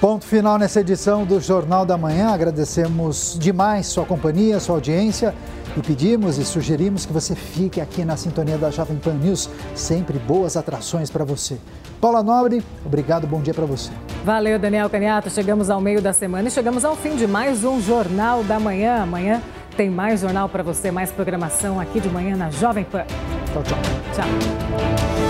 Ponto final nessa edição do Jornal da Manhã. Agradecemos demais sua companhia, sua audiência e pedimos e sugerimos que você fique aqui na sintonia da Jovem Pan News. Sempre boas atrações para você. Paula Nobre, obrigado, bom dia para você. Valeu, Daniel Caniato. Chegamos ao meio da semana e chegamos ao fim de mais um Jornal da Manhã. Amanhã tem mais jornal para você, mais programação aqui de manhã na Jovem Pan. Tchau, tchau. Tchau.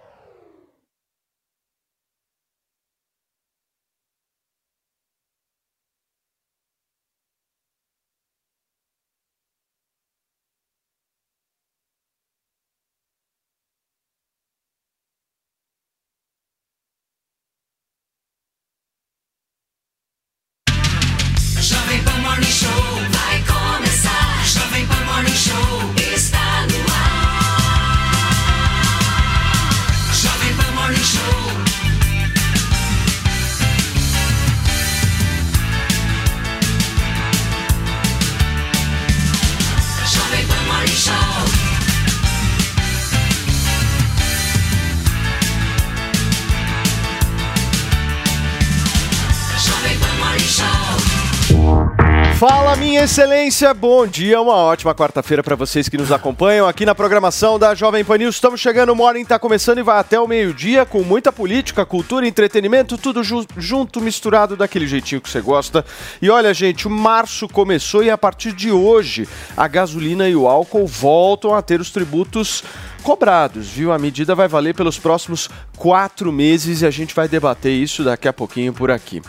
Excelência, bom dia, uma ótima quarta-feira para vocês que nos acompanham aqui na programação da Jovem Pan News. Estamos chegando, o Morning está começando e vai até o meio-dia com muita política, cultura, entretenimento, tudo ju- junto, misturado daquele jeitinho que você gosta. E olha, gente, o março começou e a partir de hoje a gasolina e o álcool voltam a ter os tributos cobrados, viu? A medida vai valer pelos próximos quatro meses e a gente vai debater isso daqui a pouquinho por aqui.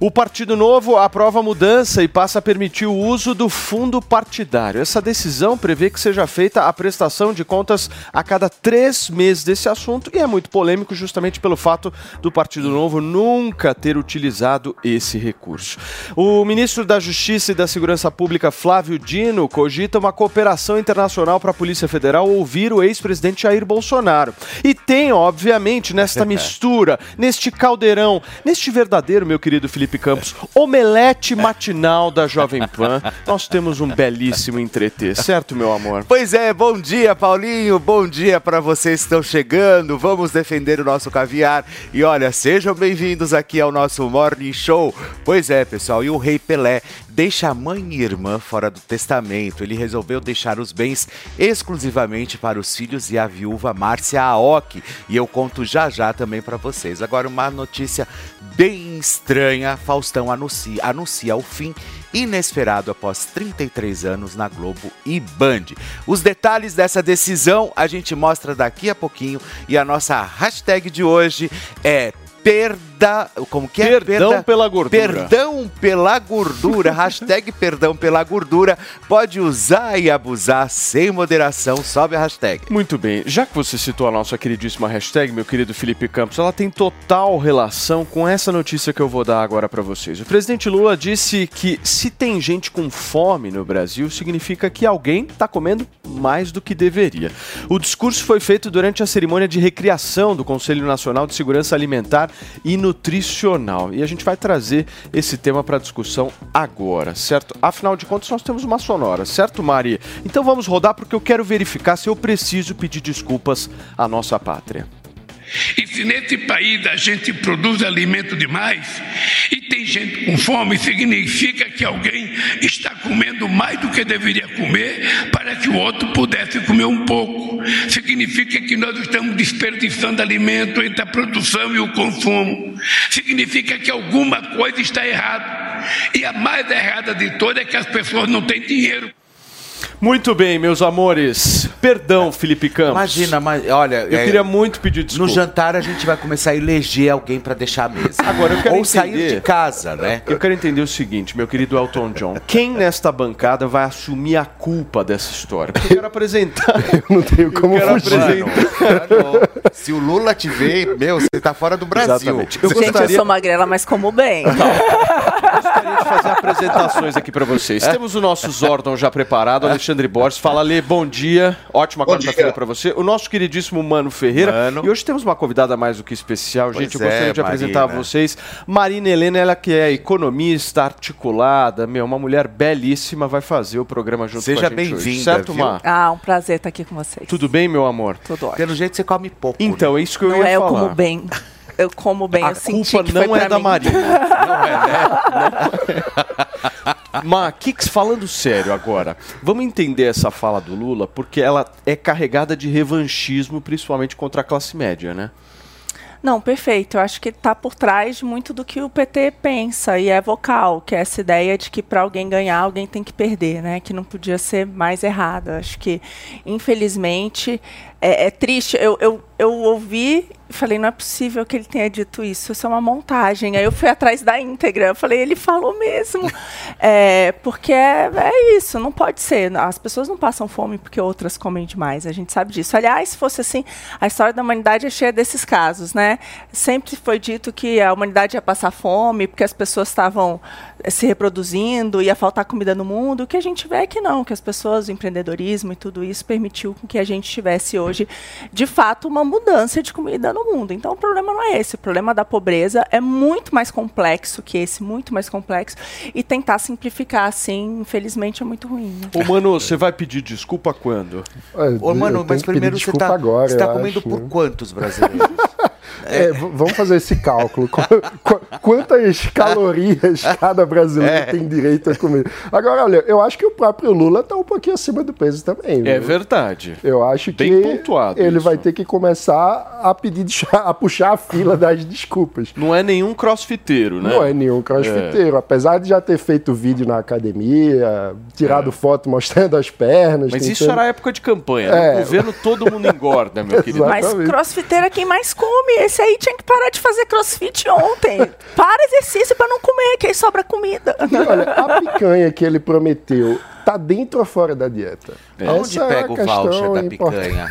O Partido Novo aprova a mudança e passa a permitir o uso do fundo partidário. Essa decisão prevê que seja feita a prestação de contas a cada três meses desse assunto e é muito polêmico justamente pelo fato do Partido Novo nunca ter utilizado esse recurso. O ministro da Justiça e da Segurança Pública, Flávio Dino, cogita uma cooperação internacional para a Polícia Federal ouvir o ex-presidente Jair Bolsonaro. E tem, obviamente, nesta mistura, neste caldeirão, neste verdadeiro, meu querido Felipe Campos, omelete matinal da Jovem Pan, nós temos um belíssimo entreter, certo, meu amor? Pois é, bom dia, Paulinho. Bom dia para vocês que estão chegando. Vamos defender o nosso caviar. E olha, sejam bem-vindos aqui ao nosso Morning Show. Pois é, pessoal, e o Rei Pelé deixa a mãe e irmã fora do testamento. Ele resolveu deixar os bens exclusivamente para os filhos e a viúva Márcia Aoki. E eu conto já já também para vocês. Agora, uma notícia bem estranha: Faustão anuncia, anuncia o fim inesperado após 33 anos na Globo e Band. Os detalhes dessa decisão a gente mostra daqui a pouquinho e a nossa hashtag de hoje é perda, como que é? Perdão Perda- pela gordura. Perdão pela gordura, hashtag perdão pela gordura. Pode usar e abusar sem moderação, sobe a hashtag. Muito bem, já que você citou a nossa queridíssima hashtag, meu querido Felipe Campos, ela tem total relação com essa notícia que eu vou dar agora para vocês. O presidente Lula disse que se tem gente com fome no Brasil, significa que alguém está comendo mais do que deveria. O discurso foi feito durante a cerimônia de recriação do Conselho Nacional de Segurança Alimentar e Nutricional. E a gente vai trazer esse tema para discussão agora, certo? Afinal de contas, nós temos uma sonora, certo, Mari? Então vamos rodar porque eu quero verificar se eu preciso pedir desculpas à nossa pátria. E se nesse país a gente produz alimento demais e tem gente com fome, significa que alguém está comendo mais do que deveria comer para que o outro pudesse comer um pouco. Significa que nós estamos desperdiçando alimento entre a produção e o consumo. Significa que alguma coisa está errada. E a mais errada de todas é que as pessoas não têm dinheiro. Muito bem, meus amores. Perdão, Felipe Campos. Imagina, mas olha, Eu é, queria muito pedir no desculpas. jantar a gente vai começar a eleger alguém para deixar a mesa. Agora, eu quero Ou sair entender- de casa, né? Eu quero entender o seguinte, meu querido Elton John. Quem nesta bancada vai assumir a culpa dessa história? Porque eu quero apresentar. Não tenho como quero fugir. apresentar. Mano, se o Lula te ver, meu, você tá fora do Brasil. Exatamente. Eu Gente, eu gostaria. sou magrela, mas como bem. gostaria de fazer apresentações aqui para vocês. Temos o nosso Zordon já preparado, Alexandre Borges. Fala, Lê, bom dia. Ótima quarta-feira para você. O nosso queridíssimo Mano Ferreira. Mano. E hoje temos uma convidada mais do que especial. Pois Gente, eu é, gostaria de apresentar a vocês Marina Helena, ela que é economista articulada, meu, uma mulher belíssima, vai fazer o programa junto Seja com a gente hoje. bem-vinda, Certo, viu? Mar? Ah, um prazer estar aqui com vocês. Tudo bem, meu amor? Tudo ótimo. Pelo jeito você come pouco. Então, é isso que eu Não ia é eu falar. como bem. Eu como bem, A eu senti culpa que foi não é da mim. Marina. Não é, né? Mas, Kix, falando sério agora, vamos entender essa fala do Lula, porque ela é carregada de revanchismo, principalmente contra a classe média, né? Não, perfeito. Eu acho que está por trás de muito do que o PT pensa e é vocal, que é essa ideia de que para alguém ganhar, alguém tem que perder, né? Que não podia ser mais errado. Acho que, infelizmente, é, é triste. Eu, eu, eu ouvi e falei, não é possível que ele tenha dito isso. Isso é uma montagem. Aí eu fui atrás da íntegra. Eu falei, ele falou mesmo. É, porque é, é isso, não pode ser. As pessoas não passam fome porque outras comem demais. A gente sabe disso. Aliás, se fosse assim, a história da humanidade é cheia desses casos, né? Sempre foi dito que a humanidade ia passar fome porque as pessoas estavam eh, se reproduzindo, ia faltar comida no mundo. O que a gente vê é que não, que as pessoas, o empreendedorismo e tudo isso permitiu com que a gente tivesse hoje, de fato, uma mudança de comida no mundo. Então, o problema não é esse. O problema da pobreza é muito mais complexo que esse, muito mais complexo. E tentar simplificar assim, infelizmente, é muito ruim. né? Ô, mano, você vai pedir desculpa quando? Ô, mano, mas primeiro você tá, agora, você tá comendo acho, por quantos brasileiros? É, vamos fazer esse cálculo. Qu- qu- Quantas calorias cada brasileiro É. tem direito a comer? Agora, olha, eu acho que o próprio Lula tá um pouquinho acima do peso também. É viu? verdade. Eu acho Bem que pontuado ele isso. vai ter que começar a pedir a puxar a fila das desculpas. Não é nenhum crossfiteiro, né? Não é nenhum crossfiteiro. Apesar de já ter feito vídeo na academia, tirado foto mostrando as pernas. É. Mas isso tentando- era época de campanha. É. No governo todo mundo engorda, meu querido. Mas crossfiteiro é quem mais come. Esse aí tinha que parar de fazer crossfit ontem. Para exercício para não comer, que aí sobra comida. Olha, a picanha que ele prometeu tá dentro ou fora da dieta? Onde Essa é a pega o voucher da picanha?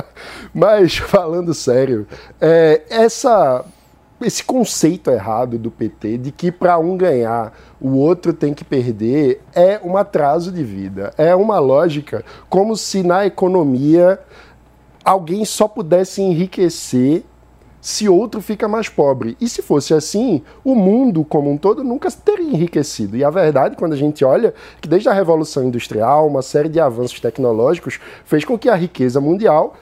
Mas, falando sério, é, essa, esse conceito errado do PT de que para um ganhar o outro tem que perder é um atraso de vida. É uma lógica como se na economia alguém só pudesse enriquecer se outro fica mais pobre. E se fosse assim, o mundo como um todo nunca teria enriquecido. E a verdade, quando a gente olha, que desde a Revolução Industrial, uma série de avanços tecnológicos fez com que a riqueza mundial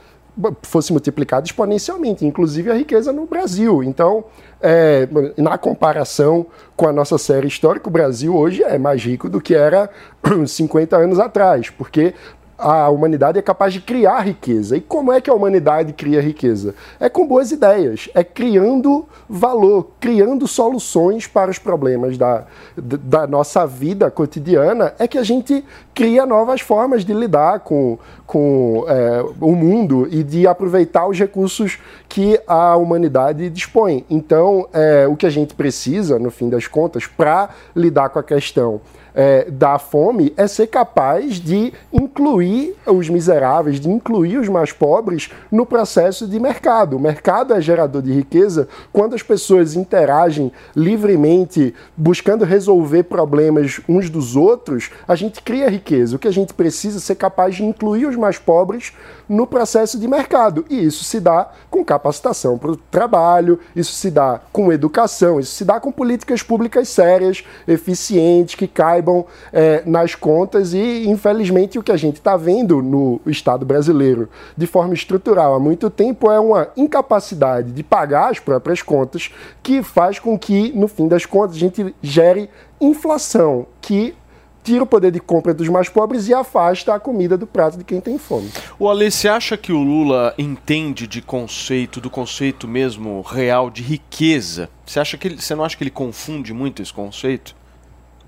fosse multiplicada exponencialmente, inclusive a riqueza no Brasil. Então, é, na comparação com a nossa série histórica, o Brasil hoje é mais rico do que era 50 anos atrás, porque a humanidade é capaz de criar riqueza. E como é que a humanidade cria riqueza? É com boas ideias, é criando valor, criando soluções para os problemas da, da nossa vida cotidiana, é que a gente cria novas formas de lidar com, com é, o mundo e de aproveitar os recursos que a humanidade dispõe. Então, é, o que a gente precisa, no fim das contas, para lidar com a questão é, da fome é ser capaz de incluir os miseráveis, de incluir os mais pobres no processo de mercado. O mercado é gerador de riqueza quando as pessoas interagem livremente, buscando resolver problemas uns dos outros, a gente cria riqueza. O que a gente precisa é ser capaz de incluir os mais pobres no processo de mercado. E isso se dá com capacitação para o trabalho, isso se dá com educação, isso se dá com políticas públicas sérias, eficientes, que caibam eh, nas contas. E, infelizmente, o que a gente está vendo no Estado brasileiro de forma estrutural há muito tempo é uma incapacidade de pagar as próprias contas que faz com que, no fim das contas, a gente gere inflação que tira o poder de compra dos mais pobres e afasta a comida do prato de quem tem fome. O Ale, você acha que o Lula entende de conceito, do conceito mesmo real de riqueza? Você acha que ele, você não acha que ele confunde muito esse conceito?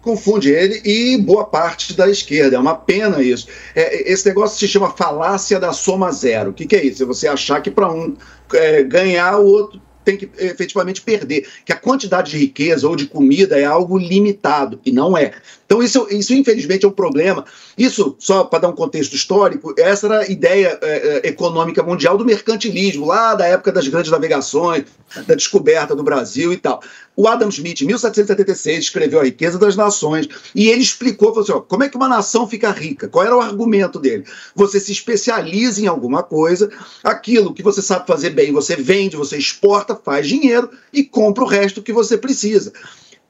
Confunde ele e boa parte da esquerda. É uma pena isso. É, esse negócio se chama falácia da soma zero. O que, que é isso? É você achar que para um é, ganhar, o outro tem que efetivamente perder. Que a quantidade de riqueza ou de comida é algo limitado, e não é. Então, isso, isso infelizmente é um problema. Isso, só para dar um contexto histórico, essa era a ideia é, econômica mundial do mercantilismo, lá da época das grandes navegações, da descoberta do Brasil e tal. O Adam Smith, em 1776, escreveu A Riqueza das Nações e ele explicou, assim, ó, como é que uma nação fica rica? Qual era o argumento dele? Você se especializa em alguma coisa, aquilo que você sabe fazer bem, você vende, você exporta, faz dinheiro e compra o resto que você precisa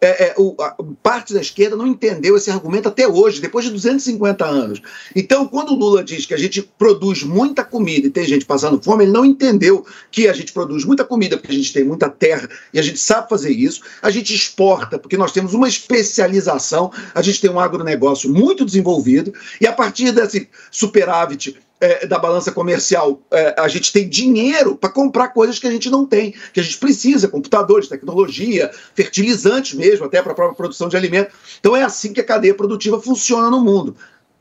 é, é, o, a, parte da esquerda não entendeu esse argumento até hoje, depois de 250 anos. Então, quando o Lula diz que a gente produz muita comida e tem gente passando fome, ele não entendeu que a gente produz muita comida porque a gente tem muita terra e a gente sabe fazer isso. A gente exporta porque nós temos uma especialização, a gente tem um agronegócio muito desenvolvido e a partir desse superávit é, da balança comercial, é, a gente tem dinheiro para comprar coisas que a gente não tem, que a gente precisa, computadores, tecnologia, fertilizantes mesmo, até para a própria produção de alimento. Então é assim que a cadeia produtiva funciona no mundo.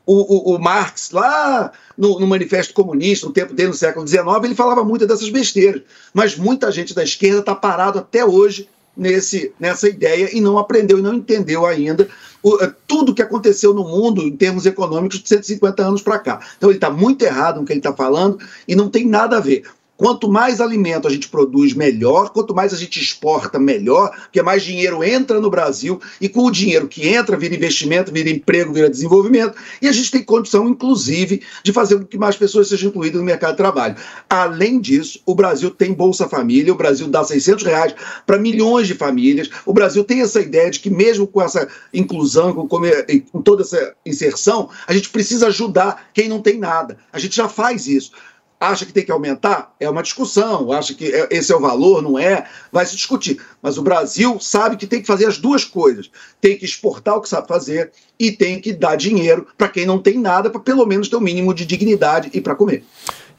O, o, o Marx, lá no, no, Manifesto Comunista, no tempo dele, no século XIX, ele falava muito dessas besteiras. Mas muita gente da esquerda está parado até hoje nesse, nessa ideia e não aprendeu e não entendeu ainda o, eh, tudo que aconteceu no mundo em termos econômicos de 150 anos para cá. Então ele está muito errado no que ele está falando e não tem nada a ver. Quanto mais alimento a gente produz, melhor. Quanto mais a gente exporta, melhor. Porque mais dinheiro entra no Brasil. E com o dinheiro que entra, vira investimento, vira emprego, vira desenvolvimento. E a gente tem condição, inclusive, de fazer com que mais pessoas sejam incluídas no mercado de trabalho. Além disso, o Brasil tem Bolsa Família. O Brasil dá 600 reais para milhões de famílias. O Brasil tem essa ideia de que, mesmo com essa inclusão, com, com toda essa inserção, a gente precisa ajudar quem não tem nada. A gente já faz isso acha que tem que aumentar? É uma discussão. Acha que é, esse é o valor? Não é? Vai se discutir. Mas o Brasil sabe que tem que fazer as duas coisas. Tem que exportar o que sabe fazer e tem que dar dinheiro para quem não tem nada, para pelo menos ter o um mínimo de dignidade e para comer.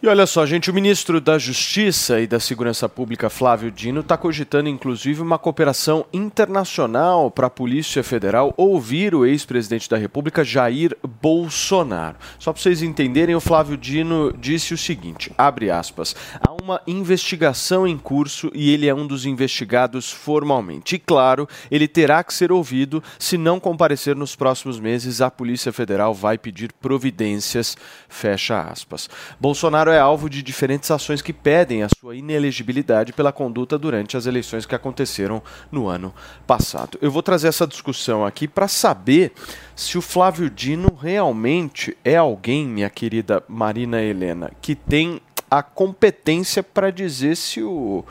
E olha só, gente, o ministro da Justiça e da Segurança Pública, Flávio Dino, está cogitando inclusive uma cooperação internacional para a Polícia Federal ouvir o ex-presidente da República, Jair Bolsonaro. Só para vocês entenderem, o Flávio Dino disse o seguinte: abre aspas, há uma investigação em curso e ele é um dos investigados formalmente. E claro, ele terá que ser ouvido. Se não comparecer nos próximos meses, a Polícia Federal vai pedir providências. Fecha aspas. Bolsonaro Bolsonaro é alvo de diferentes ações que pedem a sua inelegibilidade pela conduta durante as eleições que aconteceram no ano passado. Eu vou trazer essa discussão aqui para saber se o Flávio Dino realmente é alguém, minha querida Marina Helena, que tem a competência para dizer se o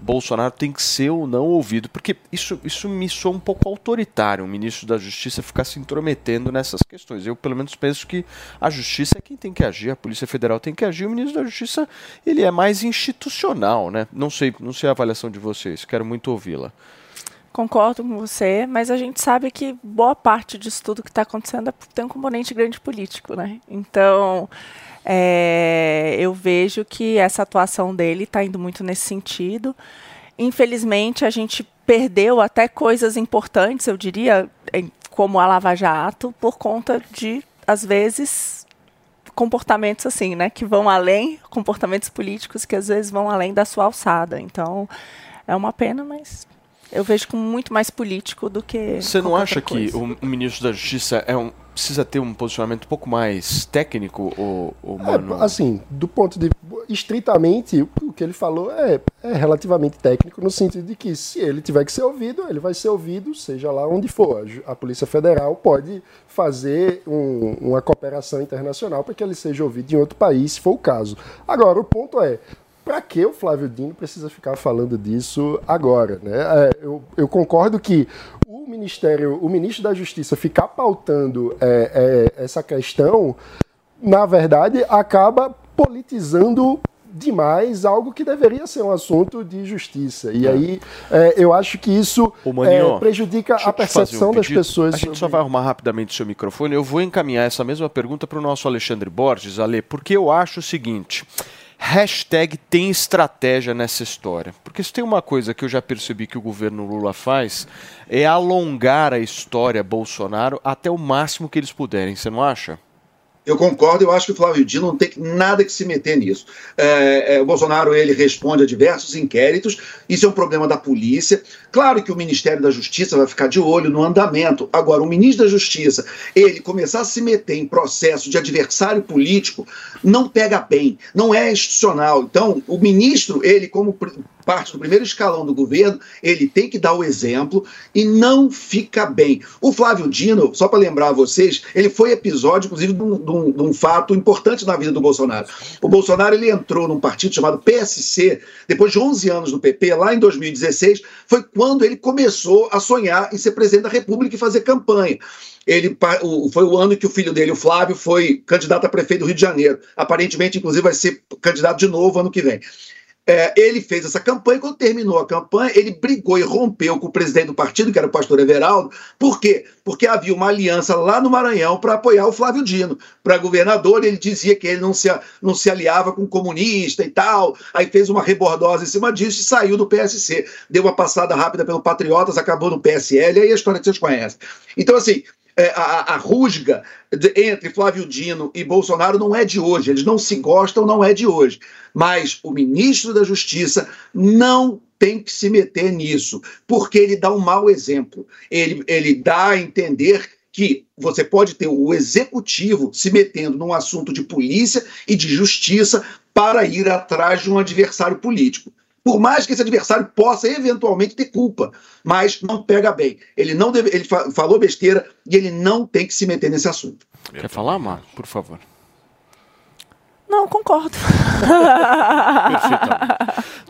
Bolsonaro tem que ser ou não ouvido, porque isso, isso me soa um pouco autoritário, um ministro da Justiça ficar se intrometendo nessas questões. Eu, pelo menos, penso que a Justiça é quem tem que agir, a Polícia Federal tem que agir, o ministro da Justiça ele é mais institucional, né? Não sei, não sei a avaliação de vocês, quero muito ouvi-la. Concordo com você, mas a gente sabe que boa parte disso tudo que está acontecendo é tem um componente grande político, né? Então, é, eu vejo que essa atuação dele está indo muito nesse sentido. Infelizmente, a gente perdeu até coisas importantes, eu diria, como a Lava Jato, por conta de, às vezes, comportamentos assim, né, que vão além, comportamentos políticos que às vezes vão além da sua alçada. Então, é uma pena, mas eu vejo como muito mais político do que. Você não acha que o, o ministro da Justiça é um precisa ter um posicionamento um pouco mais técnico, ou, ou mano? É, assim, do ponto de estritamente, o que ele falou é, é, relativamente técnico, no sentido de que se ele tiver que ser ouvido, ele vai ser ouvido, seja lá onde for. A Polícia Federal pode fazer um, uma cooperação internacional para que ele seja ouvido em outro país, se for o caso. Agora, o ponto é, para que o Flávio Dino precisa ficar falando disso agora? Né? É, eu, eu, concordo que o Ministério, o ministro da Justiça ficar pautando é, é, essa questão, na verdade, acaba politizando demais algo que deveria ser um assunto de justiça. E é. aí é, eu acho que isso Maninho, é, prejudica a percepção um das pessoas. A gente sobre... só vai arrumar rapidamente o seu microfone. Eu vou encaminhar essa mesma pergunta para o nosso Alexandre Borges, Ale, porque eu acho o seguinte. Hashtag tem estratégia nessa história. Porque se tem uma coisa que eu já percebi que o governo Lula faz, é alongar a história Bolsonaro até o máximo que eles puderem. Você não acha? Eu concordo, eu acho que o Flávio Dino não tem nada que se meter nisso. É, é, o Bolsonaro ele responde a diversos inquéritos, isso é um problema da polícia. Claro que o Ministério da Justiça vai ficar de olho no andamento. Agora, o ministro da Justiça, ele começar a se meter em processo de adversário político, não pega bem, não é institucional. Então, o ministro, ele, como parte do primeiro escalão do governo, ele tem que dar o exemplo e não fica bem. O Flávio Dino, só para lembrar a vocês, ele foi episódio, inclusive, de um, de, um, de um, fato importante na vida do Bolsonaro. O Bolsonaro ele entrou num partido chamado PSC, depois de 11 anos no PP, lá em 2016, foi quando ele começou a sonhar em ser presidente da República e fazer campanha ele foi o ano que o filho dele, o Flávio, foi candidato a prefeito do Rio de Janeiro. Aparentemente, inclusive, vai ser candidato de novo ano que vem. É, ele fez essa campanha, quando terminou a campanha, ele brigou e rompeu com o presidente do partido, que era o pastor Everaldo. Por quê? Porque havia uma aliança lá no Maranhão para apoiar o Flávio Dino. Para governador, ele dizia que ele não se, não se aliava com comunista e tal. Aí fez uma rebordosa em cima disso e saiu do PSC. Deu uma passada rápida pelo Patriotas, acabou no PSL, aí a história que vocês conhecem. Então, assim, é, a, a, rusga de, entre Flávio Dino e Bolsonaro não é de hoje, eles não se gostam, não é de hoje. Mas o ministro da Justiça não tem que se meter nisso, porque ele dá um mau exemplo. Ele, ele dá a entender que você pode ter o executivo se metendo num assunto de polícia e de justiça para ir atrás de um adversário político por mais que esse adversário possa eventualmente ter culpa, mas não pega bem. Ele não deve, ele fa falou besteira e ele não tem que se meter nesse assunto. Quer falar, Mar? Por favor. Não, concordo.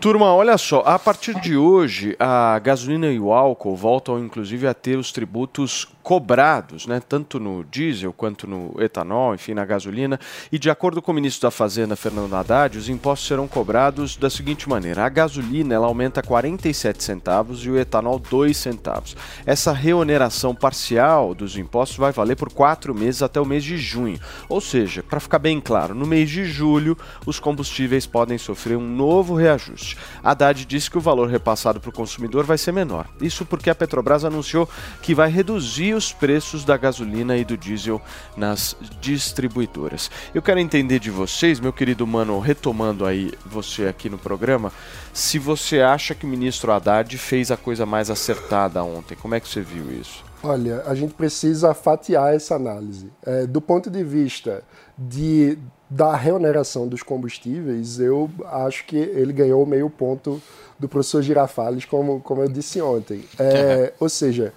Turma, olha só, a partir de hoje, a gasolina e o álcool voltam inclusive a ter os tributos cobrados, né, tanto no diesel quanto no etanol, enfim, na gasolina. E de acordo com o ministro da Fazenda, Fernando Haddad, os impostos serão cobrados da seguinte maneira: a gasolina ela aumenta 47 centavos e o etanol 2 centavos. Essa reoneração parcial dos impostos vai valer por quatro meses até o mês de junho. Ou seja, para ficar bem claro, no mês de julho os combustíveis podem sofrer um novo reajuste. Haddad disse que o valor repassado para o consumidor vai ser menor. Isso porque a Petrobras anunciou que vai reduzir os preços da gasolina e do diesel nas distribuidoras. Eu quero entender de vocês, meu querido mano, retomando aí você aqui no programa, se você acha que o ministro Haddad fez a coisa mais acertada ontem. Como é que você viu isso? Olha, a gente precisa fatiar essa análise. É, do ponto de vista de, da reoneração dos combustíveis, eu acho que ele ganhou meio ponto do professor Girafales, como, como eu disse ontem. É, ou seja,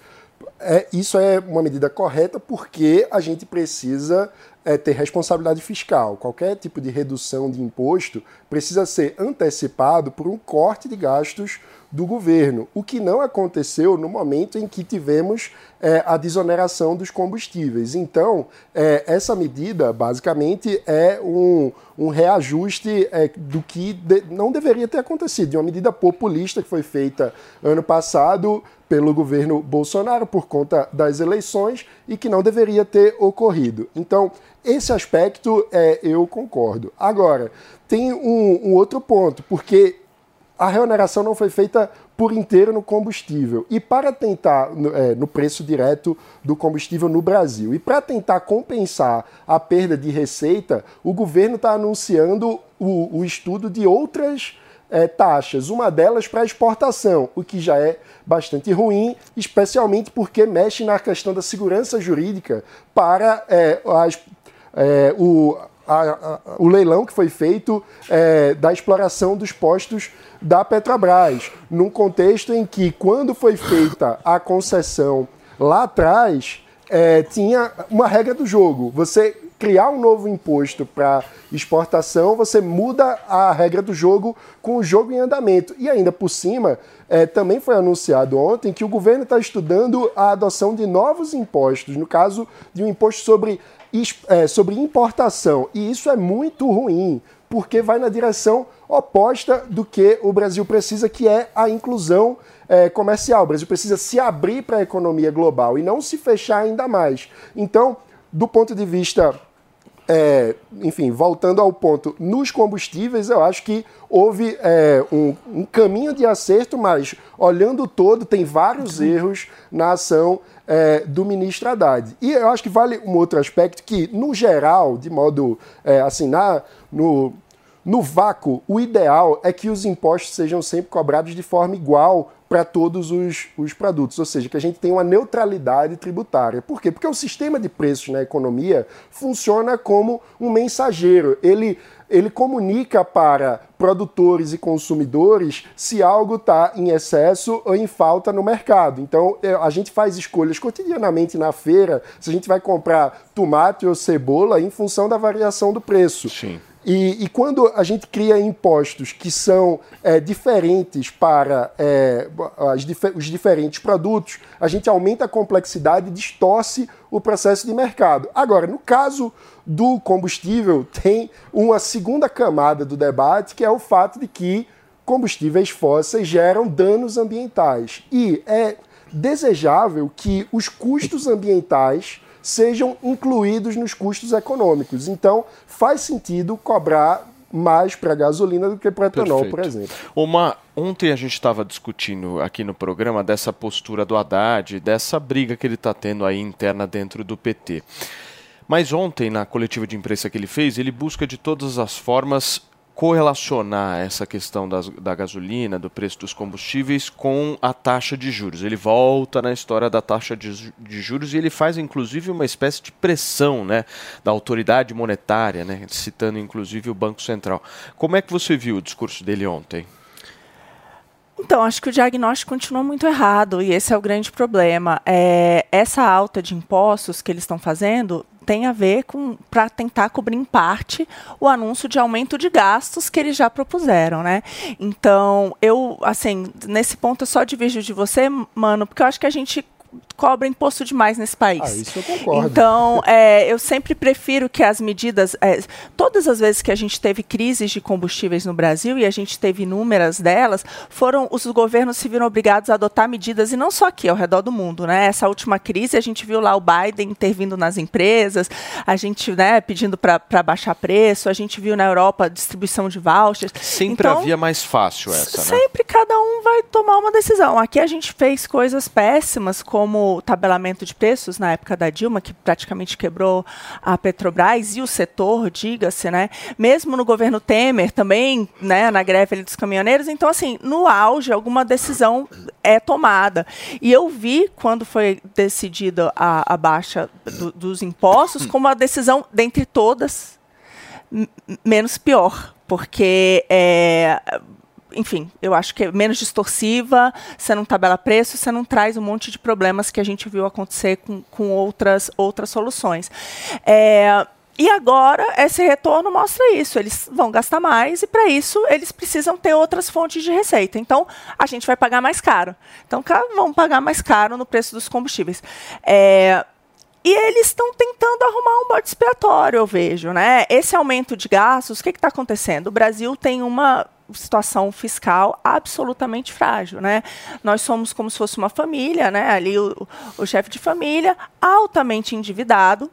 é, isso é uma medida correta porque a gente precisa é, ter responsabilidade fiscal. Qualquer tipo de redução de imposto precisa ser antecipado por um corte de gastos do governo, o que não aconteceu no momento em que tivemos é, a desoneração dos combustíveis. Então, é, essa medida, basicamente, é um, um reajuste é, do que de, não deveria ter acontecido, de uma medida populista que foi feita ano passado pelo governo Bolsonaro por conta das eleições e que não deveria ter ocorrido. Então, esse aspecto é, eu concordo. Agora, tem um, um outro ponto, porque a reoneração não foi feita por inteiro no combustível. E para tentar no, é, no preço direto do combustível no Brasil. E para tentar compensar a perda de receita, o governo está anunciando o, o estudo de outras é, taxas, uma delas para exportação, o que já é bastante ruim, especialmente porque mexe na questão da segurança jurídica para é, as, é, o, a, a, o leilão que foi feito é, da exploração dos postos da Petrobras, num contexto em que, quando foi feita a concessão lá atrás, é, tinha uma regra do jogo. Você criar um novo imposto para exportação, você muda a regra do jogo com o jogo em andamento. E ainda por cima, é, também foi anunciado ontem que o governo está estudando a adoção de novos impostos, no caso de um imposto sobre, é, sobre importação. E isso é muito ruim, porque vai na direção oposta do que o Brasil precisa, que é a inclusão é, comercial. O Brasil precisa se abrir para a economia global e não se fechar ainda mais. Então, do ponto de vista é, enfim, voltando ao ponto, nos combustíveis, eu acho que houve é, um, um, caminho de acerto, mas olhando todo, tem vários erros na ação é, do ministro Haddad. E eu acho que vale um outro aspecto que, no geral, de modo é, assim, na, no, no vácuo, o ideal é que os impostos sejam sempre cobrados de forma igual para todos os, os produtos, ou seja, que a gente tem uma neutralidade tributária. Por quê? Porque o sistema de preços na economia funciona como um mensageiro. Ele ele comunica para produtores e consumidores se algo está em excesso ou em falta no mercado. Então, é, a gente faz escolhas cotidianamente na feira se a gente vai comprar tomate ou cebola em função da variação do preço. Sim. E, e, quando a gente cria impostos que são é, diferentes para é, os diferentes produtos, a gente aumenta a complexidade e distorce o processo de mercado. Agora, no caso do combustível, tem uma segunda camada do debate, que é o fato de que combustíveis fósseis geram danos ambientais. E é desejável que os custos ambientais sejam incluídos nos custos econômicos. Então, faz sentido cobrar mais para gasolina do que para etanol, Perfeito. por exemplo. Uma, ontem a gente estava discutindo aqui no programa dessa postura do Haddad, dessa briga que ele está tendo aí interna dentro do PT. Mas ontem, na coletiva de imprensa que ele fez, ele busca de todas as formas correlacionar essa questão das, da gasolina, do preço dos combustíveis, com a taxa de juros. Ele volta na história da taxa de, de juros e ele faz, inclusive, uma espécie de pressão né, da autoridade monetária, né, citando, inclusive, o Banco Central. Como é que você viu o discurso dele ontem? Então, acho que o diagnóstico continua muito errado e esse é o grande problema. É, essa alta de impostos que eles estão fazendo tem a ver com para tentar cobrir em parte o anúncio de aumento de gastos que eles já propuseram, né? Então, eu assim, nesse ponto eu só divido de você, mano, porque eu acho que a gente cobra imposto demais nesse país. Ah, isso eu concordo. Então, é, eu sempre prefiro que as medidas. É, todas as vezes que a gente teve crises de combustíveis no Brasil, e a gente teve inúmeras delas, foram os governos se viram obrigados a adotar medidas, e não só aqui, ao redor do mundo. Né? Essa última crise, a gente viu lá o Biden intervindo nas empresas, a gente né, pedindo para baixar preço, a gente viu na Europa distribuição de vouchers. Sempre então, havia mais fácil essa, né? Sempre cada um vai tomar uma decisão. Aqui a gente fez coisas péssimas, como o tabelamento de preços na época da Dilma, que praticamente quebrou a Petrobras e o setor, diga-se, né? Mesmo no governo Temer também, né, na greve dos caminhoneiros. Então, assim, no auge, alguma decisão é tomada. E eu vi, quando foi decidida a, a baixa do, dos impostos, como a decisão, dentre todas, menos pior. Porque é, enfim, eu acho que é menos distorsiva, você não tabela preço, você não traz um monte de problemas que a gente viu acontecer com, com outras, outras soluções. É, e agora, esse retorno mostra isso. Eles vão gastar mais e, para isso, eles precisam ter outras fontes de receita. Então, a gente vai pagar mais caro. Então, vão pagar mais caro no preço dos combustíveis. É, e eles estão tentando arrumar um bode expiatório, eu vejo, né? Esse aumento de gastos, o que está acontecendo? O Brasil tem uma situação fiscal absolutamente frágil, né? Nós somos como se fosse uma família, né? Ali o, o chefe de família, altamente endividado,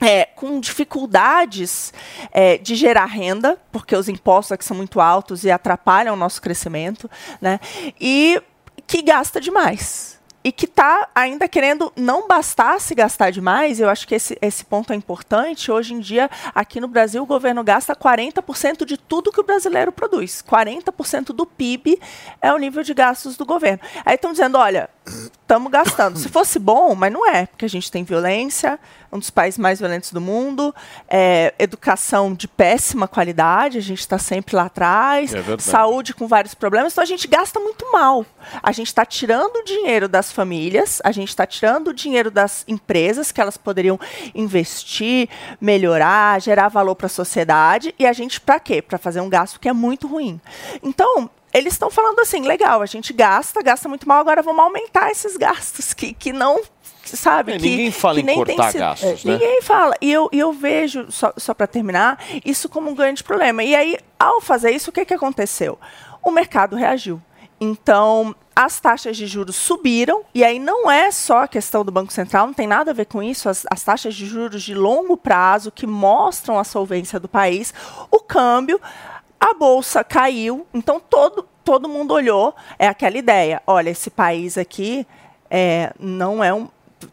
é, com dificuldades é, de gerar renda, porque os impostos aqui são muito altos e atrapalham o nosso crescimento, né? E que gasta demais. E que está ainda querendo não bastasse gastar demais, eu acho que esse, esse ponto é importante. Hoje em dia, aqui no Brasil, o governo gasta 40% de tudo que o brasileiro produz. 40% do PIB é o nível de gastos do governo. Aí estão dizendo, olha, estamos gastando. Se fosse bom, mas não é, porque a gente tem violência, um dos países mais violentos do mundo, é, educação de péssima qualidade, a gente está sempre lá atrás, É saúde com vários problemas, então a gente gasta muito mal. A gente está tirando o dinheiro das famílias, a gente está tirando o dinheiro das empresas que elas poderiam investir, melhorar, gerar valor para a sociedade, e a gente para quê? Para fazer um gasto que é muito ruim. Então, eles estão falando assim, legal, a gente gasta, gasta muito mal, agora vamos aumentar esses gastos que, que não sabe É, que ninguém fala que em cortar sido- gastos, é, né? Ninguém fala. E eu, eu vejo, só, só para terminar, isso como um grande problema. E aí, ao fazer isso, o que, que aconteceu? O mercado reagiu. Então, as taxas de juros subiram, e aí não é só a questão do Banco Central, não tem nada a ver com isso, as, as taxas de juros de longo prazo que mostram a solvência do país, o câmbio, a bolsa caiu, então todo, todo mundo olhou, é aquela ideia, olha, esse país aqui é, não é um.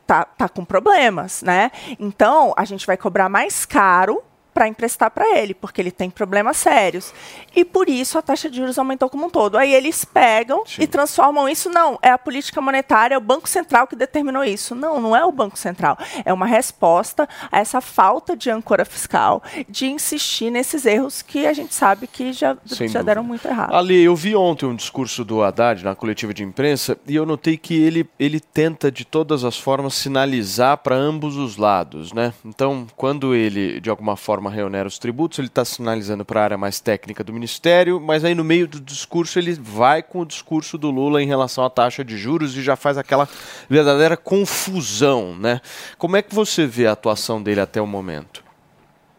Tá, tá com problemas, né? Então, a gente vai cobrar mais caro para emprestar para ele, porque ele tem problemas sérios. E por isso a taxa de juros aumentou como um todo. Aí eles pegam e transformam isso, não, é a política monetária, é o Banco Central que determinou isso. Não, não é o Banco Central. É uma resposta a essa falta de âncora fiscal, de insistir nesses erros que a gente sabe que já, Sem já dúvida. deram muito errado. Ali, eu vi ontem um discurso do Haddad na coletiva de imprensa e eu notei que ele, ele tenta de todas as formas sinalizar para ambos os lados, né? Então, quando ele de alguma forma reonera os tributos, ele está sinalizando para a área mais técnica do ministério, mas aí no meio do discurso ele vai com o discurso do Lula em relação à taxa de juros e já faz aquela verdadeira confusão, né? Como é que você vê a atuação dele até o momento?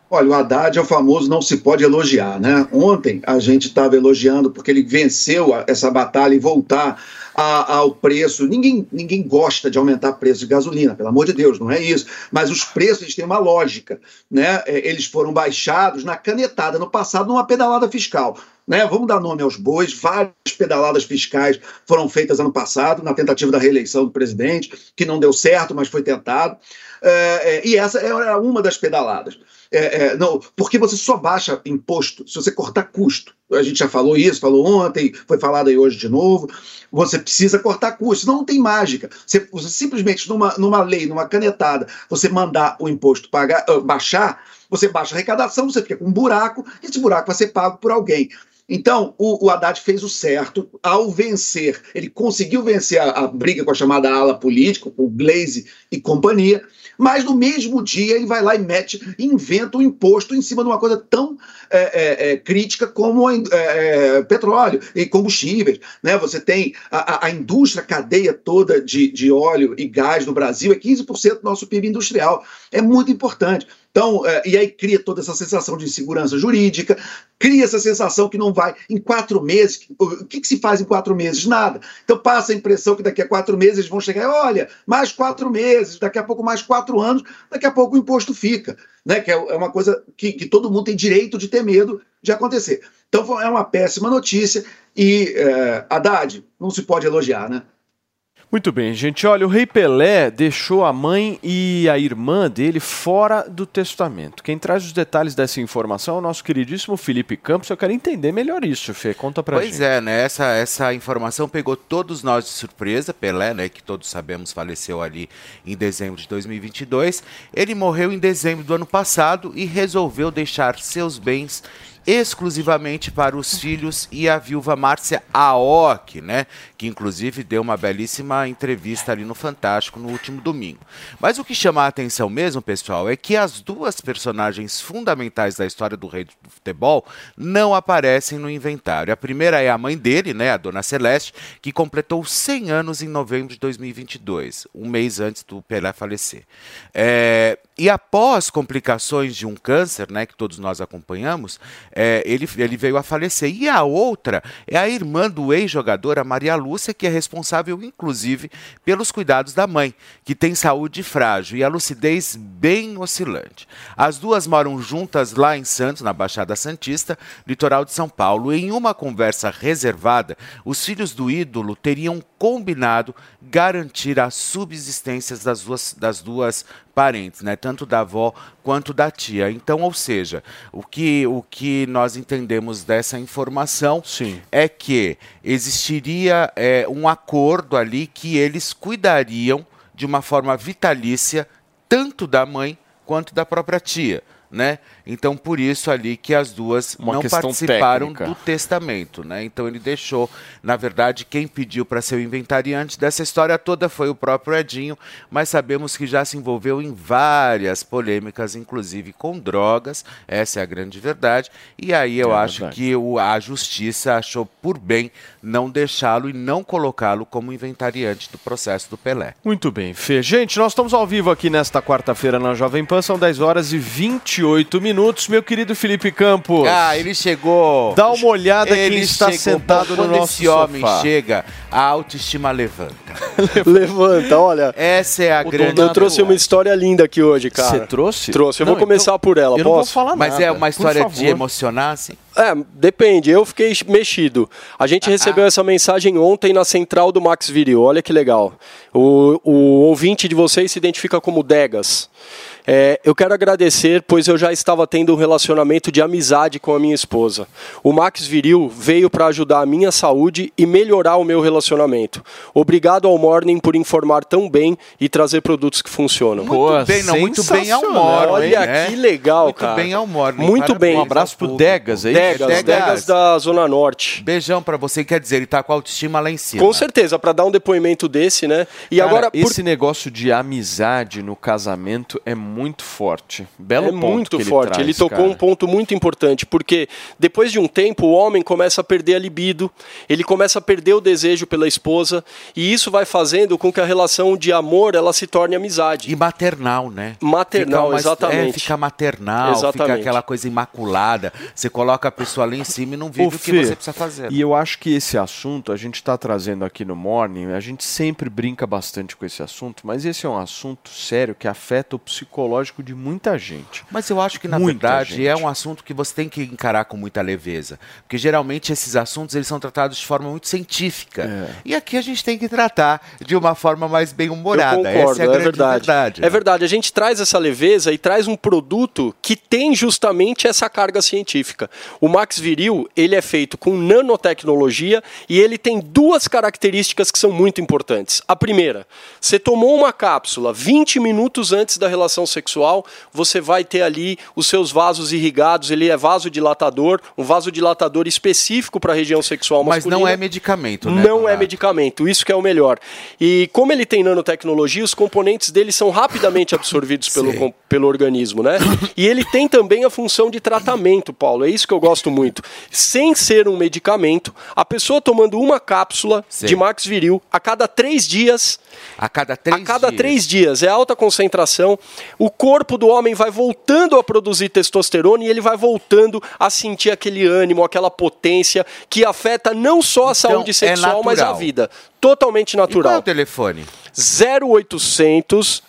Olha, o Haddad é o famoso não se pode elogiar, né? Ontem a gente estava elogiando porque ele venceu essa batalha e voltar a- ao preço. Ninguém, ninguém gosta de aumentar preço de gasolina, pelo amor de Deus, não é isso. Mas os preços eles têm uma lógica, né? É, Eles foram baixados na canetada no passado numa pedalada fiscal. Né, vamos dar nome aos bois. Várias pedaladas fiscais foram feitas ano passado, na tentativa da reeleição do presidente, que não deu certo, mas foi tentado. É, é, e essa era uma das pedaladas. É, é, não, porque você só baixa imposto se você cortar custo. A gente já falou isso, falou ontem, foi falado aí hoje de novo. Você precisa cortar custo, senão não tem mágica. Você, você simplesmente, numa, numa lei, numa canetada, você mandar o imposto pagar, ah, baixar, você baixa a arrecadação, você fica com um buraco, e esse buraco vai ser pago por alguém. Então, o, o Haddad fez o certo ao vencer. Ele conseguiu vencer a, a briga com a chamada ala política, com o Glaze e companhia, mas no mesmo dia ele vai lá e mete, inventa um imposto em cima de uma coisa tão é, é, é, crítica como é, é, petróleo e combustíveis. Né? Você tem a, a- a indústria, a cadeia toda de, de óleo e gás no Brasil, é 15% do nosso PIB industrial. É muito importante. Então, é, e aí cria toda essa sensação de insegurança jurídica, cria essa sensação que não vai em quatro meses. O que, que se faz em quatro meses? Nada. Então passa a impressão que daqui a quatro meses eles vão chegar, olha, mais quatro meses, daqui a pouco mais quatro anos, daqui a pouco o imposto fica. Né? Que é é uma coisa que, que todo mundo tem direito de ter medo de acontecer. Então é uma péssima notícia e é, Haddad não se pode elogiar, né? Muito bem, gente. Olha, o rei Pelé deixou a mãe e a irmã dele fora do testamento. Quem traz os detalhes dessa informação é o nosso queridíssimo Felipe Campos. Eu quero entender melhor isso, Fê. Conta pra Pois gente. é, né? Essa, essa informação pegou todos nós de surpresa. Pelé, né, que todos sabemos faleceu ali em dezembro de 2022. Ele morreu em dezembro do ano passado e resolveu deixar seus bens exclusivamente para os filhos e a viúva Márcia Aoki, né? Que inclusive deu uma belíssima entrevista ali no Fantástico no último domingo. Mas o que chama a atenção mesmo, pessoal, é que as duas personagens fundamentais da história do rei do futebol não aparecem no inventário. A primeira é a mãe dele, né, a dona Celeste, que completou 100 anos em novembro de 2022, um mês antes do Pelé falecer. É, e após complicações de um câncer, né, que todos nós acompanhamos, é, ele, ele veio a falecer. E a outra é a irmã do ex-jogador, a Maria Lúcia, que é responsável, inclusive, pelos cuidados da mãe, que tem saúde frágil e a lucidez bem oscilante. As duas moram juntas lá em Santos, na Baixada Santista, litoral de São Paulo. Em uma conversa reservada, os filhos do ídolo teriam combinado garantir a subsistência das duas, das duas parentes, né? tanto da avó quanto da tia. Então, ou seja, o que, o que nós entendemos dessa informação é que existiria é, um acordo ali que eles cuidariam de uma forma vitalícia tanto da mãe quanto da própria tia. Né? Então, por isso ali que as duas Uma não participaram técnica. do testamento, né? Então ele deixou, na verdade, quem pediu para ser o inventariante dessa história toda foi o próprio Edinho, mas sabemos que já se envolveu em várias polêmicas, inclusive com drogas, essa é a grande verdade. E aí eu É acho verdade. que o- a justiça achou por bem não deixá-lo e não colocá-lo como inventariante do processo do Pelé. Muito bem, Fê. Gente, nós estamos ao vivo aqui nesta quarta-feira na Jovem Pan, são 10 horas e 28 minutos. Meu querido Felipe Campos. Ah, ele chegou. Dá uma olhada quem Ele está chegou. sentado no Quando nosso esse homem sofá. chega, a autoestima levanta. Levanta, olha. Essa é a grande. Eu trouxe uma história linda aqui hoje, cara. Você trouxe? Trouxe. Eu Não, vou começar então, por ela, eu não vou posso? falar Mas nada, é uma por história de favor. emocionar, assim? É, depende. Eu fiquei mexido. A gente recebeu essa mensagem ontem na central do Max Viril. Olha que legal. O, o ouvinte de vocês se identifica como Degas. É, eu quero agradecer, pois eu já estava tendo um relacionamento de amizade com a minha esposa. O Max Viril veio para ajudar a minha saúde e melhorar o meu relacionamento. Obrigado ao Morning por informar tão bem e trazer produtos que funcionam. Muito bem, não, muito bem ao Morning. Olha né? que legal, muito cara. bem ao Morning. Muito Parabéns bem. Um abraço pro. Degas, é isso? Degas, Degas. Degas da Zona Norte. Beijão pra você. Quer dizer, ele tá com a autoestima lá em cima. Com certeza, para dar um depoimento desse, né? E Cara, agora, por- esse negócio de amizade no casamento é muito forte. Belo é ponto muito que ele forte. traz, ele tocou cara. um ponto muito importante, porque depois de um tempo o homem começa a perder a libido, ele começa a perder o desejo pela esposa, e isso vai fazendo com que a relação de amor ela se torne amizade. E maternal, né? Maternal, Fica uma- exatamente. É, fica maternal, fica Exatamente. aquela coisa imaculada. Você coloca a pessoa lá em cima e não vive Ô, o que Fê, você precisa fazer. E eu acho que esse assunto, a gente está trazendo aqui no Morning, a gente sempre brinca bastante com esse assunto, mas esse é um assunto sério que afeta o psicológico de muita gente. Mas eu acho que, na Muita verdade, gente. é um assunto que você tem que encarar com muita leveza. Porque geralmente esses assuntos eles são tratados de forma muito científica. É. E aqui a gente tem que tratar de uma forma mais bem-humorada. Essa é a é, verdade. verdade. É verdade. A gente traz essa leveza e traz um produto que tem justamente essa carga científica. O Max Viril, ele é feito com nanotecnologia e ele tem duas características que são muito importantes. A primeira, você tomou uma cápsula 20 minutos antes da relação sexual, você vai ter ali os seus vasos irrigados, ele é vasodilatador, um vasodilatador específico para a região sexual Mas masculina. não é medicamento, né? Não é medicamento, isso que é o melhor. E como ele tem nanotecnologia, os componentes dele são rapidamente absorvidos pelo, com- pelo organismo, né? E ele tem também a função de tratamento, Paulo. É isso que eu gosto muito. Sem ser um medicamento, a pessoa tomando uma cápsula Sim. de Max Viril a cada três dias. A cada três A cada dias. três dias, é alta concentração. O corpo do homem vai voltando a produzir testosterona e ele vai voltando a sentir aquele ânimo, aquela potência que afeta não só a saúde é sexual, mas a natural. vida. Totalmente E qual é natural. o telefone? 0800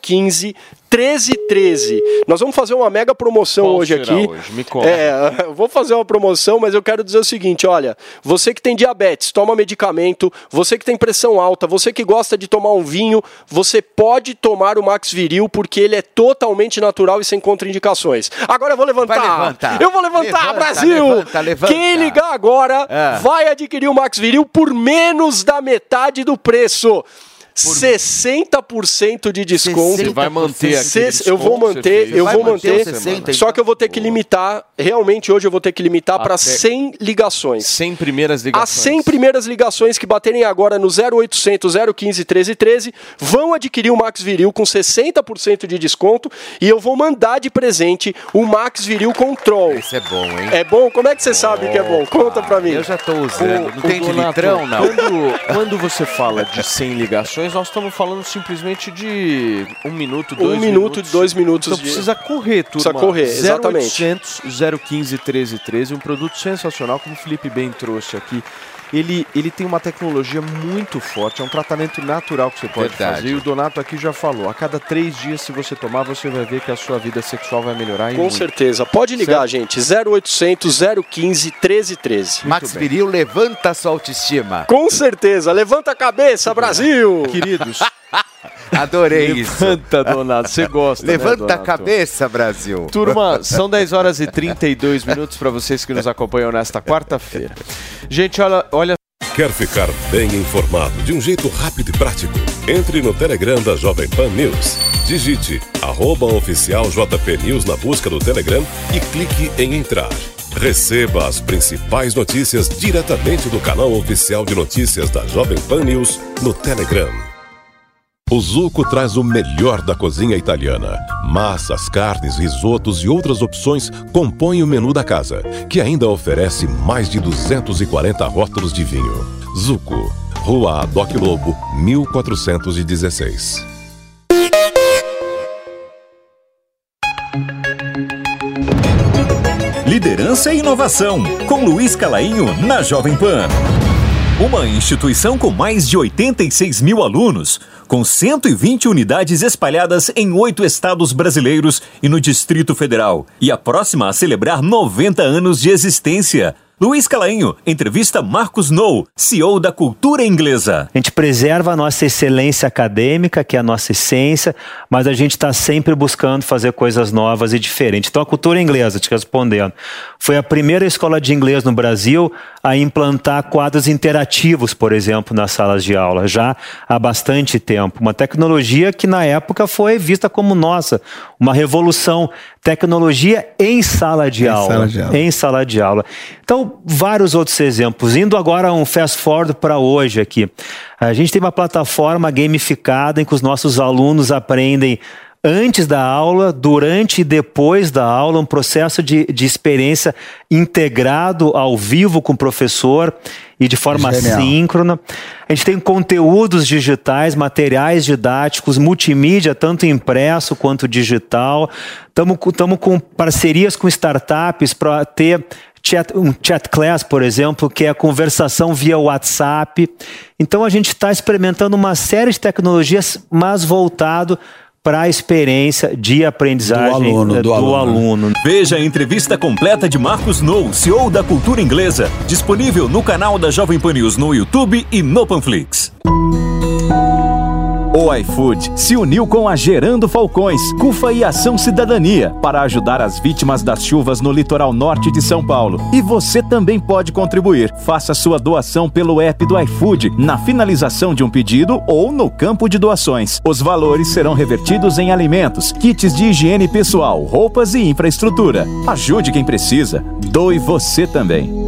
015 1313. Nós vamos fazer uma mega promoção Qual hoje será aqui. hoje? Me conta. É, eu vou fazer uma promoção, mas eu quero dizer o seguinte, olha, você que tem diabetes, toma medicamento, você que tem pressão alta, você que gosta de tomar um vinho, você pode tomar o Max Viril porque ele é totalmente natural e sem contraindicações. Agora eu vou levantar. Vai levantar. Eu vou levantar, Levanta, Brasil. levanta, levanta. Quem ligar agora É. vai adquirir o Max Viril por menos da metade do preço. 60% de desconto. Você vai manter aquele Se- Eu vou manter, eu vou manter manter. o 60, só que eu vou ter que limitar. Realmente hoje eu vou ter que limitar para Até- 100 ligações. 100 primeiras As ligações. 100 primeiras ligações que baterem agora no 0800 015 1313 vão adquirir o Max Viril com 60% de desconto e eu vou mandar de presente o Max Viril Control. Esse é bom, hein? É bom? Como é que você sabe que é bom? Conta pra mim. Eu já tô usando. não Ô, tem de litrão, não? Quando, quando você fala de 100 ligações, nós estamos falando simplesmente de um minuto, dois Um minuto, dois minutos Então de- precisa correr, turma. Precisa correr, exatamente. 0800 015 1313, um produto sensacional, como o Felipe bem trouxe aqui. Ele, ele tem uma tecnologia muito forte, é um tratamento natural que você pode Verdade. fazer. E o Donato aqui já falou: a cada três dias, se você tomar, você vai ver que a sua vida sexual vai melhorar. Com muito. certeza. Pode ligar, gente. 0800 015 1313. Max Viril levanta a sua autoestima. Com certeza. Levanta a cabeça, Brasil! Queridos, Adorei isso. levanta, Donato. Você gosta, né, Levanta a Donato? cabeça, Brasil. Turma, são 10 horas e 32 minutos para vocês que nos acompanham nesta quarta-feira. Gente, olha, olha Quer ficar bem informado de um jeito rápido e prático? Entre no Telegram da Jovem Pan News. Digite arroba oficial JP News na busca do Telegram e clique em entrar. Receba as principais notícias diretamente do canal oficial de notícias da Jovem Pan News no Telegram. O Zuco traz o melhor da cozinha italiana. Massas, carnes, risotos e outras opções compõem o menu da casa, que ainda oferece mais de 240 rótulos de vinho. Zuco, Rua Adoc Lobo, 1416. Liderança e inovação, com Luiz Calainho na Jovem Pan. Uma instituição com mais de 86 mil alunos, com 120 unidades espalhadas em oito estados brasileiros e no Distrito Federal, e a próxima a celebrar 90 anos de existência. Luiz Calainho entrevista Marcos Nou, CEO da Cultura Inglesa. A gente preserva a nossa excelência acadêmica, que é a nossa essência, mas a gente está sempre buscando fazer coisas novas e diferentes. Então, a cultura inglesa, te respondendo, foi a primeira escola de inglês no Brasil a implantar quadros interativos, por exemplo, nas salas de aula, já há bastante tempo. Uma tecnologia que na época foi vista como nossa, uma revolução. Tecnologia em sala de, Em aula, sala de aula. Em sala de aula. Então, vários outros exemplos. Indo agora um fast forward para hoje aqui. A gente tem uma plataforma gamificada em que os nossos alunos aprendem antes da aula, durante e depois da aula, um processo de, de experiência integrado ao vivo com o professor e de forma Genial. síncrona. A gente tem conteúdos digitais, materiais didáticos, multimídia, tanto impresso quanto digital. Estamos com parcerias com startups para ter chat, um chat class, por exemplo, que é a conversação via WhatsApp. Então a gente está experimentando uma série de tecnologias, mas voltado para a experiência de aprendizagem aluno, eh, do aluno. Veja a entrevista completa de Marcos Nou, CEO da Cultura Inglesa, disponível no canal da Jovem Pan News no YouTube e no Panflix. O iFood se uniu com a Gerando Falcões, CUFA e Ação Cidadania para ajudar as vítimas das chuvas no litoral norte de São Paulo. E você também pode contribuir. Faça sua doação pelo app do iFood, na finalização de um pedido ou no campo de doações. Os valores serão revertidos em alimentos, kits de higiene pessoal, roupas e infraestrutura. Ajude quem precisa. Doe você também.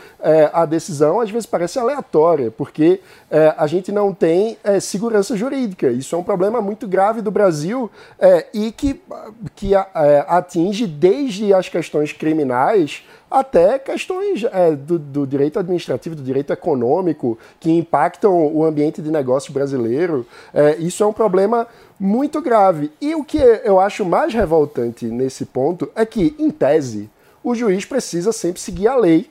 é, a decisão às vezes parece aleatória, porque é, a gente não tem é, segurança jurídica. Isso é um problema muito grave do Brasil é, e que, que é, atinge desde as questões criminais até questões é, do, do direito administrativo, do direito econômico, que impactam o ambiente de negócio brasileiro. É, isso é um problema muito grave. E o que eu acho mais revoltante nesse ponto é que, em tese, o juiz precisa sempre seguir a lei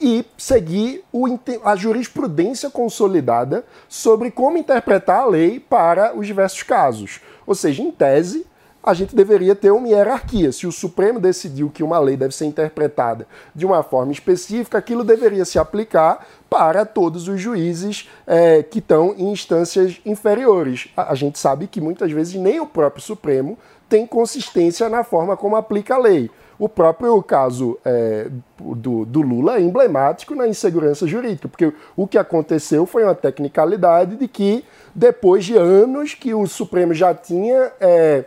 e seguir o, a jurisprudência consolidada sobre como interpretar a lei para os diversos casos. Ou seja, em tese, a gente deveria ter uma hierarquia. Se o Supremo decidiu que uma lei deve ser interpretada de uma forma específica, aquilo deveria se aplicar para todos os juízes é, que estão em instâncias inferiores. A, a gente sabe que muitas vezes nem o próprio Supremo tem consistência na forma como aplica a lei. O próprio caso é, do, do, Lula é emblemático na insegurança jurídica, porque o que aconteceu foi uma tecnicalidade de que, depois de anos que o Supremo já tinha é,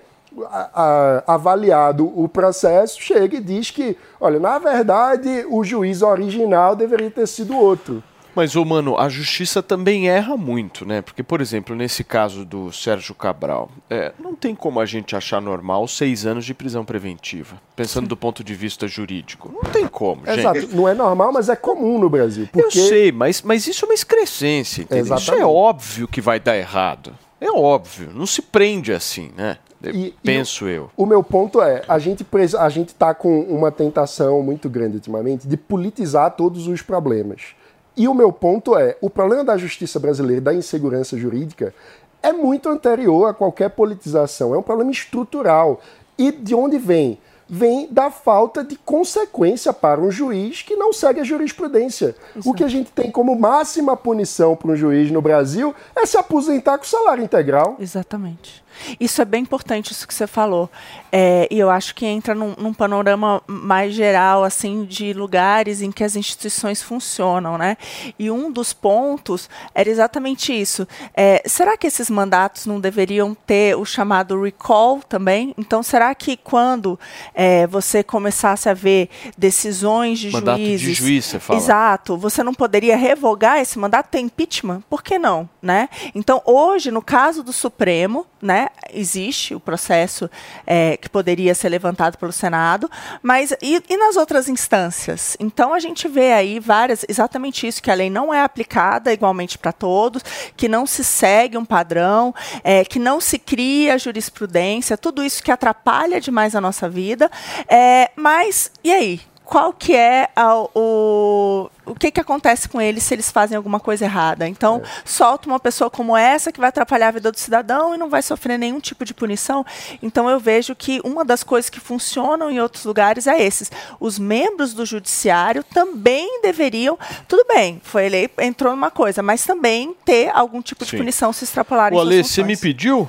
a, a, avaliado o processo, chega e diz que, olha, na verdade, o juiz original deveria ter sido outro. Mas, ô, mano, a justiça também erra muito, né? Porque, por exemplo, nesse caso do Sérgio Cabral, é, não tem como a gente achar normal seis anos de prisão preventiva, pensando do ponto de vista jurídico. Não tem como, gente. Exato, não é normal, mas é comum no Brasil. Porque... Eu sei, mas, mas isso é uma excrescência, entendeu? Isso é óbvio que vai dar errado. É óbvio, não se prende assim, né? E, Penso e eu. O meu ponto é, a gente a gente está com uma tentação muito grande ultimamente de politizar todos os problemas. E o meu ponto é, o problema da justiça brasileira, da insegurança jurídica, é muito anterior a qualquer politização. É um problema estrutural. E de onde vem? vem da falta de consequência para um juiz que não segue a jurisprudência. O que a gente tem como máxima punição para um juiz no Brasil é se aposentar com salário integral. Exatamente. Isso é bem importante, isso que você falou. É, e eu acho que entra num, num panorama mais geral, assim, de lugares em que as instituições funcionam, né? E um dos pontos era exatamente isso. É, será que esses mandatos não deveriam ter o chamado recall também? Então, será que quando é, você começasse a ver decisões de Mandato de juízes... juiz, você fala. Exato. Você não poderia revogar esse mandato? Tem impeachment? Por que não? Né? Então, hoje, no caso do Supremo, né, existe o processo é, que poderia ser levantado pelo Senado, mas e, e nas outras instâncias? Então, a gente vê aí várias, exatamente isso, que a lei não é aplicada igualmente para todos, que não se segue um padrão, é, que não se cria jurisprudência, tudo isso que atrapalha demais a nossa vida. É, mas, e aí? Qual que é a- o, o que, que acontece com eles se eles fazem alguma coisa errada? Então, solta uma pessoa como essa que vai atrapalhar a vida do cidadão e não vai sofrer nenhum tipo de punição. Então, eu vejo que uma das coisas que funcionam em outros lugares é esses. Os membros do judiciário também deveriam, tudo bem, foi eleito, entrou numa coisa, mas também ter algum tipo de Sim. punição se extrapolarem O Ale, você me pediu?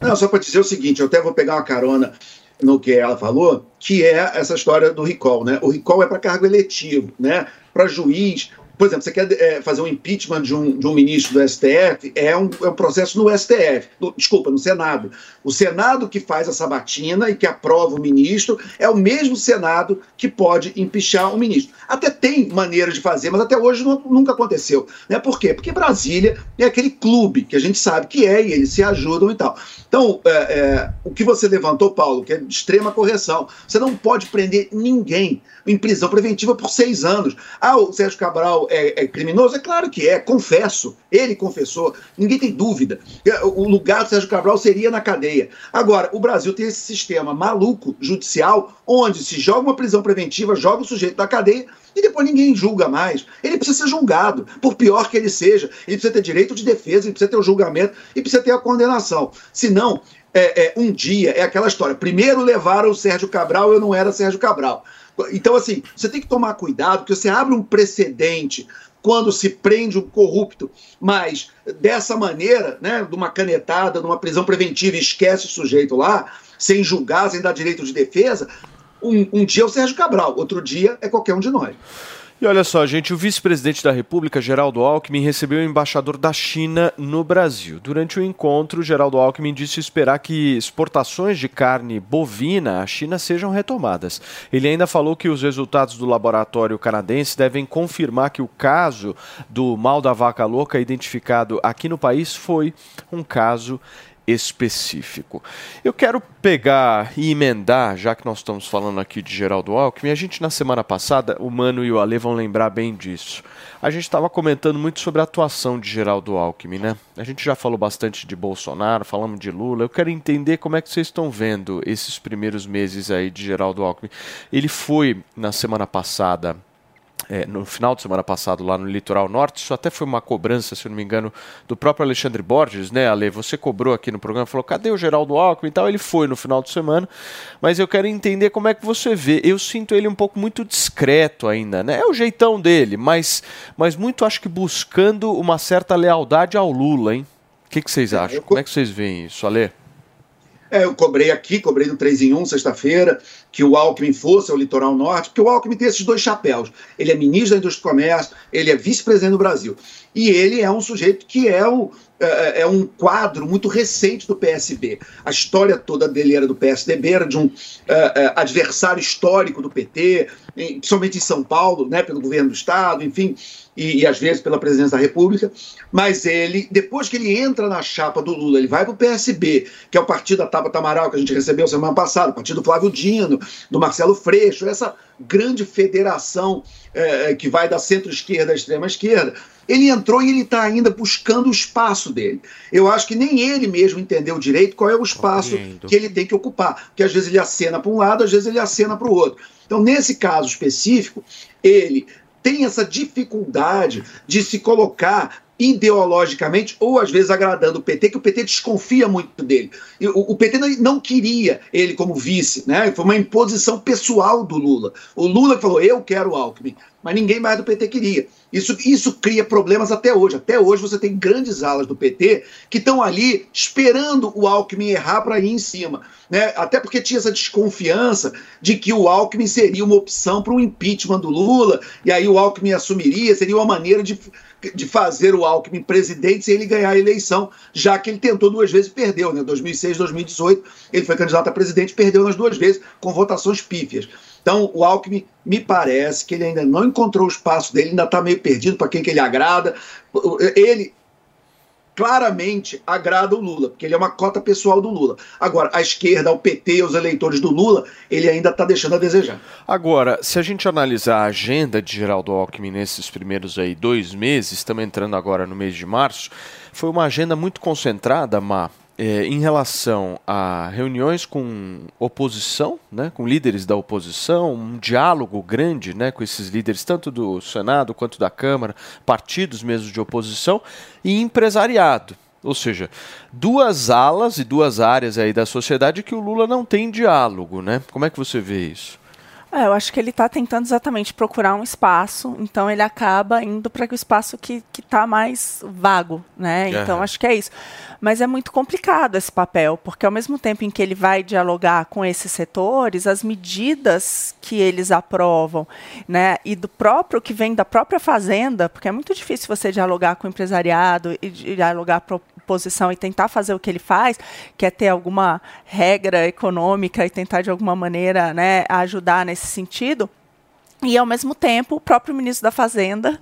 Não, só para dizer o seguinte, eu até vou pegar uma carona no que ela falou, que é essa história do recall, né? O recall é para cargo eletivo, né? Para juiz. Por exemplo, você quer eh, fazer um impeachment de um, de um ministro do STF, é um, é um processo no STF, no- desculpa, no Senado. O Senado que faz a sabatina e que aprova o ministro é o mesmo Senado que pode empichar o ministro. Até tem maneira de fazer, mas até hoje nu- nunca aconteceu. Né? Por quê? Porque Brasília é aquele clube que a gente sabe que é e eles se ajudam e tal. Então, é, é, o que você levantou, Paulo, que é de extrema correção, você não pode prender ninguém em prisão preventiva por seis anos. Ah, o Sérgio Cabral é, é criminoso? É claro que é, confesso. Ele confessou, ninguém tem dúvida. É, O lugar do Sérgio Cabral seria na cadeia. Agora, o Brasil tem esse sistema maluco judicial, onde se joga uma prisão preventiva, joga o sujeito da cadeia e depois ninguém julga mais. Ele precisa ser julgado, por pior que ele seja. Ele precisa ter direito de defesa, ele precisa ter o julgamento e precisa ter a condenação. Senão, é, é, um dia é aquela história. Primeiro levaram o Sérgio Cabral, eu não era Sérgio Cabral. Então, assim, você tem que tomar cuidado, porque você abre um precedente quando se prende um corrupto, mas dessa maneira, né, de uma canetada, de uma prisão preventiva esquece o sujeito lá, sem julgar, sem dar direito de defesa, um, um dia é o Sérgio Cabral, outro dia é qualquer um de nós. E olha só, gente, o vice-presidente da República, Geraldo Alckmin, recebeu o embaixador da China no Brasil. Durante o encontro, Geraldo Alckmin disse esperar que exportações de carne bovina à China sejam retomadas. Ele ainda falou que os resultados do laboratório canadense devem confirmar que o caso do mal da vaca louca identificado aqui no país foi um caso específico. Eu quero pegar e emendar, já que nós estamos falando aqui de Geraldo Alckmin, a gente na semana passada, o Mano e o Ale vão lembrar bem disso. A gente estava comentando muito sobre a atuação de Geraldo Alckmin, né? A gente já falou bastante de Bolsonaro, falamos de Lula. Eu quero entender como é que vocês estão vendo esses primeiros meses aí de Geraldo Alckmin. Ele foi na semana passada é, no final de semana passado lá no Litoral Norte, isso até foi uma cobrança, se eu não me engano, do próprio Alexandre Borges, né, Ale? Você cobrou aqui no programa, falou, cadê o Geraldo Alckmin e tal? Ele foi no final de semana, mas eu quero entender como é que você vê. Eu sinto ele um pouco muito discreto ainda, né? É o jeitão dele, mas, mas muito acho que buscando uma certa lealdade ao Lula, hein? O que, que vocês acham? Como é que vocês veem isso, Ale? É, eu cobrei aqui, cobrei no 3 em 1, sexta-feira, que o Alckmin fosse ao litoral norte, porque o Alckmin tem esses dois chapéus. Ele é ministro da Indústria e Comércio, ele é vice-presidente do Brasil. E ele é um sujeito que é, o, é, é um quadro muito recente do PSB. A história toda dele era do PSDB, era de um é, adversário histórico do PT, em- principalmente em São Paulo, né, pelo governo do Estado, enfim, e, e às vezes pela presidência da República. Mas ele, depois que ele entra na chapa do Lula, ele vai para o PSB, que é o partido da Tabata Amaral, que a gente recebeu semana passada, o partido do Flávio Dino, do Marcelo Freixo, essa grande federação eh, que vai da centro-esquerda à extrema-esquerda. Ele entrou e ele está ainda buscando o espaço dele. Eu acho que nem ele mesmo entendeu direito qual é o espaço Compreendo. que ele tem que ocupar. Porque às vezes ele acena para um lado, às vezes ele acena para o outro. Então, nesse caso específico, ele tem essa dificuldade de se colocar ideologicamente ou às vezes agradando o PT, que o PT desconfia muito dele. O, o PT não, não queria ele como vice, né? Foi uma imposição pessoal do Lula. O Lula falou: eu quero o Alckmin, mas ninguém mais do PT queria. Isso, isso cria problemas até hoje. Até hoje você tem grandes alas do PT que estão ali esperando o Alckmin errar para ir em cima. Né? Até porque tinha essa desconfiança de que o Alckmin seria uma opção para um impeachment do Lula, e aí o Alckmin assumiria, seria uma maneira de, de fazer o Alckmin presidente sem ele ganhar a eleição, já que ele tentou duas vezes e perdeu, né? 2006 2018, ele foi candidato a presidente perdeu nas duas vezes, com votações pífias. Então, o Alckmin, me parece que ele ainda não encontrou o espaço dele, ainda está meio perdido para quem que ele agrada. Ele claramente agrada o Lula, porque ele é uma cota pessoal do Lula. Agora, a esquerda, o PT, os eleitores do Lula, ele ainda está deixando a desejar. Agora, se a gente analisar a agenda de Geraldo Alckmin nesses primeiros aí dois meses, estamos entrando agora no mês de março, foi uma agenda muito concentrada, Má, é, em relação a reuniões com oposição, né, com líderes da oposição, um diálogo grande né, com esses líderes, tanto do Senado quanto da Câmara, partidos mesmo de oposição, e empresariado. Ou seja, duas alas e duas áreas aí da sociedade que o Lula não tem diálogo, né? Como é que você vê isso? É, eu acho que ele está tentando exatamente procurar um espaço, então ele acaba indo para o espaço que está mais vago, né? Então acho que é isso. Mas é muito complicado esse papel, porque ao mesmo tempo em que ele vai dialogar com esses setores, as medidas que eles aprovam, né, e do próprio que vem da própria fazenda, porque é muito difícil você dialogar com o empresariado e dialogar com a oposição e tentar fazer o que ele faz, que é ter alguma regra econômica e tentar de alguma maneira, né, ajudar nesse sentido. E ao mesmo tempo, o próprio ministro da Fazenda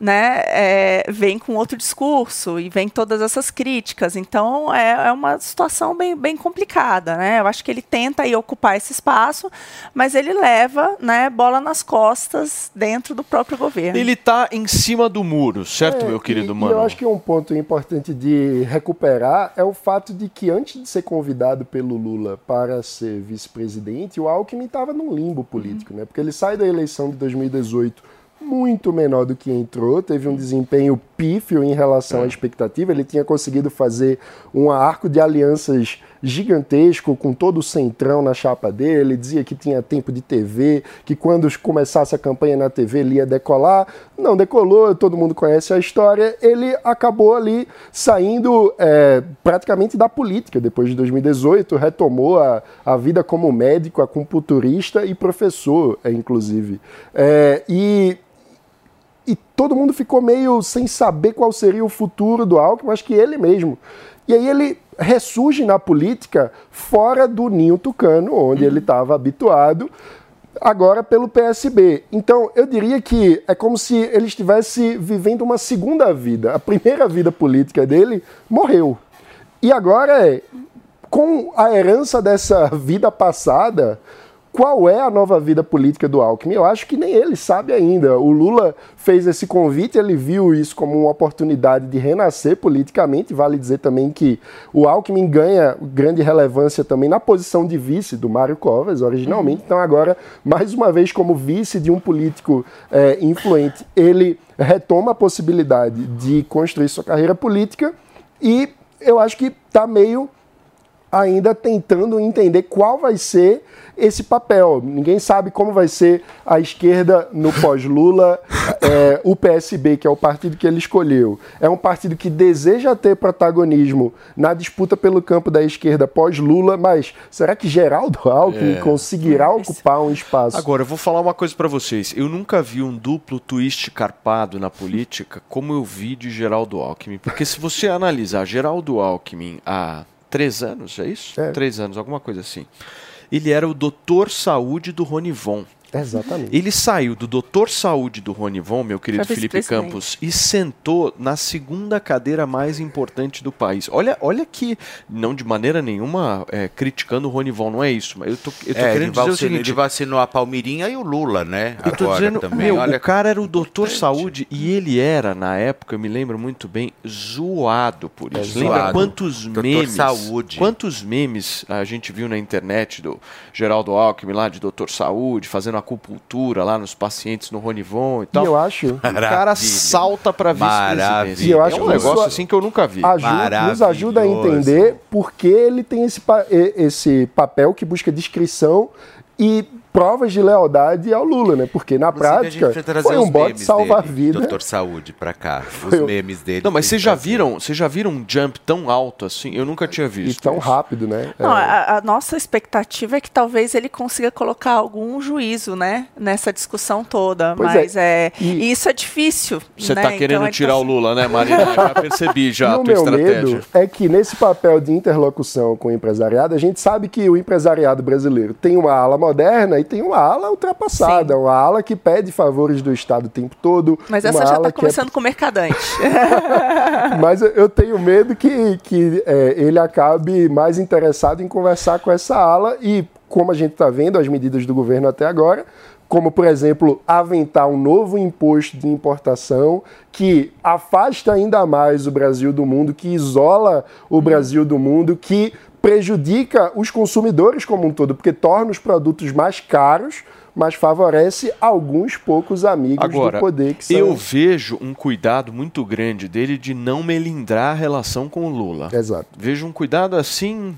né, é, vem com outro discurso e vem todas essas críticas. Então é, é uma situação bem, bem complicada. Né? Eu acho que ele tenta aí ocupar esse espaço, mas ele leva né, bola nas costas dentro do próprio governo. Ele está em cima do muro, certo, É, meu querido e, mano? E eu acho que um ponto importante de recuperar é o fato de que antes de ser convidado pelo Lula para ser vice-presidente, o Alckmin estava num limbo político, né? Porque ele sai da eleição de 2018 muito menor do que entrou, teve um desempenho pífio em relação à expectativa. Ele tinha conseguido fazer um arco de alianças gigantesco com todo o centrão na chapa dele. Ele dizia que tinha tempo de TV, que quando começasse a campanha na TV ele ia decolar. Não decolou, todo mundo conhece a história. Ele acabou ali saindo é, praticamente da política depois de 2018, retomou a, a vida como médico, acupunturista e professor, é, inclusive. É, e e todo mundo ficou meio sem saber qual seria o futuro do Alckmin, acho que ele mesmo. E aí ele ressurge na política fora do ninho tucano, onde ele estava habituado, agora pelo PSB. Então, eu diria que é como se ele estivesse vivendo uma segunda vida. A primeira vida política dele morreu. E agora é, com a herança dessa vida passada, qual é a nova vida política do Alckmin? Eu acho que nem ele sabe ainda. O Lula fez esse convite, ele viu isso como uma oportunidade de renascer politicamente. Vale dizer também que o Alckmin ganha grande relevância também na posição de vice do Mário Covas, originalmente. Então, agora, mais uma vez, como vice de um político eh, influente, ele retoma a possibilidade de construir sua carreira política e eu acho que está meio ainda tentando entender qual vai ser esse papel. Ninguém sabe como vai ser a esquerda no pós-Lula. É, o PSB, que é o partido que ele escolheu, é um partido que deseja ter protagonismo na disputa pelo campo da esquerda pós-Lula, mas será que Geraldo Alckmin É. conseguirá ocupar um espaço? Agora, eu vou falar uma coisa pra vocês. Eu nunca vi um duplo twist carpado na política como eu vi de Geraldo Alckmin. Porque se você analisar Geraldo Alckmin há três anos, é isso? Três anos, alguma coisa assim. Ele era o doutor saúde do Ronivon. Exatamente. Ele saiu do doutor saúde do Ronivon, meu querido Foi Felipe. Campos, e sentou na segunda cadeira mais importante do país. Olha, olha que, não de maneira nenhuma é, criticando o Ronivon, não é isso. Mas eu tô, eu tô É, querendo dizer o vacinou, seguinte. ele vacinou a Palmirinha e o Lula, né? Eu tô Agora dizendo, também. meu, Olha, o cara era o doutor saúde e ele era, na época, eu me lembro muito bem, zoado por É, isso. Lembra zoado. quantos Doutor memes, Saúde. quantos memes a gente viu na internet do Geraldo Alckmin lá de doutor saúde, fazendo acupuntura lá nos pacientes no Ronivon e tal. E eu acho- O cara Maravilha. salta pra vice-presidência. E é um negócio assim que eu nunca vi. ajuda- nos ajuda a entender por que ele tem esse, pa- esse papel que busca discrição e provas de lealdade ao Lula, né? Porque na Inclusive, prática foi os um bote salva-vida. Doutor Saúde, pra cá. Os Foi um- memes dele. Não, mas vocês já viram, vocês já viram um jump tão alto assim? Eu nunca tinha E visto. tão rápido, né? Não, É. a, a nossa expectativa é que talvez ele consiga colocar algum juízo, né, nessa discussão toda. Pois é, mas é, e isso é difícil. Você né? tá querendo Então, tirar tá- o Lula, né, Marina? Já percebi já E a tua meu estratégia. medo é que nesse papel de interlocução com o empresariado, a gente sabe que o empresariado brasileiro tem uma ala moderna e tem uma ala ultrapassada, uma ala que pede favores do Estado o tempo todo. Mas essa já está que é começando com o mercadante. Mas eu- eu tenho medo que, que é, ele acabe mais interessado em conversar com essa ala e, como a gente está vendo, as medidas do governo até agora, como, por exemplo, aventar um novo imposto de importação que afasta ainda mais o Brasil do mundo, que isola o Brasil do mundo, que prejudica os consumidores como um todo, porque torna os produtos mais caros, mas favorece alguns poucos amigos Agora, do poder que são... eu vejo um cuidado muito grande dele de não melindrar a relação com o Lula. Exato. Vejo um cuidado assim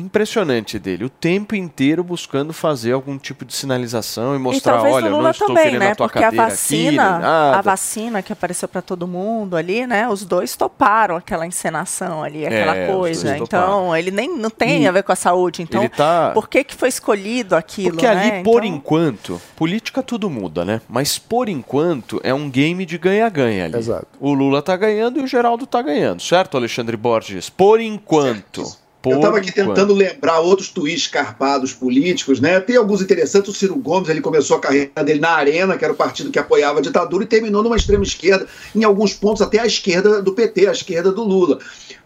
impressionante dele, o tempo inteiro buscando fazer algum tipo de sinalização e e mostrar, talvez olha, eu Lula não estou também, querendo né? a tua Porque a cadeira aqui, vacina, nada. a vacina que apareceu para todo mundo ali, né? Os dois toparam aquela encenação ali, aquela É, coisa. Então, toparam. ele nem não tem E a ver com a saúde. Então, ele tá- por que que foi escolhido aquilo, Porque né? ali, por Então- enquanto, política tudo muda, né? Mas por enquanto é um game de ganha-ganha ali. Exato. O Lula tá ganhando e o Geraldo tá ganhando, certo, Alexandre Borges? Por enquanto. Por Eu estava aqui enquanto. tentando lembrar outros tweets carpados políticos, né? Tem alguns interessantes. O Ciro Gomes, ele começou a carreira dele na Arena, que era o partido que apoiava a ditadura, e terminou numa extrema esquerda, em alguns pontos até à esquerda do PT, à esquerda do Lula.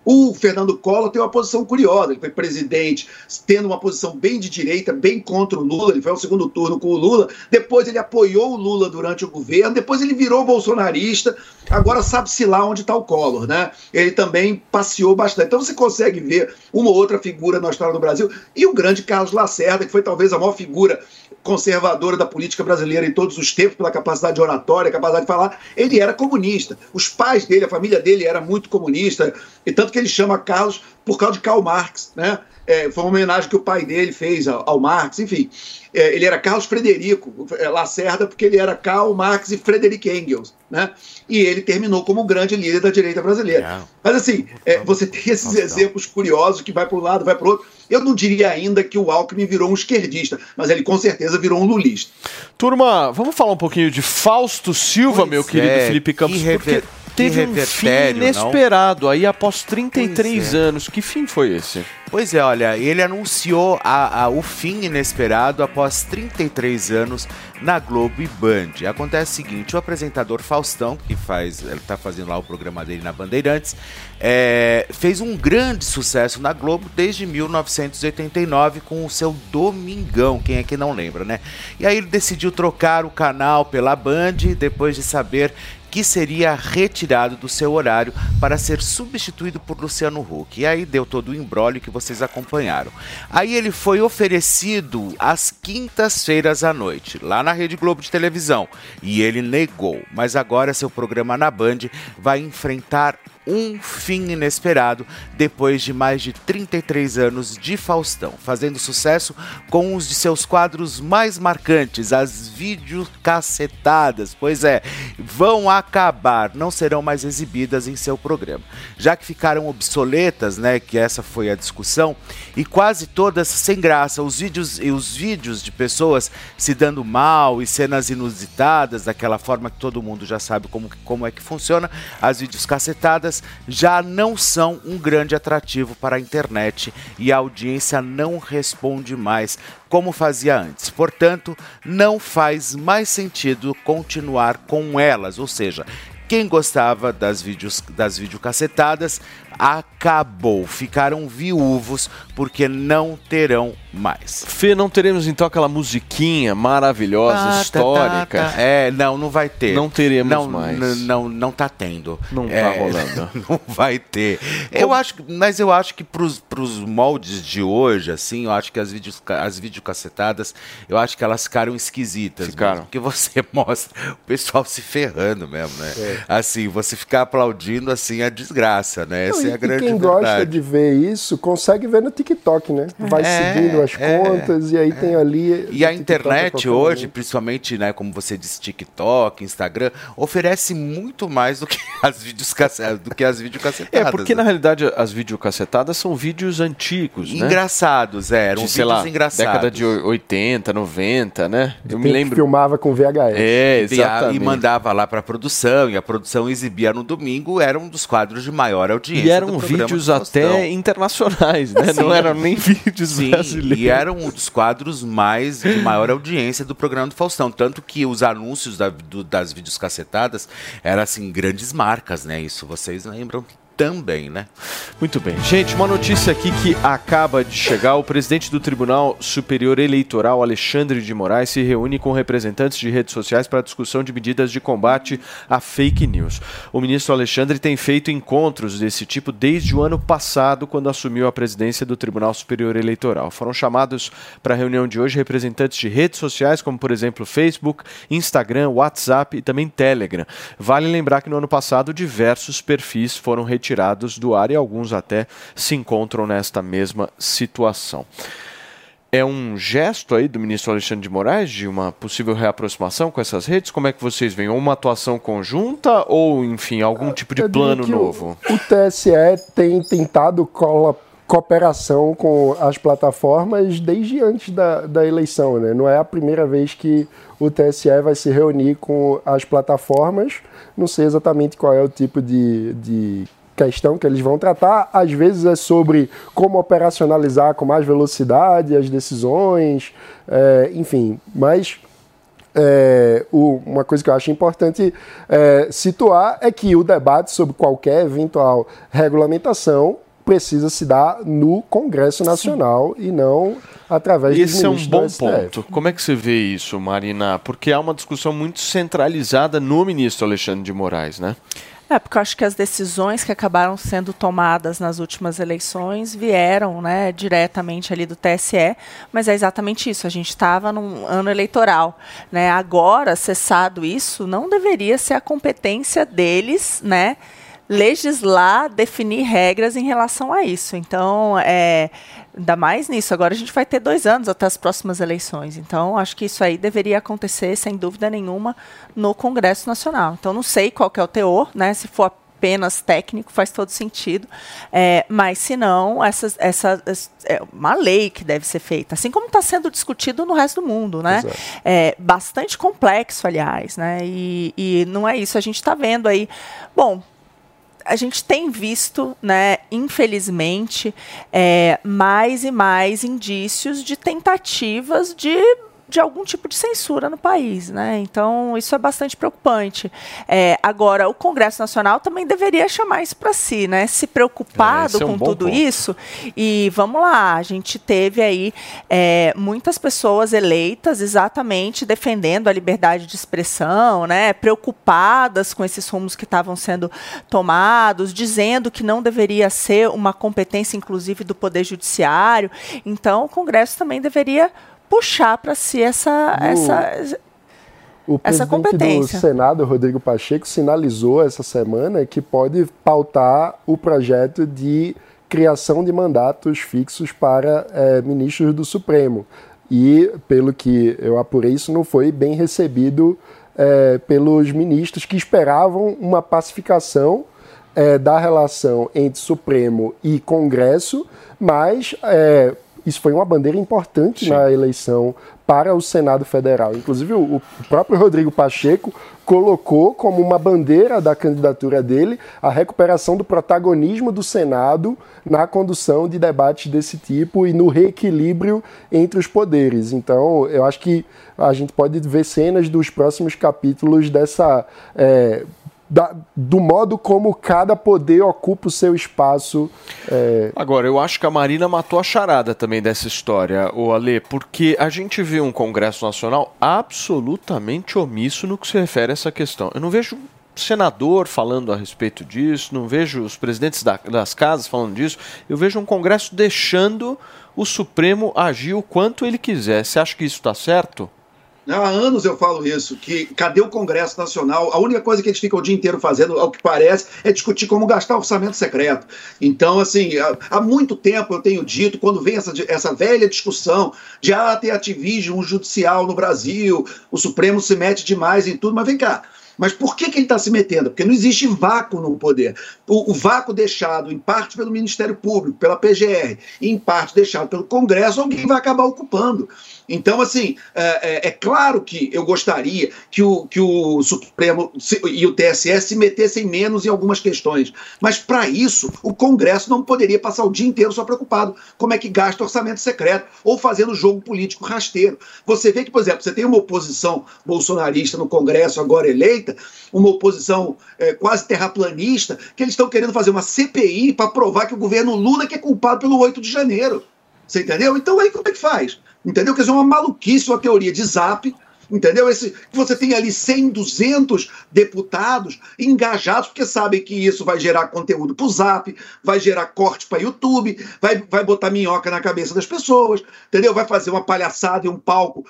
O Fernando Collor tem uma posição curiosa. Ele foi presidente, tendo uma posição bem de direita, bem contra o Lula. Ele foi ao segundo turno com o Lula. Depois ele apoiou o Lula durante o governo. Depois ele virou bolsonarista. Agora sabe-se lá onde está o Collor, né? Ele também passeou bastante. Então você consegue ver uma ou outra figura na história do Brasil. E o grande Carlos Lacerda, que foi talvez a maior figura conservadora da política brasileira em todos os tempos, pela capacidade de oratória, capacidade de falar, ele era comunista. Os pais dele, a família dele era muito comunista, e tanto que ele chama Carlos por causa de Karl Marx, né? É, foi uma homenagem que o pai dele fez ao, ao Marx, enfim. É, ele era Carlos Frederico é, Lacerda, porque ele era Karl Marx e Frederick Engels, né? E ele terminou como o grande líder da direita brasileira. Mas assim, é, você tem esses exemplos curiosos que vai para um lado, vai para o outro. Eu não diria ainda que o Alckmin virou um esquerdista, mas ele com certeza virou um lulista. Turma, vamos falar um pouquinho de Fausto Silva, Pois meu querido é, Felipe Campos, que porque teve um fim revertério, não? inesperado aí após 33 Pois é. anos. Que fim foi esse? Pois é, olha, ele anunciou a- a- o fim inesperado após 33 anos na Globo e Band. Acontece o seguinte, o apresentador Faustão, que faz, ele tá fazendo lá o programa dele na Bandeirantes, é, fez um grande sucesso na Globo desde 1989 com o seu Domingão, quem é que não lembra, né? E aí ele decidiu trocar o canal pela Band depois de saber que seria retirado do seu horário para ser substituído por Luciano Huck. E aí deu todo o embrólio que vocês acompanharam. Aí ele foi oferecido às quintas-feiras à noite, lá na Rede Globo de televisão, e ele negou. Mas agora seu programa na Band vai enfrentar um fim inesperado depois de mais de 33 anos de Faustão, fazendo sucesso com os de seus quadros mais marcantes, as videocacetadas. Pois é, vão acabar, não serão mais exibidas em seu programa, já que ficaram obsoletas, né, que essa foi a discussão, e quase todas sem graça, os vídeos e os vídeos de pessoas se dando mal e cenas inusitadas, daquela forma que todo mundo já sabe como, como é que funciona, as vídeos já não são um grande atrativo para a internet e a audiência não responde mais como fazia antes. Portanto, não faz mais sentido continuar com elas, ou seja, quem gostava das vídeos das videocacetadas acabou, ficaram viúvos porque não terão mais. Fê, não teremos então aquela musiquinha maravilhosa, Ah, tá, histórica? tá, tá. É, não, não vai ter. Não teremos não, mais. Não, não tá tendo. Não tá É, rolando. Não vai ter. Eu acho, que- mas eu acho que pros, pros moldes de hoje, assim, eu acho que as, vídeos, as videocassetadas, eu acho que elas ficaram esquisitas. Ficaram. porque você mostra o pessoal se ferrando mesmo, né? É. Assim, você ficar aplaudindo, assim, a desgraça, né? Essa Não, é e- a e grande quem verdade. gosta de ver isso consegue ver no TikTok, né? Vai É, seguindo as é, contas e aí tem ali. E a TikTok internet qualquer hoje, momento. principalmente, né, como você disse, TikTok, Instagram, oferece muito mais do que as videocassetas, do que as videocassetadas. É, porque na realidade as videocassetadas são vídeos antigos, né? Engraçados, é, eram de, sei vídeos lá, engraçados. década de 80, 90, né? Eu me lembro. filmava com VHS. É, E exatamente. E mandava lá para a produção, e a produção exibia no domingo, era um dos quadros de maior audiência. E eram vídeos até internacionais, né? Sim. Não eram nem vídeos Sim, brasileiros. e eram um dos quadros mais de maior audiência do programa do Faustão. Tanto que os anúncios da- do- das vídeos cacetadas eram assim, grandes marcas, né? Isso vocês lembram também, né? Muito bem. Gente, uma notícia aqui que acaba de chegar. O presidente do Tribunal Superior Eleitoral, Alexandre de Moraes, se reúne com representantes de redes sociais para discussão de medidas de combate à fake news. O ministro Alexandre tem feito encontros desse tipo desde o ano passado, quando assumiu a presidência do Tribunal Superior Eleitoral. Foram chamados para a reunião de hoje representantes de redes sociais, como por exemplo Facebook, Instagram, WhatsApp e também Telegram. Vale lembrar que no ano passado diversos perfis foram retirados do ar e alguns até se encontram nesta mesma situação. É um gesto aí do ministro Alexandre de Moraes de uma possível reaproximação com essas redes? Como é que vocês veem? Uma atuação conjunta ou, enfim, algum tipo de Eu plano que o- novo? O, TSE tem tentado cola- cooperação com as plataformas desde antes da, da eleição, né? Não é a primeira vez que o TSE vai se reunir com as plataformas. Não sei exatamente qual é o tipo de, de questão que eles vão tratar. Às vezes é sobre como operacionalizar com mais velocidade as decisões, é, enfim. Mas é, o- uma coisa que eu acho importante é, situar é que o debate sobre qualquer eventual regulamentação precisa se dar no Congresso Nacional e não através dos Esse é um bom ponto. Como é que você vê isso, Marina? Porque há uma discussão muito centralizada no ministro Alexandre de Moraes, né? É, porque eu acho que as decisões que acabaram sendo tomadas nas últimas eleições vieram né, diretamente ali do TSE, mas é exatamente isso. A gente estava num ano eleitoral. Né? Agora, cessado isso, não deveria ser a competência deles, né? legislar, definir regras em relação a isso. Então, é, ainda mais nisso. Agora a gente vai ter dois anos até as próximas eleições. Então, acho que isso aí deveria acontecer, sem dúvida nenhuma, no Congresso Nacional. Então, não sei qual é o teor, né? Se for apenas técnico, faz todo sentido. É, mas, se não, essa, essa, essa é uma lei que deve ser feita, assim como está sendo discutido no resto do mundo, né? Exato. É bastante complexo, aliás, né? E, e não é isso. A gente está vendo aí. Bom, a gente tem visto, né, infelizmente, é, mais e mais indícios de tentativas de de algum tipo de censura no país, né? Então isso é bastante preocupante. É, agora o Congresso Nacional também deveria chamar isso para si, né? Se preocupado É, é um com tudo ponto. isso e vamos lá, a gente teve aí é, muitas pessoas eleitas exatamente defendendo a liberdade de expressão, né? Preocupadas com esses rumos que estavam sendo tomados, dizendo que não deveria ser uma competência, inclusive, do Poder Judiciário. Então, o Congresso também deveria puxar para si essa, No- essa, O essa competência. do Senado, Rodrigo Pacheco, sinalizou essa semana que pode pautar o projeto de criação de mandatos fixos para eh, ministros do Supremo. E, pelo que eu apurei, isso não foi bem recebido eh, pelos ministros que esperavam uma pacificação eh, da relação entre Supremo e Congresso, mas eh, isso foi uma bandeira importante na eleição para o Senado Federal. Inclusive, o, o próprio Rodrigo Pacheco colocou como uma bandeira da candidatura dele a recuperação do protagonismo do Senado na condução de debates desse tipo e no reequilíbrio entre os poderes. Então, eu acho que a gente pode ver cenas dos próximos capítulos dessa. é, da- do modo como cada poder ocupa o seu espaço. é, Agora, eu acho que a Marina matou a charada também dessa história, o Ale, porque a gente vê um Congresso Nacional absolutamente omisso no que se refere a essa questão. Eu não vejo senador falando a respeito disso, não vejo os presidentes da- das casas falando disso, eu vejo um Congresso deixando o Supremo agir o quanto ele quiser. Você acha que isso está certo? Há anos eu falo isso, que cadê o Congresso Nacional? A única coisa que eles ficam o dia inteiro fazendo, ao que parece, é discutir como gastar orçamento secreto. Então, assim, há, há muito tempo eu tenho dito, quando vem essa, essa velha discussão de ah, ter ativismo judicial no Brasil, o Supremo se mete demais em tudo, mas vem cá. Mas por que, que ele está se metendo? Porque não existe vácuo no poder. O, o vácuo deixado, em parte, pelo Ministério Público, pela PGR, e em parte deixado pelo Congresso, alguém vai acabar ocupando. Então, assim, é, é- é claro que eu gostaria que o, que o Supremo e o TSE se metessem menos em algumas questões. Mas, para isso, o Congresso não poderia passar o dia inteiro só preocupado como é que gasta orçamento secreto ou fazendo jogo político rasteiro. Você vê que, por exemplo, você tem uma oposição bolsonarista no Congresso agora eleita, uma oposição é, quase terraplanista, que eles estão querendo fazer uma CPI para provar que o governo Lula que é culpado pelo 8 de janeiro. Você entendeu? Então aí como é que faz? Entendeu? Quer dizer, uma maluquice, uma teoria de zap. Entendeu? Esse, você tem ali 100, 200 deputados engajados, porque sabem que isso vai gerar conteúdo para o Zap, vai gerar corte para YouTube, vai, vai botar minhoca na cabeça das pessoas, entendeu? Vai fazer uma palhaçada e um palco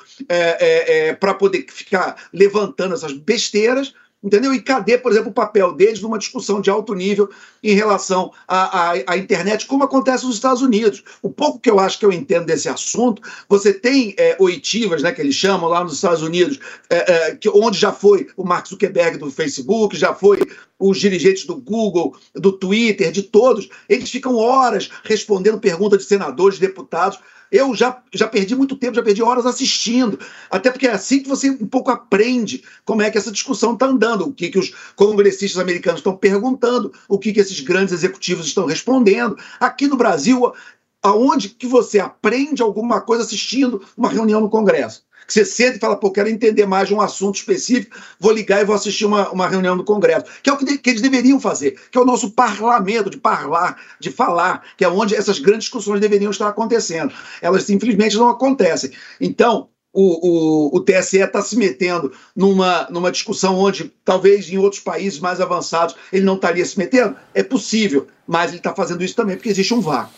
para poder ficar levantando essas besteiras. Entendeu? E cadê, por exemplo, o papel deles numa discussão de alto nível em relação à, à, à internet, como acontece nos Estados Unidos? O pouco que eu acho que eu entendo desse assunto, você tem é, oitivas, né, que eles chamam lá nos Estados Unidos, é, é, que, onde já foi o Mark Zuckerberg do Facebook, já foi os dirigentes do Google, do Twitter, de todos, eles ficam horas respondendo perguntas de senadores, de deputados. Eu já, já perdi muito tempo, já perdi horas assistindo. Até porque é assim que você um pouco aprende como é que essa discussão está andando, o que, que os congressistas americanos estão perguntando, o que, que esses grandes executivos estão respondendo. Aqui no Brasil, aonde que você aprende alguma coisa assistindo uma reunião no Congresso? Que você senta e fala, pô, quero entender mais de um assunto específico, vou ligar e vou assistir uma, uma reunião do Congresso. Que é o que, de- que eles deveriam fazer, que é o nosso parlamento, de parlar, de falar, que é onde essas grandes discussões deveriam estar acontecendo. Elas simplesmente não acontecem. Então, o, o, o TSE está se metendo numa, numa discussão onde, talvez em outros países mais avançados, ele não estaria se metendo? É possível, mas ele está fazendo isso também porque existe um vácuo.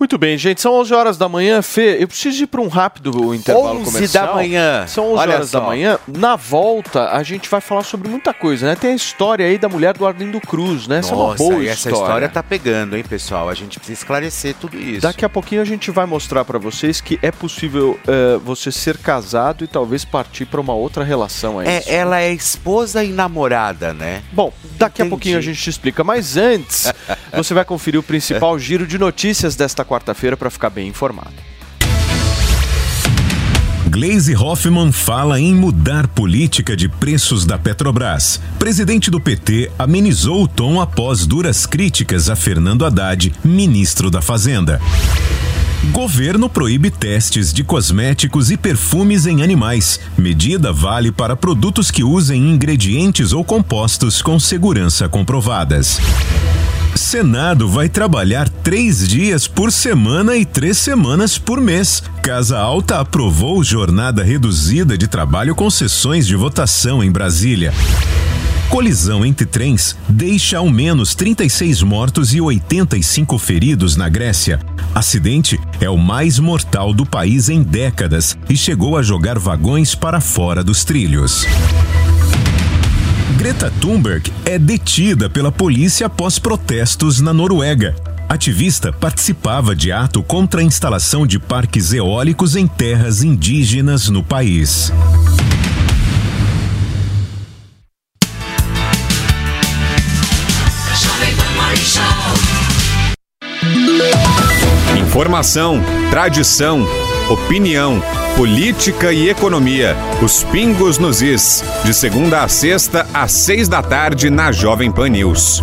Muito bem, gente, são 11 horas da manhã. Fê, eu preciso ir para um rápido intervalo 11 comercial. da manhã. São 11 Olha horas da só. manhã. Na volta, a gente vai falar sobre muita coisa, né? Tem a história aí da mulher do Arlindo Cruz, né? Essa é uma Nossa, boa e essa história tá pegando, hein, pessoal? A gente precisa esclarecer tudo isso. Daqui a pouquinho a gente vai mostrar para vocês que é possível eh, você ser casado e talvez partir para uma outra relação. É, É, ela é esposa e namorada, né? Bom, daqui a pouquinho a gente te explica, mas antes você vai conferir o principal giro de notícias desta quarta-feira para ficar bem informado. Glaze Hoffman fala em mudar política de preços da Petrobras. Presidente do PT amenizou o tom após duras críticas a Fernando Haddad, ministro da Fazenda. Governo proíbe testes de cosméticos e perfumes em animais. Medida vale para produtos que usem ingredientes ou compostos com segurança comprovadas. Senado vai trabalhar três dias por semana e três semanas por mês. Casa Alta aprovou jornada reduzida de trabalho com sessões de votação em Brasília. Colisão entre trens deixa ao menos 36 mortos e 85 feridos na Grécia. Acidente é o mais mortal do país em décadas e chegou a jogar vagões para fora dos trilhos. Greta Thunberg é detida pela polícia após protestos na Noruega. Ativista participava de ato contra a instalação de parques eólicos em terras indígenas no país. Informação, tradição, opinião, política e economia. Os pingos nos is. De segunda a sexta, às seis da tarde, na Jovem Pan News.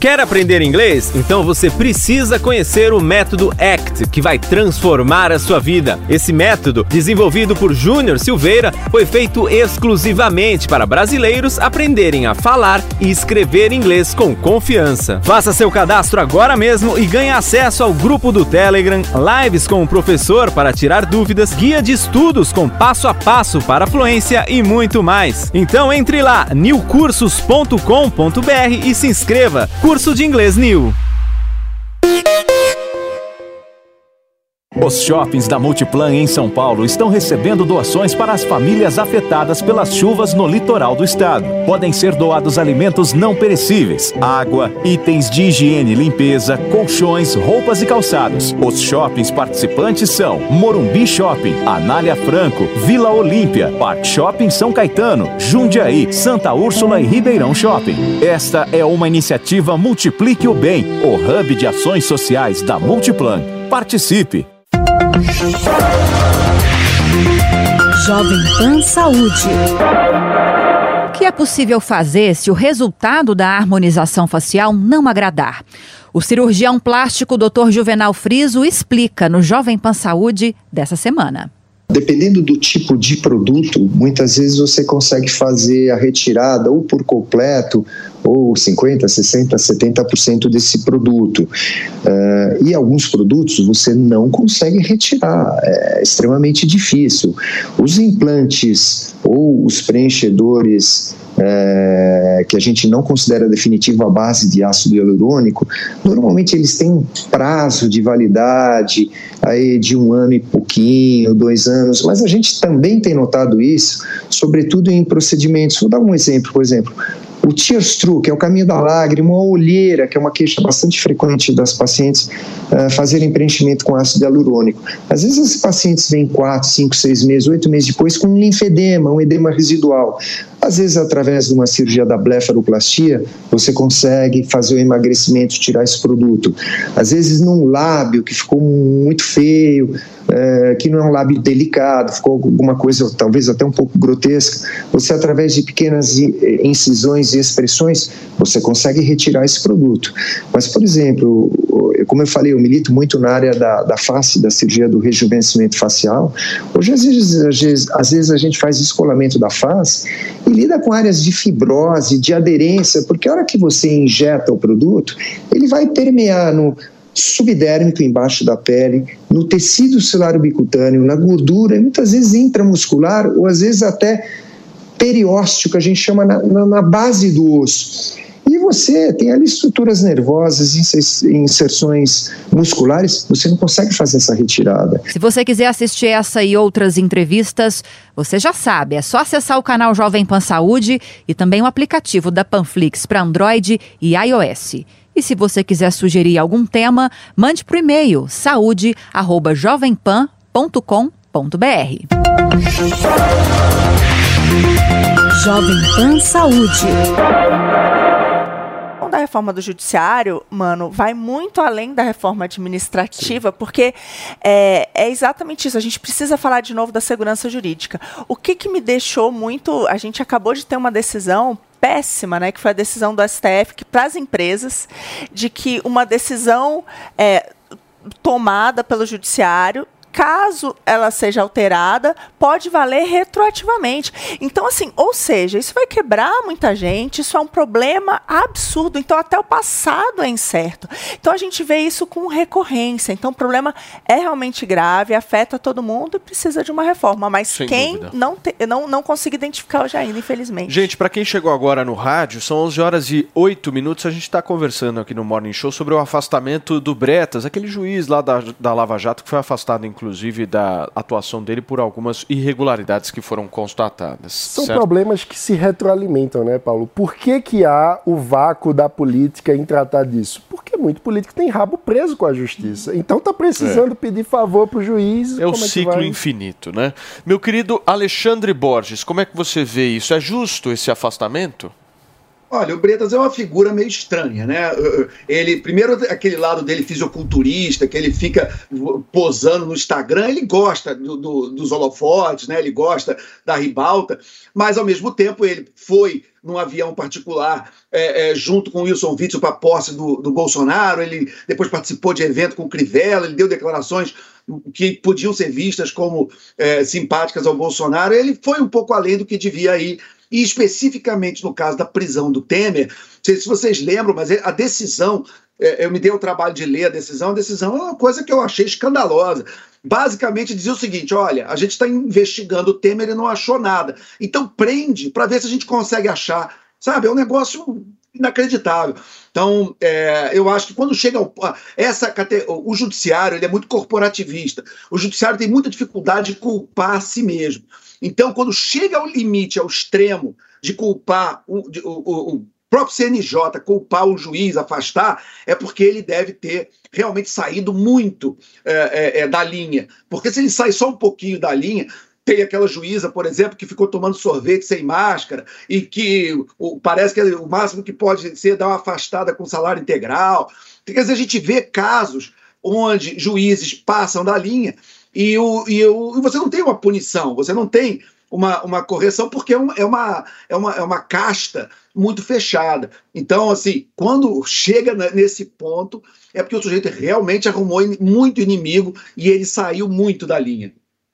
Quer aprender inglês? Então você precisa conhecer o método ACT, que vai transformar a sua vida. Esse método, desenvolvido por Júnior Silveira, foi feito exclusivamente para brasileiros aprenderem a falar e escrever inglês com confiança. Faça seu cadastro agora mesmo e ganhe acesso ao grupo do Telegram, lives com o professor para tirar dúvidas, guia de estudos com passo a passo para fluência e muito mais. Então entre lá, newcursos.com.br e se inscreva. Curso de Inglês New. Os shoppings da Multiplan em São Paulo estão recebendo doações para as famílias afetadas pelas chuvas no litoral do estado. Podem ser doados alimentos não perecíveis, água, itens de higiene e limpeza, colchões, roupas e calçados. Os shoppings participantes são Morumbi Shopping, Anália Franco, Vila Olímpia, Park Shopping São Caetano, Jundiaí, Santa Úrsula e Ribeirão Shopping. Esta é uma iniciativa Multiplique o Bem, o hub de ações sociais da Multiplan. Participe! Jovem Pan Saúde. O que é possível fazer se o resultado da harmonização facial não agradar? O cirurgião plástico Dr. Juvenal Friso explica no Jovem Pan Saúde dessa semana. Dependendo do tipo de produto, muitas vezes você consegue fazer a retirada ou por completo, ou 50%, 60%, 70% desse produto. Uh, e alguns produtos você não consegue retirar, é extremamente difícil. Os implantes ou os preenchedores é, que a gente não considera definitivo a base de ácido hialurônico, normalmente eles têm prazo de validade aí de um ano e pouquinho, dois anos, mas a gente também tem notado isso, sobretudo em procedimentos. Vou dar um exemplo, por exemplo, o tears through, que é o caminho da lágrima, a olheira, que é uma queixa bastante frequente das pacientes uh, fazerem preenchimento com ácido hialurônico. Às vezes os pacientes vêm 4, 5, 6 meses, 8 meses depois com um linfedema, um edema residual. Às vezes, através de uma cirurgia da blefaroplastia, você consegue fazer o emagrecimento, tirar esse produto. Às vezes, num lábio que ficou muito feio, é, que não é um lábio delicado, ficou alguma coisa talvez até um pouco grotesca, você, através de pequenas incisões e expressões, você consegue retirar esse produto. Mas, por exemplo, como eu falei, eu milito muito na área da, da face, da cirurgia do rejuvenescimento facial. Hoje, às vezes, às vezes, às vezes a gente faz descolamento da face e lida com áreas de fibrose, de aderência, porque a hora que você injeta o produto, ele vai permear no subdérmico embaixo da pele, no tecido celular bicutâneo, na gordura, muitas vezes intramuscular ou às vezes até periósteo, que a gente chama na, na, na base do osso. E você tem ali estruturas nervosas, inserções musculares, você não consegue fazer essa retirada. Se você quiser assistir essa e outras entrevistas, você já sabe, é só acessar o canal Jovem Pan Saúde e também o aplicativo da Panflix para Android e iOS. E se você quiser sugerir algum tema, mande para o e-mail saúde@jovempan.com.br. Jovem Pan Saúde. da reforma do judiciário, mano, vai muito além da reforma administrativa, porque é, é exatamente isso. A gente precisa falar de novo da segurança jurídica. O que, que me deixou muito. A gente acabou de ter uma decisão péssima, né, que foi a decisão do STF, que para as empresas, de que uma decisão é, tomada pelo judiciário caso ela seja alterada, pode valer retroativamente. Então, assim, ou seja, isso vai quebrar muita gente, isso é um problema absurdo. Então, até o passado é incerto. Então, a gente vê isso com recorrência. Então, o problema é realmente grave, afeta todo mundo e precisa de uma reforma. Mas Sem quem dúvida. não, te, não, não consigo identificar hoje ainda, infelizmente. Gente, para quem chegou agora no rádio, são 11 horas e 8 minutos. A gente está conversando aqui no Morning Show sobre o afastamento do Bretas, aquele juiz lá da, da Lava Jato que foi afastado, inclusive, da atuação dele por algumas irregularidades que foram constatadas. São certo? problemas que se retroalimentam, né, Paulo? Por que, que há o vácuo da política em tratar disso? Porque muito político tem rabo preso com a justiça. Então tá precisando pedir favor pro juiz. É o que ciclo vai? infinito, né? Meu querido Alexandre Borges, como é que você vê isso? É justo esse afastamento? Olha, o Bretas é uma figura meio estranha, né? Ele, primeiro, aquele lado dele fisiculturista, que ele fica posando no Instagram, ele gosta do- do- dos holofotes, né? Ele gosta da ribalta, mas ao mesmo tempo ele foi num avião particular é, é, junto com Wilson Witzel para a posse do, do Bolsonaro, ele depois participou de evento com o Crivella, ele deu declarações que podiam ser vistas como é, simpáticas ao Bolsonaro, ele foi um pouco além do que devia ir e especificamente no caso da prisão do Temer, não sei se vocês lembram, mas a decisão, é, eu me dei o trabalho de ler a decisão, a decisão é uma coisa que eu achei escandalosa. Basicamente dizia o seguinte: olha, a gente está investigando o Temer e não achou nada. Então prende para ver se a gente consegue achar. Sabe, é um negócio inacreditável. Então, é, eu acho que quando chega ao, essa o judiciário, ele é muito corporativista. O judiciário tem muita dificuldade de culpar a si mesmo. Então, quando chega ao limite, ao extremo de culpar o, de- o- o- próprio CNJ, culpar o juiz, afastar, é porque ele deve ter realmente saído muito é, é, é, da linha. Porque se ele sai só um pouquinho da linha, tem aquela juíza, por exemplo, que ficou tomando sorvete sem máscara e que o- parece que o máximo que pode ser dar uma afastada com salário integral. Quer dizer, a gente vê casos onde juízes passam da linha e, o, e, o, e você não tem uma punição, você não tem uma, uma correção, porque é, um- é uma, é, uma, é uma casta muito fechada. Então, assim, quando chega nesse ponto, é porque o sujeito realmente arrumou muito inimigo e ele saiu muito da linha.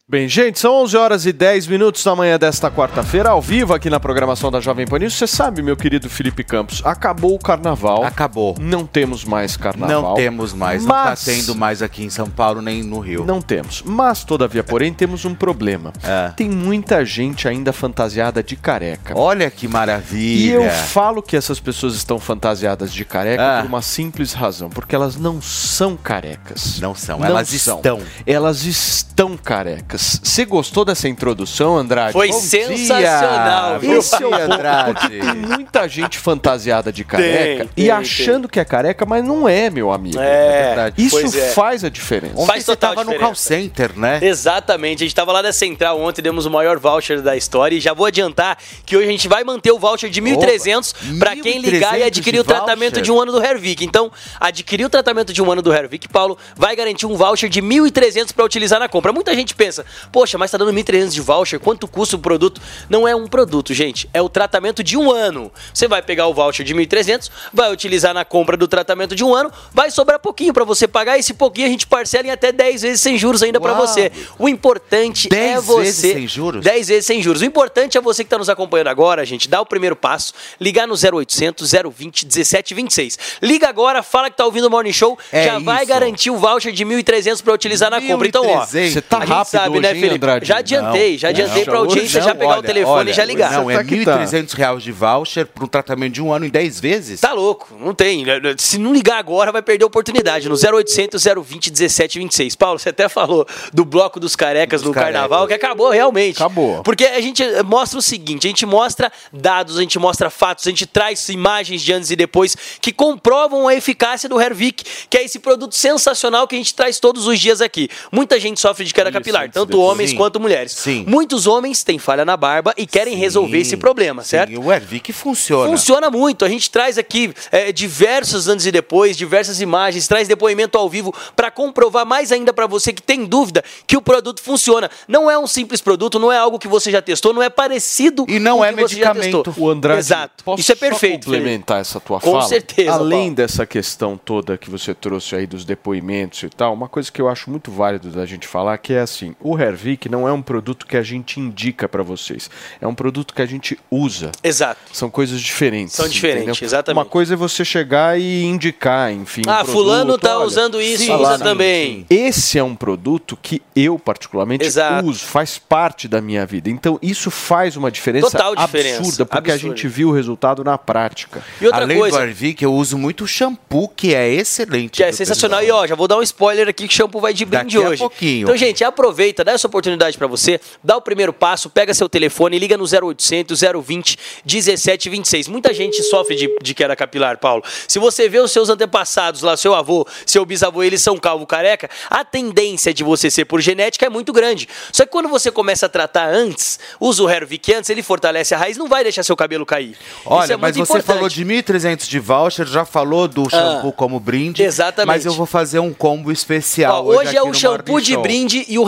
Bem, gente, são 11 horas e 10 minutos da manhã desta quarta-feira, ao vivo aqui na programação da Jovem Pan News. Você sabe, meu querido Felipe Campos, acabou o carnaval. Acabou. Não temos mais carnaval. Não temos mais, Mas... não tá tendo mais aqui em São Paulo nem no Rio. Não temos. Mas, todavia, porém, temos um problema. É. Tem muita gente ainda fantasiada de careca. Olha que E maravilha. eu falo que essas pessoas estão fantasiadas de careca Ah. por uma simples razão, porque elas não são carecas. Não são, elas são. estão. Elas estão carecas. Você gostou dessa introdução, Andrade? Foi Bom sensacional, dia. viu? Esse é o Andrade. porque tem muita gente fantasiada de careca Tem, e tem, achando que é careca, mas não é, meu amigo. É, verdade. Isso é. faz a diferença. Ontem Faz você total tava no diferença. call center, né? Exatamente, a gente tava lá na Central ontem, demos o maior voucher da história e já vou adiantar que hoje a gente vai manter o voucher de 1.300 para quem ligar e 1.300 adquirir o tratamento voucher? de um ano do Hervik. Então, adquirir o tratamento de um ano do Hervik, Paulo, vai garantir um voucher de 1.300 para utilizar na compra. Muita gente pensa, poxa, mas tá dando 1.300 de voucher, quanto custa o produto? Não é um produto, gente, é o tratamento de um ano. Você vai pegar o voucher de 1.300, vai utilizar na compra do tratamento de um ano, vai sobrar pouquinho para você pagar, esse pouquinho a gente parcela em até 10 vezes sem juros ainda para você. O importante 10 é você. vezes sem juros? 10 vezes sem juros. O importante é você que está nos acompanhando agora, gente, dar o primeiro passo, ligar no 0800 020 1726. Liga agora, fala que tá ouvindo o Morning Show, É já vai isso. garantir o voucher de 1.300 para utilizar na compra. Então, ó, 1.300. Você tá rápido né, Felipe? Andrade? Já adiantei, já adiantei não. pra audiência Não, já pegar o olha, telefone olha, e já ligar. Não, é Tá tá. 1.300 reais de voucher para um tratamento de um ano em 10 vezes? Tá louco, não tem. Se não ligar agora, vai perder a oportunidade. No 0800 020 1726. Paulo, você até falou do bloco dos carecas no carnaval, que acabou realmente. Acabou. Porque a gente eh, mostra o seguinte: a gente mostra dados, a gente mostra fatos, a gente traz imagens de antes e depois que comprovam a eficácia do Hervik, que é esse produto sensacional que a gente traz todos os dias aqui. Muita gente sofre de queda capilar, tanto depois. homens Sim. quanto mulheres. Muitos homens têm falha na barba e querem resolver esse problema, certo? E o Hervik funciona. Funciona muito. A gente traz aqui é, diversos antes e depois, diversas imagens, traz depoimento ao vivo para comprovar mais ainda para você que tem dúvida que o produto funciona. Não é um simples produto, não é algo que você já testou, não é parecido E não com o é que você já medicamento. O Andrade, Exato. posso Isso é só perfeito. complementar essa tua Com fala? certeza, Além Paulo. dessa questão toda que você trouxe aí dos depoimentos e tal, uma coisa que eu acho muito válido da gente falar que é assim, o Hervik não é um produto que a gente indica para vocês, é um produto que a gente usa. Exato. São coisas diferentes. São diferentes, entendeu? exatamente. Uma coisa é você chegar e indicar, enfim. um Ah, produto, fulano tá olha, usando isso, sim, usa sim, também. sim. Esse é um produto que eu particularmente Exato. uso, faz parte da minha vida. Então isso faz uma diferença Total diferença, absurda, porque a gente viu o resultado na prática. E outra Além coisa- do Hervik, eu uso muito shampoo, que é excelente. Que é sensacional. pessoal? E ó, já vou dar um spoiler aqui que shampoo vai de brinde Daqui a hoje. pouquinho. Então, gente, aproveita, dá essa oportunidade pra você, dá o primeiro passo, pega seu telefone, liga no 0800 020 1726. Muita gente sofre de, de queda capilar, Paulo. Se você vê os seus antepassados lá, seu avô, seu bisavô, eles são calvo careca, a tendência de você ser por genética é muito grande. Só que quando você começa a tratar antes, usa o Hervik antes, ele fortalece a raiz, não vai deixar seu cabelo cair. Olha, Isso é mas você importante. falou de 1.300 de voucher, já falou do shampoo como brinde. exatamente. Mas eu vou fazer um combo especial. Ó, hoje é aqui o shampoo de brinde e o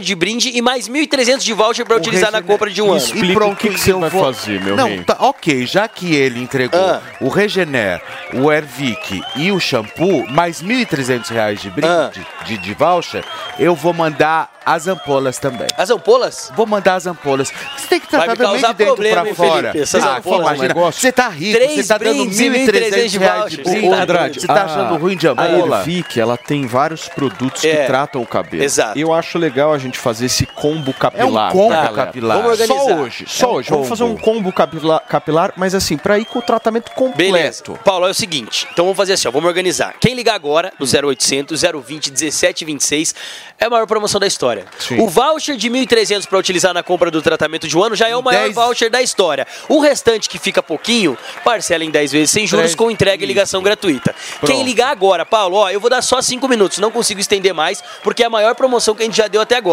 De brinde e mais 1.300 de voucher pra O utilizar na compra de um ano. Explica E pronto, o que que você vai fazer, meu Não, tá, ok, já que ele entregou Ah. o Regener, o Hervik e o shampoo, mais 1.300 reais de brinde, Ah. de, de voucher, eu vou mandar as ampolas também. As ampolas? Vou mandar as ampolas. Você tem que tratar também de dentro problema, pra fora. Felipe? Essas ah, ampolas, imagina, negócio. você tá rico, você tá dando brindes e 1.300 de reais de Você brinde. Tá Andrade, Você tá achando ruim de a ampola? Ervic, ela tem vários produtos que É. tratam o cabelo. Exato. Eu acho legal a gente fazer esse combo capilar. É um combo galera. capilar. Vamos organizar. Só hoje, só É um hoje. Vamos fazer um combo capilar, capilar, mas assim, pra ir com o tratamento completo. Beleza. Paulo, é o seguinte. Então vamos fazer assim, ó, vamos organizar. Quem ligar agora no 0800 020 1726 é a maior promoção da história. Sim. O voucher de 1.300 para utilizar na compra do tratamento de um ano já é o maior 10. voucher da história. O restante que fica pouquinho, parcela em 10 vezes sem juros com entrega e ligação gratuita. Quem Pronto. ligar agora, Paulo, ó, eu vou dar só 5 minutos, não consigo estender mais, porque é a maior promoção que a gente já deu até agora.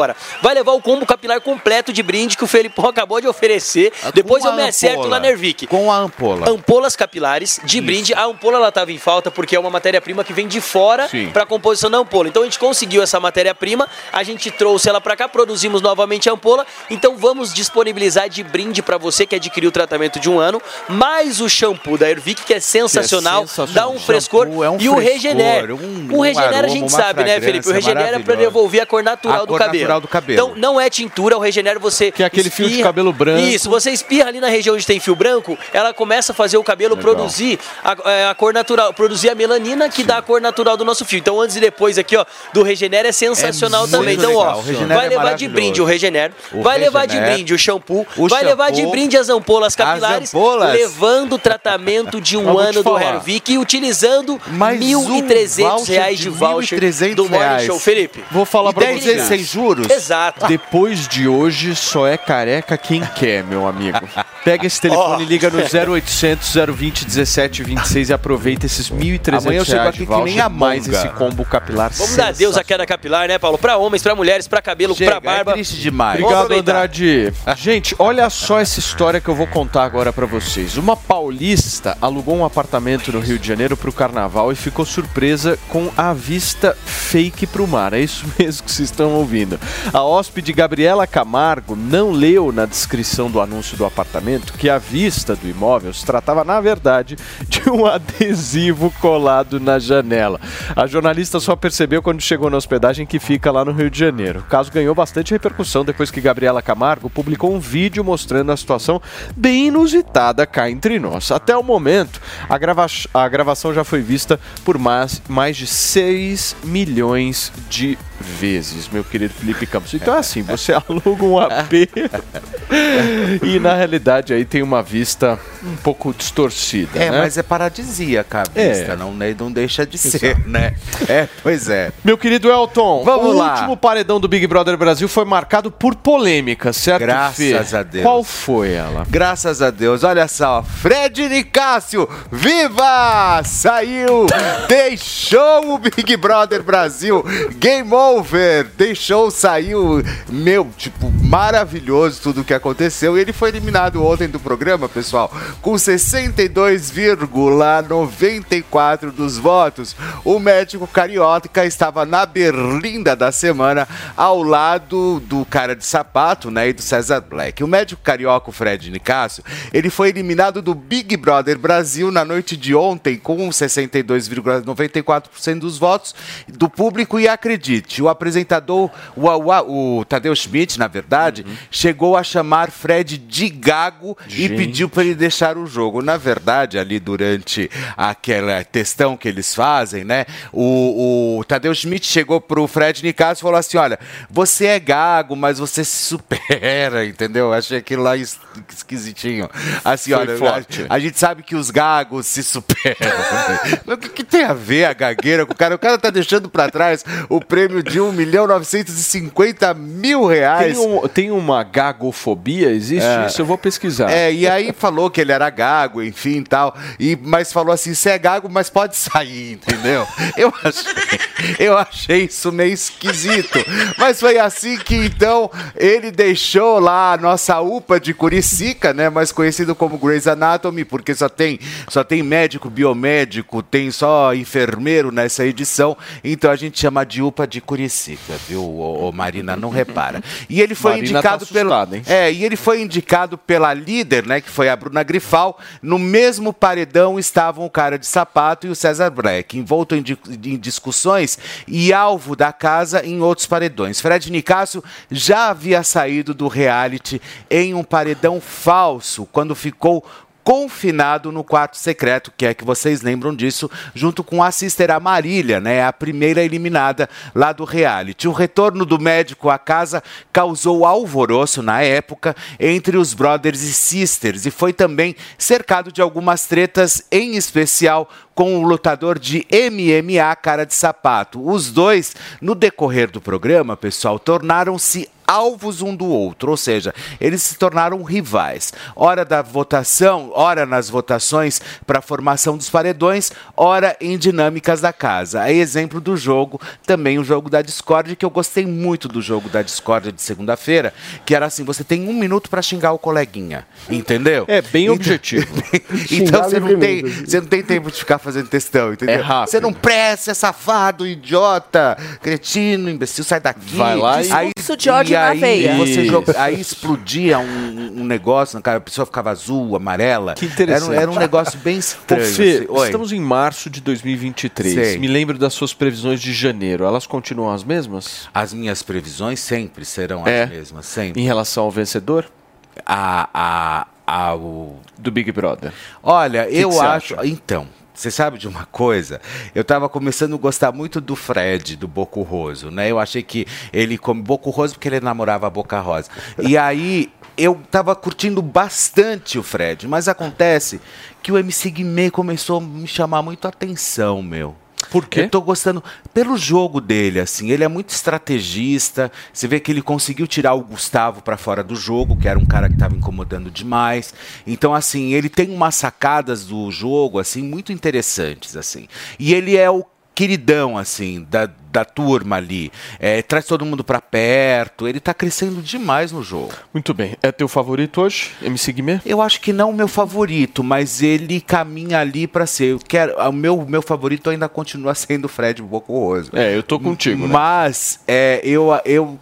Vai levar o combo capilar completo de brinde que o Felipão acabou de oferecer. Depois Com eu me acerto ampola. lá na Ervic. Com a ampola. Ampolas capilares de brinde. A ampola ela estava em falta porque é uma matéria-prima que vem de fora para a composição da ampola. Então a gente conseguiu essa matéria-prima, a gente trouxe ela para cá, produzimos novamente a ampola. Então vamos disponibilizar de brinde para você que adquiriu o tratamento de um ano, mais o shampoo da Ervic que é sensacional, sensacional. dá um frescor é um e o frescor, Regener. um- o um Regener a aroma, gente sabe, né, Felipe? O fragrância Regener é para devolver a cor natural A do cor cabelo. Natural do cabelo. Então não é tintura, o Regener você Que é aquele fio de espirra- cabelo branco. Isso, você espirra ali na região onde tem fio branco, ela começa a fazer o cabelo Legal. produzir a, é, a cor natural, produzir a melanina que dá a cor natural do nosso fio. Então antes e depois aqui, ó, do Regener é sensacional É também. Então, legal. ó, vai é levar de maravilhoso. brinde o Regener, O vai levar de brinde o shampoo, o vai levar de shampoo, brinde as ampolas capilares, ampolas. levando o tratamento de um ano do. Hervik e utilizando Mais R$ um 1.300 voucher reais de de voucher 1.300 do Morning reais. Show. Felipe, Vou falar pra 10 vocês. vezes exato. Depois de hoje, só é careca quem quer, meu amigo. Pega esse telefone, Ó. liga no 0800 020 1726 e aproveita esses 1.300 Amanhã eu chego aqui que nem a mais esse combo capilar Vamos dar adeus à queda capilar, né, Paulo? Pra homens, pra mulheres, pra cabelo, Chega, pra barba. é triste demais. Obrigado. Andrade. Gente, olha só essa história que eu vou contar agora pra vocês. Uma paulista alugou um apartamento no Rio de Janeiro pro carnaval e ficou surpresa com a vista fake pro mar. É isso mesmo que vocês estão ouvindo. A hóspede Gabriela Camargo não leu na descrição do anúncio do apartamento que a vista do imóvel se tratava, na verdade, de um adesivo colado na janela. A jornalista só percebeu quando chegou na hospedagem que fica lá no Rio de Janeiro. O caso ganhou bastante repercussão depois que Gabriela Camargo publicou um vídeo mostrando a situação bem inusitada cá entre nós. Até o momento, a, grava a gravação já foi vista por mais, mais de 6 milhões de vezes, meu querido Felipe Felipe Campos. Então é assim, você aluga um AP e na realidade aí tem uma vista um pouco distorcida. É, né? mas é paradisíaca a vista, É. não, né? não deixa de ser, né? É, pois é. Meu querido Elton, Vamos o lá. último paredão do Big Brother Brasil foi marcado por polêmica, certo, Graças Fê? a Deus. Qual foi ela? Graças a Deus, olha só, Fred Nicásio, viva! Saiu, deixou o Big Brother Brasil, game over, deixou, saiiu, meu, tipo, maravilhoso tudo o que aconteceu. E ele foi eliminado ontem do programa, pessoal, com 62,94 dos votos. O médico carioca estava na berlinda da semana, ao lado do cara de sapato, né, e do César Black. O médico carioca, Fred Nicásio, ele foi eliminado do Big Brother Brasil na noite de ontem com 62,94% dos votos do público e acredite, o apresentador, o, o Tadeu Schmidt, na verdade, chegou a chamar Fred de gago e Gente. pediu para ele deixar o jogo. Na verdade, ali durante aquela testão que eles fazem, né? O, o Tadeu Schmidt chegou pro Fred Nicásio e falou assim: olha, você é gago, mas você se supera, entendeu? Achei aquilo lá es- esquisitinho. Assim, Foi olha, forte. a, a gente sabe que os gagos se superam. O que, que tem a ver a gagueira com o cara? O cara tá deixando pra trás o prêmio de 1 milhão 950 mil reais. Tem, um- tem uma gagofobia? Existe É. isso? Eu vou pesquisar. É, e aí falou que ele era gago, enfim e tal. E, mas falou assim: você é gago, mas pode sair, entendeu? Eu achei, eu achei isso meio esquisito. Mas foi assim que então ele deixou lá a nossa UPA de Curicica, né? Mais conhecido como Grey's Anatomy, porque só tem, só tem médico, biomédico, tem só enfermeiro nessa edição. Então a gente chama de UPA de Curicica, viu, ô, Marina? Não repara. E ele foi Marina indicado tá pelo. hein? É, e ele foi indicado pela líder, né, que foi a Bruna Grifal. No mesmo paredão estavam o cara de sapato e o César Black, envolto em, em discussões e alvo da casa em outros paredões. Fred Nicásio já havia saído do reality em um paredão falso, quando ficou confinado no quarto secreto, que é que vocês lembram disso, junto com a sister Amarília, né, a primeira eliminada lá do reality. O retorno do médico à casa causou alvoroço na época entre os brothers e sisters e foi também cercado de algumas tretas, em especial com o lutador de MMA Cara de Sapato. Os dois, no decorrer do programa, pessoal, tornaram-se alvos um do outro, ou seja, eles se tornaram rivais. Hora da votação, hora nas votações para a formação dos paredões, hora em dinâmicas da casa. É exemplo do jogo, também o jogo da Discord, que eu gostei muito do jogo da Discord de segunda-feira, que era assim, você tem um minuto para xingar o coleguinha, entendeu? É bem objetivo. então você não, tem, você não tem tempo de ficar fazendo textão, entendeu? É rápido. Você não presta, é safado, idiota, cretino, imbecil, sai daqui. Vai lá e- Discurso de ódio na aí veia. Você Isso. joga- aí explodia um, um negócio, cara, a pessoa ficava azul, amarela. Que interessante. Era, um- era um negócio bem Ô, estranho. Fê, assim. Estamos em março de 2023. Sei. Me lembro das suas previsões de janeiro. Elas continuam as mesmas? As minhas previsões sempre serão É. as mesmas, sempre. Em relação ao vencedor A, a, ao... do Big Brother? Olha, que eu você acho. acha? Então. Você sabe de uma coisa? Eu tava começando a gostar muito do Fred, do Boco Roso, né? Eu achei que ele come Boco Roso porque ele namorava a Boca Rosa. E aí eu tava curtindo bastante o Fred, mas acontece que o MC Guimê começou a me chamar muito a atenção, meu. Por quê? Eu tô gostando pelo jogo dele, assim. Ele é muito estrategista. Você vê que ele conseguiu tirar o Gustavo pra fora do jogo, que era um cara que tava incomodando demais. Então, assim, ele tem umas sacadas do jogo, assim, muito interessantes, assim. E ele é o queridão, assim, da, da turma ali. É, traz todo mundo pra perto. Ele tá crescendo demais no jogo. Muito bem. É teu favorito hoje, MC Guimê? Eu acho que não o meu favorito, mas ele caminha ali pra ser. Eu quero, o meu, meu favorito ainda continua sendo o Fred Bocoroso. É, eu tô contigo, né? Mas é, eu, eu,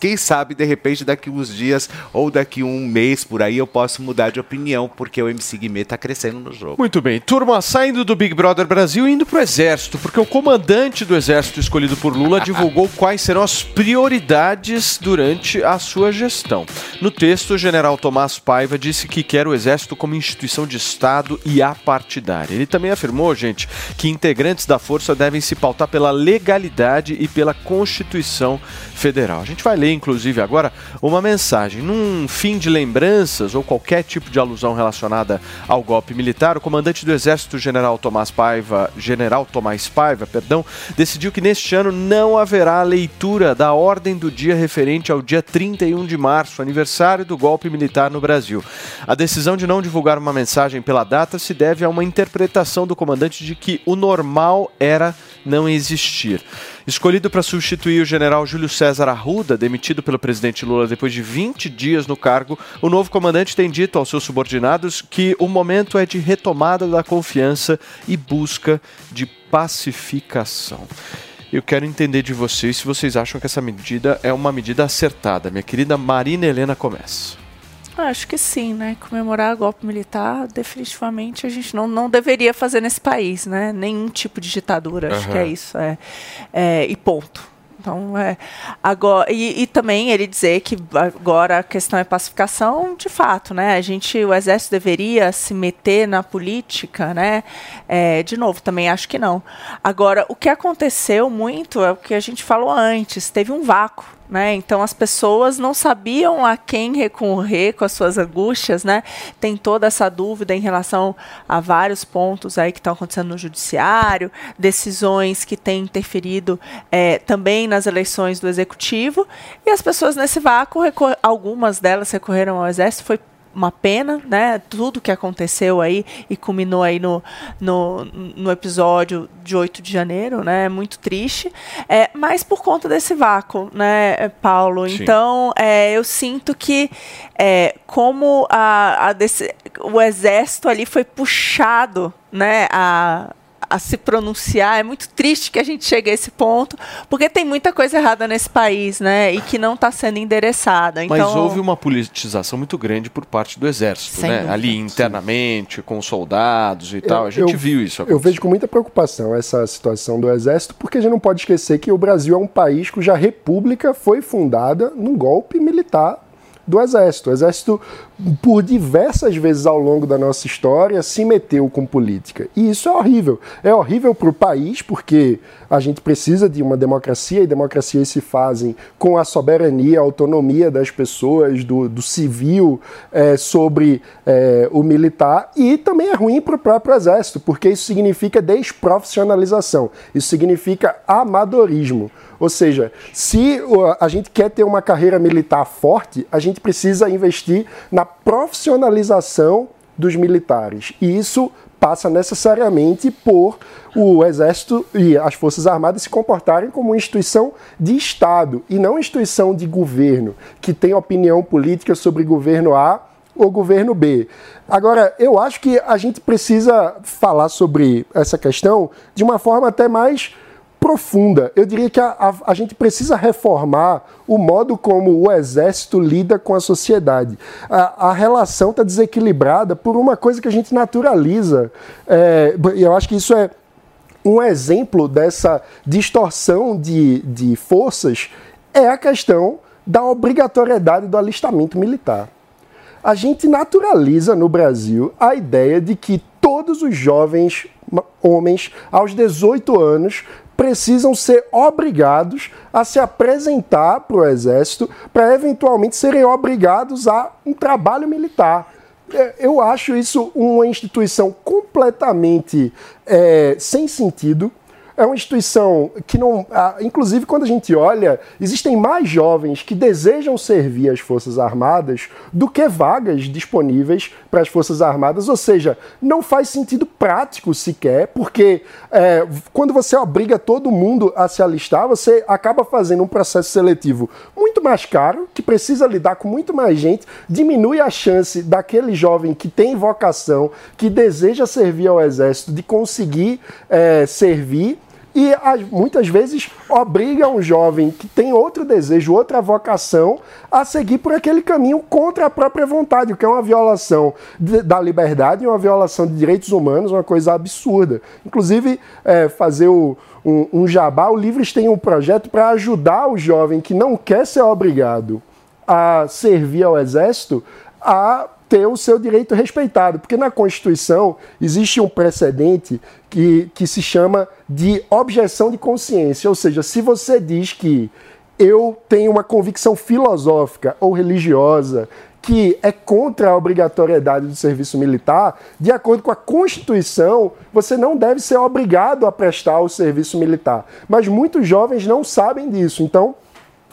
quem sabe, de repente, daqui uns dias ou daqui um mês por aí, eu posso mudar de opinião, porque o MC Guimê tá crescendo no jogo. Muito bem. Turma, saindo do Big Brother Brasil e indo pro Exército, porque o comandante do Exército escolhido escolhido por Lula, divulgou quais serão as prioridades durante a sua gestão. No texto, o general Tomás Paiva disse que quer o Exército como instituição de Estado e apartidária. Ele também afirmou, gente, que integrantes da força devem se pautar pela legalidade e pela Constituição Federal. A gente vai ler, inclusive, agora uma mensagem. Num fim de lembranças ou qualquer tipo de alusão relacionada ao golpe militar, o comandante do Exército, general Tomás Paiva, general Tomás Paiva, perdão, decidiu que neste ano não haverá leitura da ordem do dia referente ao dia 31 de março, aniversário do golpe militar no Brasil. A decisão de não divulgar uma mensagem pela data se deve a uma interpretação do comandante de que o normal era não existir. Escolhido para substituir o general Júlio César Arruda, demitido pelo presidente Lula depois de 20 dias no cargo, o novo comandante tem dito aos seus subordinados que o momento é de retomada da confiança e busca de pacificação. Eu quero entender de vocês se vocês acham que essa medida é uma medida acertada. Minha querida Marina Helena começa. Ah, Acho que sim, né? Comemorar golpe militar, definitivamente a gente não, não deveria fazer nesse país, né? Nenhum tipo de ditadura, acho Aham. que é isso. É, É, e ponto. Então, é, agora, e, e também ele dizer que agora a questão é pacificação, de fato, né? A gente, o exército deveria se meter na política, né? É, de novo, também acho que não. Agora, o que aconteceu muito é o que a gente falou antes, teve um vácuo. Né? Então as pessoas não sabiam a quem recorrer com as suas angústias, né? Tem toda essa dúvida em relação a vários pontos aí que estão acontecendo no judiciário, decisões que têm interferido eh, também nas eleições do executivo e as pessoas nesse vácuo, algumas delas recorreram ao exército, foi uma pena, né? Tudo que aconteceu aí e culminou aí no, no, no episódio de 8 de janeiro, né? É Muito triste. É, mas por conta desse vácuo, né, Paulo? Sim. Então, é, eu sinto que é, como a, a desse- o exército ali foi puxado, né? A, a se pronunciar. É muito triste que a gente chegue a esse ponto, porque tem muita coisa errada nesse país, né? E que não está sendo endereçada. Então, Mas houve uma politização muito grande por parte do Exército, Sem né? dúvida. Ali internamente, com soldados e tal. A gente eu- viu isso Eu vejo com muita preocupação essa situação do Exército, porque a gente não pode esquecer que o Brasil é um país cuja república foi fundada num golpe militar do Exército. O Exército, por diversas vezes ao longo da nossa história, se meteu com política. E isso é horrível. É horrível para o país, porque a gente precisa de uma democracia, e democracias se fazem com a soberania, a autonomia das pessoas, do, do civil, eh, sobre eh, o militar. E também é ruim para o próprio Exército, porque isso significa desprofissionalização. Isso significa amadorismo. Ou seja, se a gente quer ter uma carreira militar forte, a gente precisa investir na profissionalização dos militares. E isso passa necessariamente por o Exército e as Forças Armadas se comportarem como instituição de Estado e não instituição de governo, que tem opinião política sobre governo A ou governo B. Agora, eu acho que a gente precisa falar sobre essa questão de uma forma até mais profunda. Eu diria que a, a- a gente precisa reformar o modo como o exército lida com a sociedade. A, a relação está desequilibrada por uma coisa que a gente naturaliza. É, eu acho que isso é um exemplo dessa distorção de, de forças é a questão da obrigatoriedade do alistamento militar. A gente naturaliza no Brasil a ideia de que todos os jovens homens aos 18 anos precisam ser obrigados a se apresentar para o Exército para eventualmente serem obrigados a um trabalho militar. É, Eu acho isso uma instituição completamente é, sem sentido. É uma instituição que não. Inclusive, quando a gente olha, existem mais jovens que desejam servir as Forças Armadas do que vagas disponíveis para as Forças Armadas. Ou seja, não faz sentido prático sequer, porque é, quando você obriga todo mundo a se alistar, você acaba fazendo um processo seletivo muito mais caro, que precisa lidar com muito mais gente, diminui a chance daquele jovem que tem vocação, que deseja servir ao Exército, de conseguir é, servir e as- muitas vezes obriga um jovem que tem outro desejo, outra vocação, a seguir por aquele caminho contra a própria vontade, o que é uma violação de- da liberdade, uma violação de direitos humanos, uma coisa absurda. Inclusive, é, fazer o- um, um jabá, o Livres tem um projeto para ajudar o jovem que não quer ser obrigado a servir ao Exército a ter o seu direito respeitado. Porque na Constituição existe um precedente que, que se chama de objeção de consciência. Ou seja, se você diz que eu tenho uma convicção filosófica ou religiosa que é contra a obrigatoriedade do serviço militar, de acordo com a Constituição, você não deve ser obrigado a prestar o serviço militar. Mas muitos jovens não sabem disso. Então,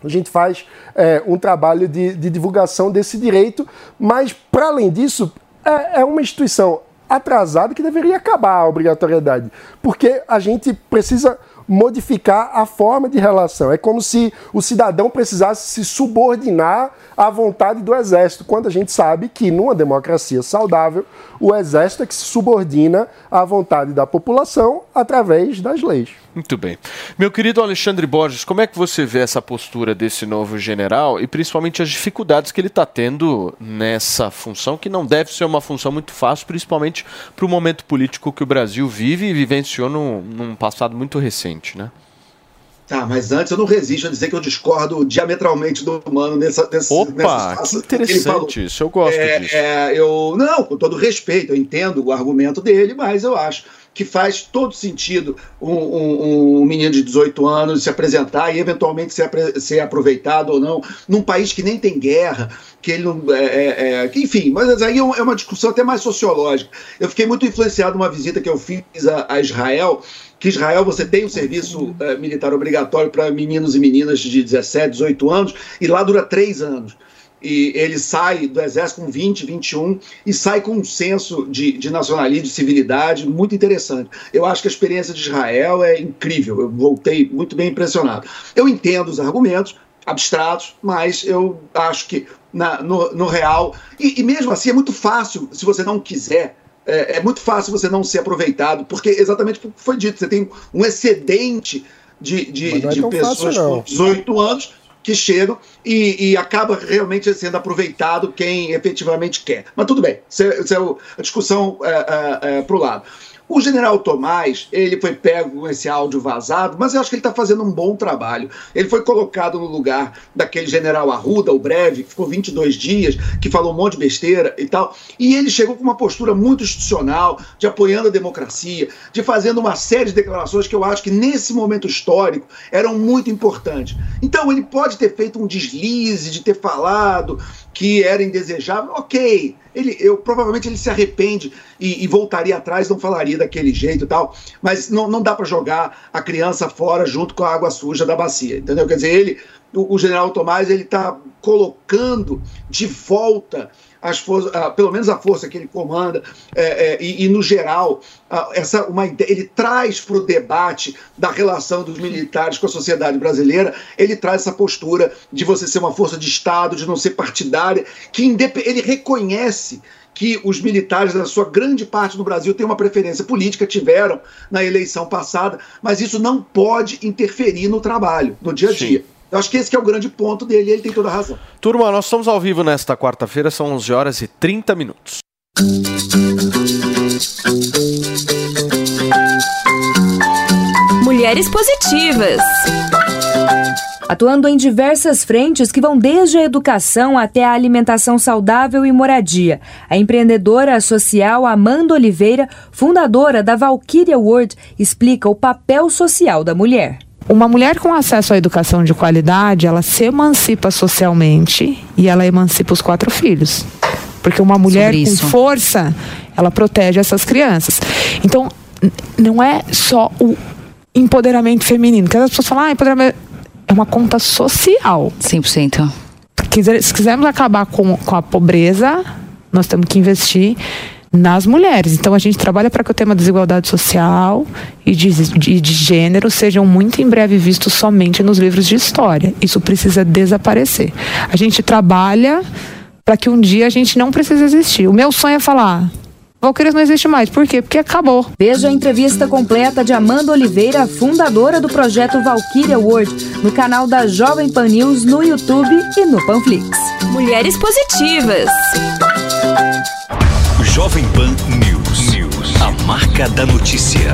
a gente faz é, um trabalho de, de divulgação desse direito, mas, para além disso, é, é uma instituição atrasada que deveria acabar a obrigatoriedade, porque a gente precisa modificar a forma de relação. É como se o cidadão precisasse se subordinar à vontade do exército, quando a gente sabe que numa democracia saudável, o exército é que se subordina à vontade da população através das leis. Muito bem. Meu querido Alexandre Borges, como é que você vê essa postura desse novo general e principalmente as dificuldades que ele está tendo nessa função, que não deve ser uma função muito fácil, principalmente para o momento político que o Brasil vive e vivenciou num, num passado muito recente, né? Tá, mas antes eu não resisto a dizer que eu discordo diametralmente do humano nessa, nessa Opa, nessa que interessante isso, eu gosto É, disso. é, eu não, com todo respeito, eu entendo o argumento dele, mas eu acho que faz todo sentido um, um- um menino de 18 anos se apresentar e eventualmente ser, ser aproveitado ou não num país que nem tem guerra, que ele não. é, é, é, que, enfim, mas aí é é uma discussão até mais sociológica. Eu fiquei muito influenciado numa visita que eu fiz a, a Israel. Que Israel você tem um serviço eh, militar obrigatório para meninos e meninas de 17, 18 anos, e lá dura três anos e ele sai do exército com 20, 21 e sai com um senso de, de nacionalismo, de civilidade muito interessante. Eu acho que a experiência de Israel é incrível. Eu voltei muito bem impressionado. Eu entendo os argumentos abstratos, mas eu acho que na- no, no real e, e mesmo assim é muito fácil se você não quiser. É, é muito fácil você não ser aproveitado, porque exatamente o que foi dito, você tem um excedente de, de, é de pessoas fácil, com 18 anos que chegam e, e acaba realmente sendo aproveitado quem efetivamente quer. Mas tudo bem, isso é, isso é a discussão é, para o lado. O general Tomás, ele foi pego com esse áudio vazado, mas eu acho que ele está fazendo um bom trabalho. Ele foi colocado no lugar daquele general Arruda, o breve, que ficou 22 dias, que falou um monte de besteira e tal. E ele chegou com uma postura muito institucional, de apoiando a democracia, de fazendo uma série de declarações que eu acho que nesse momento histórico eram muito importantes. Então ele pode ter feito um deslize de ter falado que era indesejável, ok. Ele, eu provavelmente ele se arrepende e, e voltaria atrás, não falaria daquele jeito e tal. Mas não, não dá para jogar a criança fora junto com a água suja da bacia, entendeu? Quer dizer, ele, o, o General Tomás, ele está colocando de volta as forças, pelo menos a força que ele comanda, é, é, e, e, no geral, essa, uma ideia, ele traz para o debate da relação dos militares com a sociedade brasileira, ele traz essa postura de você ser uma força de Estado, de não ser partidária, que ele reconhece que os militares, na sua grande parte do Brasil, têm uma preferência política, tiveram na eleição passada, mas isso não pode interferir no trabalho, no dia a dia. Eu acho que esse que é o grande ponto dele e ele tem toda a razão. Turma, nós estamos ao vivo nesta quarta-feira, são 11 horas e 30 minutos. Mulheres Positivas. Atuando em diversas frentes que vão desde a educação até a alimentação saudável e moradia. A empreendedora social Amanda Oliveira, fundadora da Valkyria World, explica o papel social da mulher. Uma mulher com acesso à educação de qualidade, ela se emancipa socialmente e ela emancipa os quatro filhos. Porque uma mulher com força, ela protege essas crianças. Então, não é só o empoderamento feminino. Porque as pessoas falam, ah, empoderamento é uma conta social. 100%. Quiser- Se quisermos acabar com, com a pobreza, nós temos que investir nas mulheres. Então a gente trabalha para que o tema desigualdade social e de, de, de gênero sejam muito em breve vistos somente nos livros de história. Isso precisa desaparecer. A gente trabalha para que um dia a gente não precise existir. O meu sonho é falar: Valquírias não existe mais. Por quê? Porque acabou. Veja a entrevista completa de Amanda Oliveira, fundadora do projeto Valkyria World, no canal da Jovem Pan News no YouTube e no Panflix. Mulheres positivas. Jovem Pan News. News. A marca da notícia.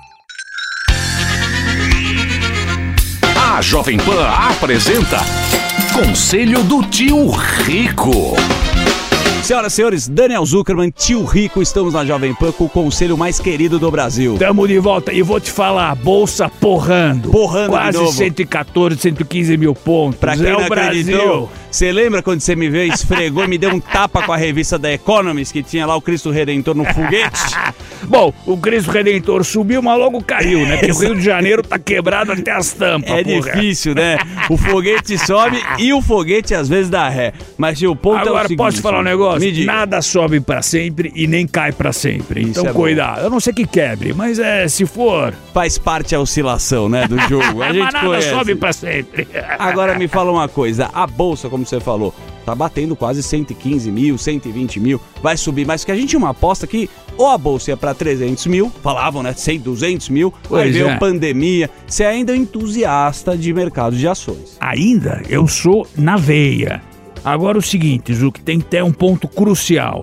A Jovem Pan apresenta Conselho do Tio Rico. Senhoras e senhores, Daniel Zuckerman, tio Rico, estamos na Jovem Pan com o conselho mais querido do Brasil. Tamo de volta e vou te falar, bolsa porrando. Porrando de Quase novo. 114, 115 mil pontos. Pra quem é não o Brasil. acreditou, você lembra quando você me veio, esfregou e me deu um tapa com a revista da Economist que tinha lá o Cristo Redentor no foguete? Bom, o Cristo Redentor subiu, mas logo caiu, né? Porque o Rio de Janeiro tá quebrado até as tampas. É porra. difícil, né? O foguete sobe e o foguete às vezes dá ré. Mas o ponto é o Agora, seguinte, posso te falar um negócio? Nada sobe pra sempre e nem cai pra sempre. Então, é cuidado. Eu não sei que quebre, mas é, se for... Faz parte a oscilação, né, do jogo. A mas gente nada conhece. sobe pra sempre. Agora me fala uma coisa, a bolsa, como você falou, tá batendo quase 115 mil, 120 mil, vai subir, mas que a gente tinha uma aposta que ou a bolsa ia pra 300 mil, falavam, né, 100, 200 mil, aí Pois veio é. a pandemia, você ainda é entusiasta de mercado de ações. Ainda eu sou na veia. Agora o seguinte, Zuc, tem que ter um ponto crucial.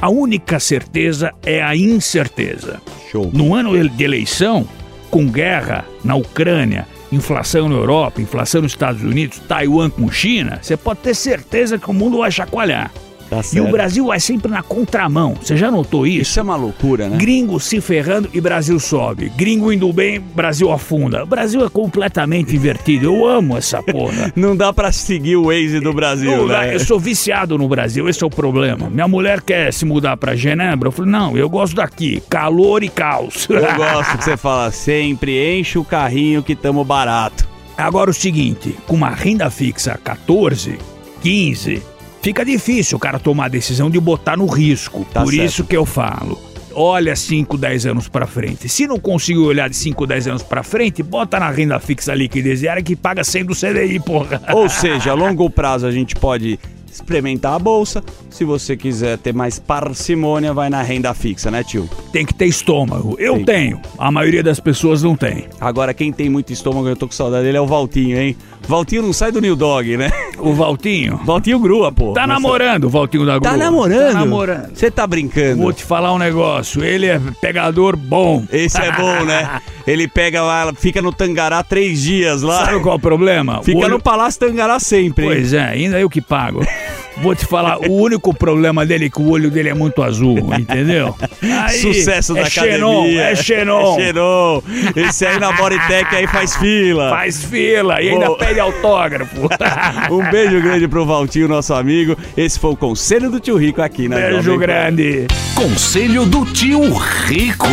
A única certeza é a incerteza. Show. No ano de eleição, com guerra na Ucrânia, inflação na Europa, inflação nos Estados Unidos, Taiwan com China, você pode ter certeza que o mundo vai chacoalhar. Tá E o Brasil vai sempre na contramão. Você já notou isso? Isso é uma loucura, né? Gringo se ferrando e Brasil sobe. Gringo indo bem, Brasil afunda. O Brasil é completamente invertido. Eu amo essa porra. Não dá pra seguir o Waze do Brasil, Não né? Eu sou viciado no Brasil, esse é o problema. Minha mulher quer se mudar pra Genebra. Eu falei, não, eu gosto daqui. Calor e caos. Eu gosto que você fala sempre, enche o carrinho que tamo barato. Agora o seguinte, com uma renda fixa 14, 15, fica difícil o cara tomar a decisão de botar no risco. Tá Por certo. isso que eu falo. Olha 5, 10 anos pra frente. Se não conseguir olhar de 5, 10 anos pra frente, bota na renda fixa líquida diária que paga 100 do CDI, porra. Ou seja, a longo prazo a gente pode experimentar a bolsa. Se você quiser ter mais parcimônia, vai na renda fixa, né, tio? Tem que ter estômago. Eu Tem. tenho. A maioria das pessoas não tem. Agora, quem tem muito estômago, eu tô com saudade dele, é o Valtinho, hein? Valtinho não sai do New Dog, né? O Valtinho. Valtinho grua, pô. Tá Nossa. namorando o Valtinho da Grua. Tá namorando? Tá namorando. Você tá brincando? Vou te falar um negócio. Ele é pegador bom. Esse é bom, né? Ele pega lá, fica no Tangará três dias lá. Sabe qual é o problema? Fica olho- no Palácio Tangará sempre, hein? Pois é, ainda eu que pago. Vou te falar, o único problema dele é que o olho dele é muito azul, entendeu? Aí, Sucesso é da Xenon, academia. é Xenon. É Xenon. Esse aí na Bodytech aí faz fila. Faz fila e ainda Pô. pede autógrafo. Um beijo grande pro Valtinho, nosso amigo. Esse foi o Conselho do Tio Rico aqui na Beijo grande. Conselho do Tio Rico.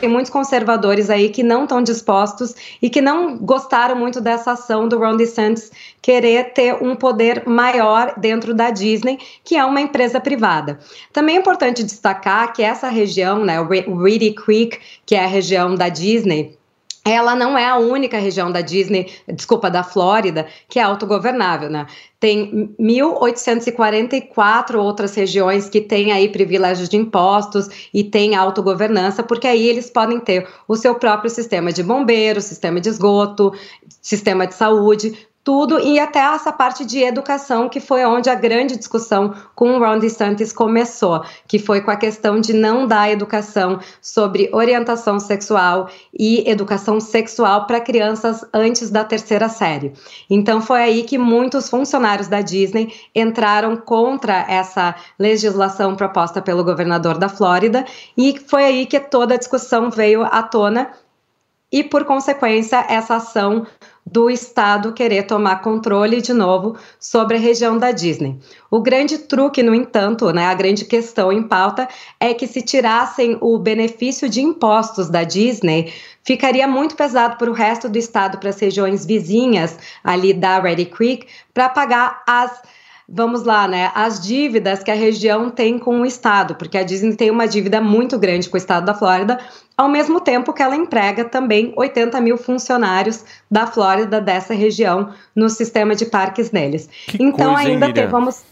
Tem muitos conservadores aí que não estão dispostos e que não gostaram muito dessa ação do Ron DeSantis querer ter um poder maior dentro da Disney, que é uma empresa privada. Também é importante destacar que essa região, né, o Re- o Reedy Creek, que é a região da Disney, ela não é a única região da Disney, desculpa, da Flórida, que é autogovernável, né? Tem 1.844 outras regiões que têm aí privilégios de impostos e têm autogovernança, porque aí eles podem ter o seu próprio sistema de bombeiros, sistema de esgoto, sistema de saúde, tudo e até essa parte de educação que foi onde a grande discussão com o Ron DeSantis começou, que foi com a questão de não dar educação sobre orientação sexual e educação sexual para crianças antes da terceira série. Então foi aí que muitos funcionários da Disney entraram contra essa legislação proposta pelo governador da Flórida e foi aí que toda a discussão veio à tona e, por consequência, essa ação do Estado querer tomar controle de novo sobre a região da Disney. O grande truque, no entanto, né, a grande questão em pauta é que se tirassem o benefício de impostos da Disney, ficaria muito pesado para o resto do estado, para as regiões vizinhas ali da Ready Creek, para pagar as vamos lá, né, as dívidas que a região tem com o estado, porque a Disney tem uma dívida muito grande com o estado da Flórida, ao mesmo tempo que ela emprega também 80 mil funcionários da Flórida dessa região no sistema de parques deles. Que então coisa, ainda tem, vamos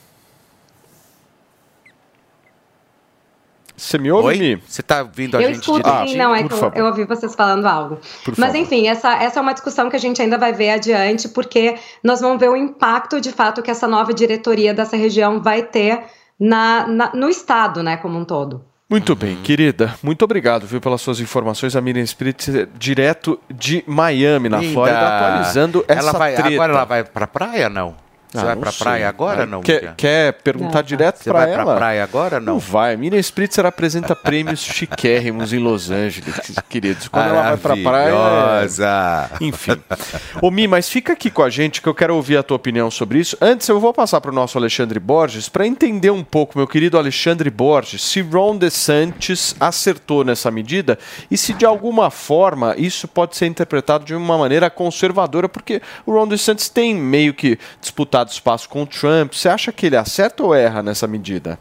Você me ouve, Oi? Você tá ouvindo a eu gente escuto direitinho? sim, não, é por que eu, eu ouvi vocês falando algo. Por Mas favor. enfim, essa, essa é uma discussão que a gente ainda vai ver adiante, porque nós vamos ver o impacto de fato que essa nova diretoria dessa região vai ter na, na- no estado, né, como um todo. Muito bem, querida. Muito obrigado, viu, pelas suas informações. A Miriam Spritz, direto de Miami, na Linda. Flórida, atualizando essa ela vai, treta. Agora ela vai pra praia, não? Você Ah, vai não pra sei. praia agora, Ah, não? Quer, quer perguntar direto Você pra vai ela? pra praia agora, não? Não vai. Miriam Spritzer apresenta prêmios chiquérrimos em Los Angeles, queridos. Quando ela vai pra praia... é- Maravilhosa. Enfim. Ô Mi, mas fica aqui com a gente que eu quero ouvir a tua opinião sobre isso. Antes eu vou passar para o nosso Alexandre Borges para entender um pouco, meu querido Alexandre Borges, se Ron DeSantis acertou nessa medida e se de alguma forma isso pode ser interpretado de uma maneira conservadora, porque o Ron DeSantis tem meio que disputado espaço com o Trump. Você acha que ele acerta ou erra nessa medida?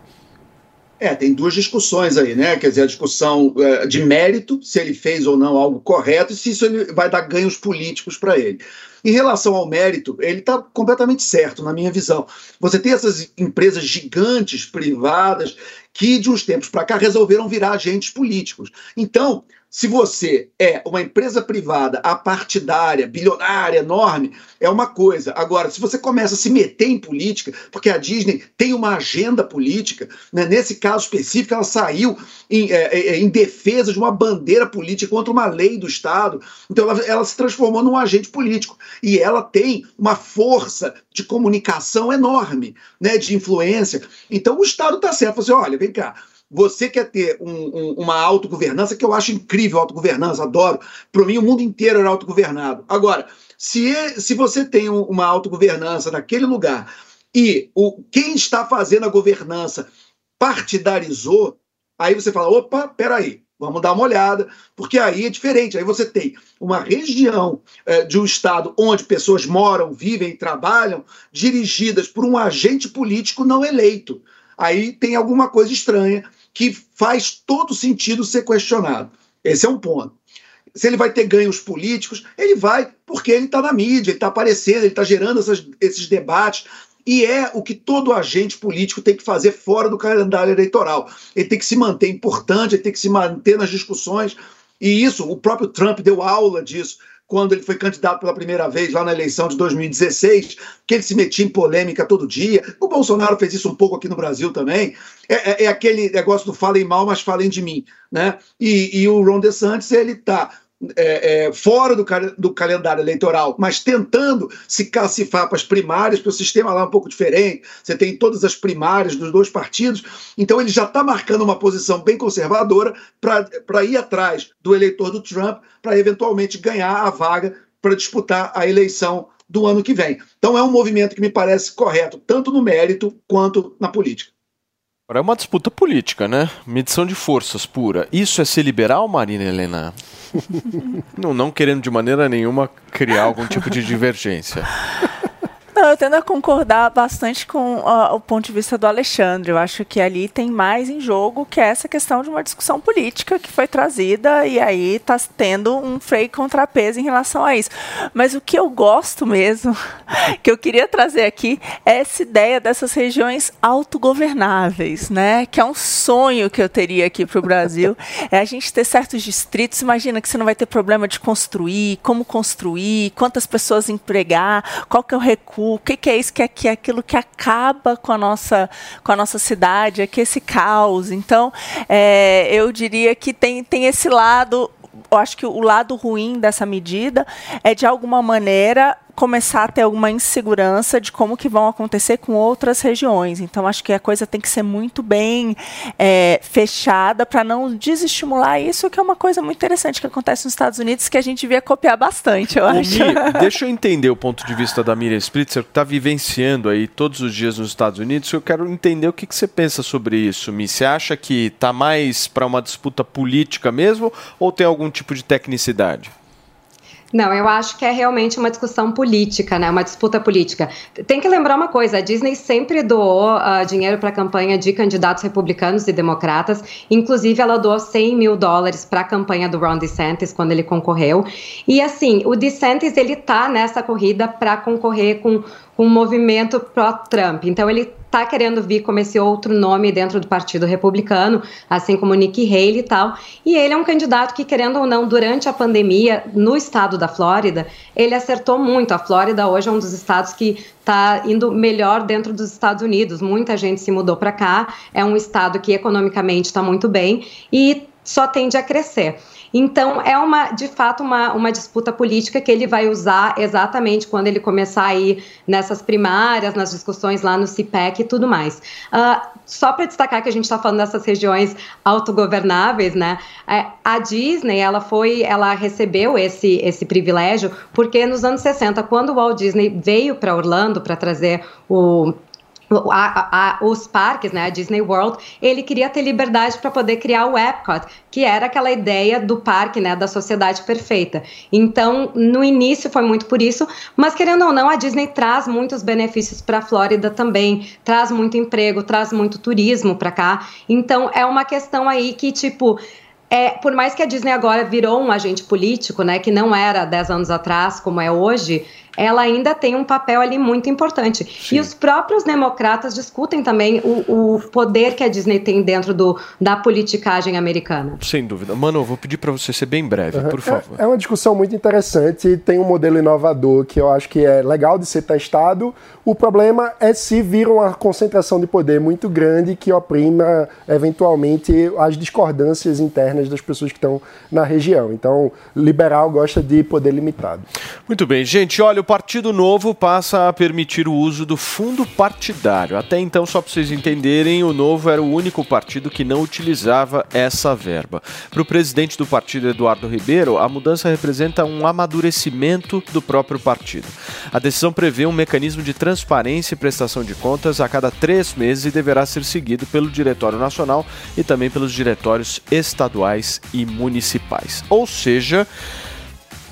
É, tem duas discussões aí, né? Quer dizer, a discussão eh, de mérito, se ele fez ou não algo correto, e se isso ele vai dar ganhos políticos para ele. Em relação ao mérito, ele está completamente certo, na minha visão. Você tem essas empresas gigantes privadas que, de uns tempos para cá, resolveram virar agentes políticos. Então, se você é uma empresa privada apartidária, bilionária, enorme, é uma coisa. Agora, se você começa a se meter em política, porque a Disney tem uma agenda política, né? nesse caso específico, ela saiu em, é, é, em defesa de uma bandeira política contra uma lei do Estado. Então, ela, ela se transformou num agente político. E ela tem uma força de comunicação enorme, né? de influência. Então, o Estado está certo. Você, olha, vem cá. Você quer ter um- um- uma autogovernança, que eu acho incrível autogovernança, adoro. Para mim, o mundo inteiro era autogovernado. Agora, se, é- se você tem um- uma autogovernança naquele lugar e o, quem está fazendo a governança partidarizou, aí você fala: opa, peraí, vamos dar uma olhada, porque aí é diferente. Aí você tem uma região eh, de um estado onde pessoas moram, vivem e trabalham, dirigidas por um agente político não eleito. Aí tem alguma coisa estranha que faz todo sentido ser questionado. Esse é um ponto. Se ele vai ter ganhos políticos, ele vai, porque ele está na mídia, ele está aparecendo, ele está gerando essas- esses debates. E é o que todo agente político tem que fazer fora do calendário eleitoral. Ele tem que se manter importante, ele tem que se manter nas discussões. E isso, o próprio Trump deu aula disso quando ele foi candidato pela primeira vez lá na eleição de 2016, que ele se metia em polêmica todo dia. O Bolsonaro fez isso um pouco aqui no Brasil também. É, é- é aquele negócio do falem mal, mas falem de mim. Né? E, e o Ron DeSantis, ele está é, é, fora do, do calendário eleitoral, mas tentando se cacifar para as primárias, porque o sistema lá é um pouco diferente. Você tem todas as primárias dos dois partidos, então ele já está marcando uma posição bem conservadora para ir atrás do eleitor do Trump, para eventualmente ganhar a vaga para disputar a eleição do ano que vem. Então é um movimento que me parece correto, tanto no mérito quanto na política. Agora é uma disputa política, né? Medição de forças pura. Isso é ser liberal, Marina Helena? não, não querendo de maneira nenhuma criar algum tipo de divergência. Não, eu tendo a concordar bastante com ah, o ponto de vista do Alexandre. Eu acho que ali tem mais em jogo que essa questão de uma discussão política que foi trazida e aí está tendo um freio contrapeso em relação a isso. Mas o que eu gosto mesmo, que eu queria trazer aqui, é essa ideia dessas regiões autogovernáveis, né? Que é um sonho que eu teria aqui para o Brasil. É a gente ter certos distritos. Imagina que você não vai ter problema de construir, como construir, quantas pessoas empregar, qual que é o recurso, o que, que é isso, que é, que é aquilo que acaba com a nossa, com a nossa cidade, é que esse caos. Então, é, eu diria que tem, tem esse lado eu acho que o lado ruim dessa medida é, de alguma maneira, começar a ter alguma insegurança de como que vão acontecer com outras regiões. Então, acho que a coisa tem que ser muito bem é, fechada para não desestimular isso, que é uma coisa muito interessante que acontece nos Estados Unidos, que a gente devia copiar bastante, eu Ô, acho. Mi, deixa eu entender o ponto de vista da Miriam Spritzer, que está vivenciando aí todos os dias nos Estados Unidos. Eu quero entender o que, que você pensa sobre isso, Mi. Você acha que está mais para uma disputa política mesmo ou tem algum tipo de tecnicidade? Não, eu acho que é realmente uma discussão política, né? Uma disputa política. Tem que lembrar uma coisa: a Disney sempre doou uh, dinheiro para a campanha de candidatos republicanos e democratas. Inclusive, ela doou 100 mil dólares para a campanha do Ron DeSantis quando ele concorreu. E assim, o DeSantis ele tá nessa corrida para concorrer com um movimento pró-Trump. Então, ele está querendo vir como esse outro nome dentro do Partido Republicano, assim como Nikki Haley e tal. E ele é um candidato que, querendo ou não, durante a pandemia, no estado da Flórida, ele acertou muito. A Flórida hoje é um dos estados que está indo melhor dentro dos Estados Unidos. Muita gente se mudou para cá. É um estado que economicamente está muito bem e só tende a crescer. Então, é uma, de fato, uma, uma disputa política que ele vai usar exatamente quando ele começar a ir nessas primárias, nas discussões lá no CIPEC e tudo mais. Uh, só para destacar que a gente está falando dessas regiões autogovernáveis, né? É, a Disney, ela foi, ela recebeu esse, esse privilégio porque nos anos 60, quando o Walt Disney veio para Orlando para trazer o a, a, os parques, né, a Disney World, ele queria ter liberdade para poder criar o Epcot, que era aquela ideia do parque, né, da sociedade perfeita. Então, no início foi muito por isso, mas querendo ou não, a Disney traz muitos benefícios para a Flórida também, traz muito emprego, traz muito turismo para cá. Então, é uma questão aí que tipo é, por mais que a Disney agora virou um agente político, né, que não era 10 anos atrás, como é hoje, ela ainda tem um papel ali muito importante. Sim. E os próprios democratas discutem também o, o, poder que a Disney tem dentro do, da politicagem americana. Sem dúvida. Mano, eu vou pedir para você ser bem breve, uhum. por favor. É, é uma discussão muito interessante, tem um modelo inovador que eu acho que é legal de ser testado. O problema é se vira uma concentração de poder muito grande que oprima, eventualmente, as discordâncias internas das pessoas que estão na região. Então, liberal gosta de poder limitado. Muito bem, gente. Olha, Partido Novo passa a permitir o uso do fundo partidário. Até então, só para vocês entenderem, o Novo era o único partido que não utilizava essa verba. Para o presidente do partido, Eduardo Ribeiro, a mudança representa um amadurecimento do próprio partido. A decisão prevê um mecanismo de transparência e prestação de contas a cada três meses e deverá ser seguido pelo Diretório Nacional e também pelos diretórios estaduais e municipais. Ou seja,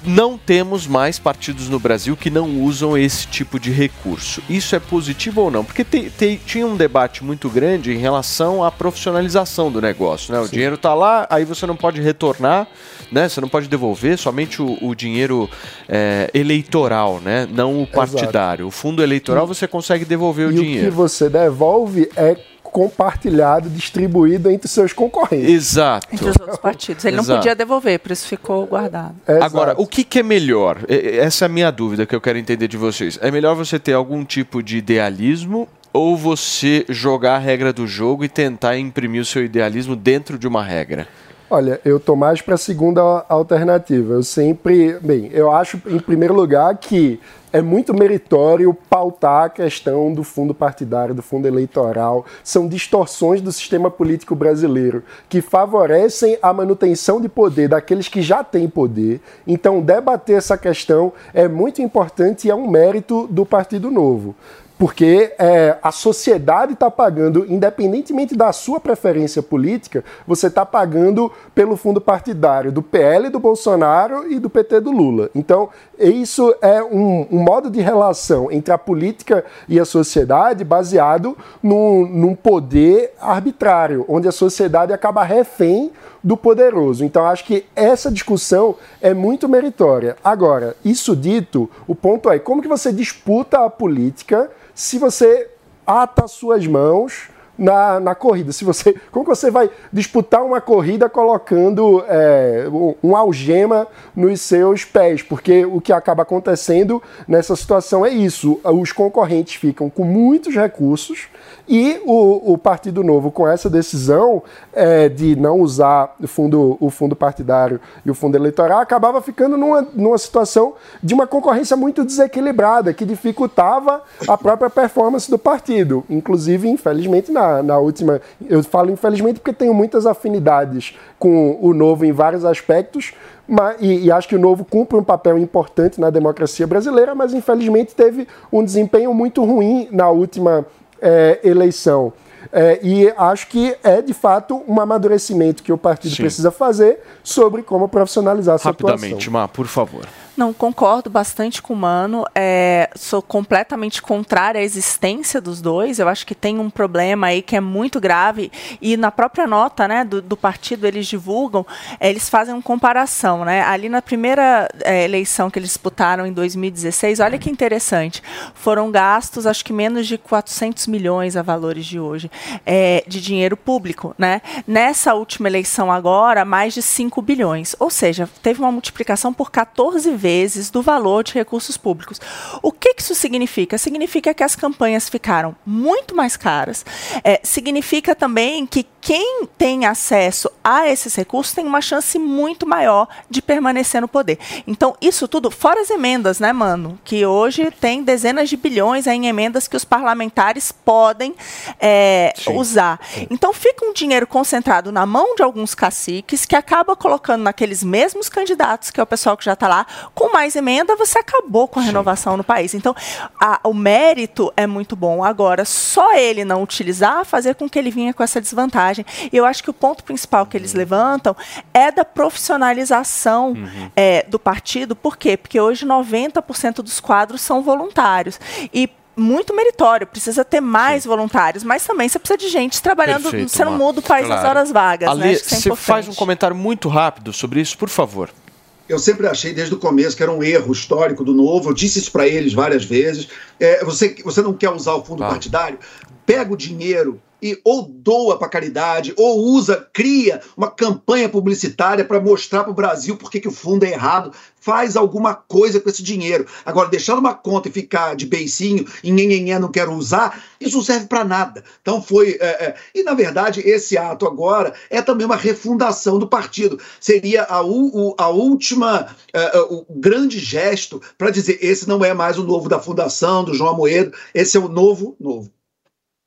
não temos mais partidos no Brasil que não usam esse tipo de recurso. Isso é positivo ou não? Porque te, te, tinha um debate muito grande em relação à profissionalização do negócio. Né? O Sim. dinheiro está lá, aí você não pode retornar, né? você não pode devolver somente o, o dinheiro é, eleitoral, né? não o partidário. Exato. O fundo eleitoral você consegue devolver e o dinheiro. O que você devolve é compartilhado, distribuído entre seus concorrentes. Exato. Entre os outros partidos. Ele Exato. não podia devolver, por isso ficou guardado. Exato. Agora, o que, que, é melhor? Essa é a minha dúvida que eu quero entender de vocês. É melhor você ter algum tipo de idealismo ou você jogar a regra do jogo e tentar imprimir o seu idealismo dentro de uma regra? Olha, eu tô mais para a segunda alternativa. Eu sempre, bem, eu acho em primeiro lugar que é muito meritório pautar a questão do fundo partidário, do fundo eleitoral. São distorções do sistema político brasileiro que favorecem a manutenção de poder daqueles que já têm poder. Então, debater essa questão é muito importante e é um mérito do Partido Novo porque é, a sociedade está pagando, independentemente da sua preferência política, você está pagando pelo fundo partidário do PL do Bolsonaro e do PT do Lula. Então, isso é um, um modo de relação entre a política e a sociedade baseado num, num poder arbitrário, onde a sociedade acaba refém do poderoso. Então, acho que essa discussão é muito meritória. Agora, isso dito, o ponto é como que você disputa a política se você ata suas mãos na, na corrida. Se você, como você vai disputar uma corrida colocando é, um algema nos seus pés? Porque o que acaba acontecendo nessa situação é isso: os concorrentes ficam com muitos recursos e o, o Partido Novo, com essa decisão é, de não usar o fundo, o fundo partidário e o fundo eleitoral, acabava ficando numa, numa situação de uma concorrência muito desequilibrada, que dificultava a própria performance do partido. Inclusive, infelizmente, na, na última. Eu falo infelizmente porque tenho muitas afinidades com o Novo em vários aspectos. Mas, e, e, acho que o Novo cumpre um papel importante na democracia brasileira, mas infelizmente teve um desempenho muito ruim na última é, eleição. É, e acho que é, de fato, um amadurecimento que o partido Sim. precisa fazer sobre como profissionalizar a sua Rapidamente, Má, por favor. Não, concordo bastante com o Mano. É, sou completamente contrária à existência dos dois. Eu acho que tem um problema aí que é muito grave. E na própria nota né, do, do partido, eles divulgam, é, eles fazem uma comparação. Né? Ali na primeira é, eleição que eles disputaram em 2016, olha que interessante. Foram gastos, acho que menos de 400 milhões a valores de hoje, é, de dinheiro público. Né? Nessa última eleição agora, mais de 5 bilhões. Ou seja, teve uma multiplicação por 14 vezes vezes do valor de recursos públicos. O que, que isso significa? Significa que as campanhas ficaram muito mais caras. É, significa também que quem tem acesso a esses recursos tem uma chance muito maior de permanecer no poder. Então, isso tudo, fora as emendas, né, mano? Que hoje tem dezenas de bilhões em emendas que os parlamentares podem é, usar. Sim. Então, fica um dinheiro concentrado na mão de alguns caciques que acaba colocando naqueles mesmos candidatos, que é o pessoal que já está lá, com mais emenda, você acabou com a renovação Sim. no país. Então, a, o mérito é muito bom. Agora, só ele não utilizar, fazer com que ele vinha com essa desvantagem. E eu acho que o ponto principal que eles uhum. levantam é da profissionalização uhum. é, do partido. Por quê? Porque hoje 90% dos quadros são voluntários. E muito meritório, precisa ter mais Sim. voluntários, mas também você precisa de gente trabalhando, Perfeito, você não muda o país claro. nas horas vagas. Ali, né? você é faz um comentário muito rápido sobre isso, por favor. Eu sempre achei desde o começo que era um erro histórico do novo. Eu disse isso para eles várias vezes. É, você, você não quer usar o fundo ah. partidário? Pega o dinheiro e ou doa para caridade, ou usa, cria uma campanha publicitária para mostrar para o Brasil por que o fundo é errado. Faz alguma coisa com esse dinheiro. Agora, deixar numa conta e ficar de beicinho e não quero usar, isso não serve para nada. Então foi. É, é, e, na verdade, esse ato agora é também uma refundação do partido. Seria a, u, a última, é, é, o grande gesto para dizer: esse não é mais o novo da fundação, do João Amoedo, esse é o novo, novo.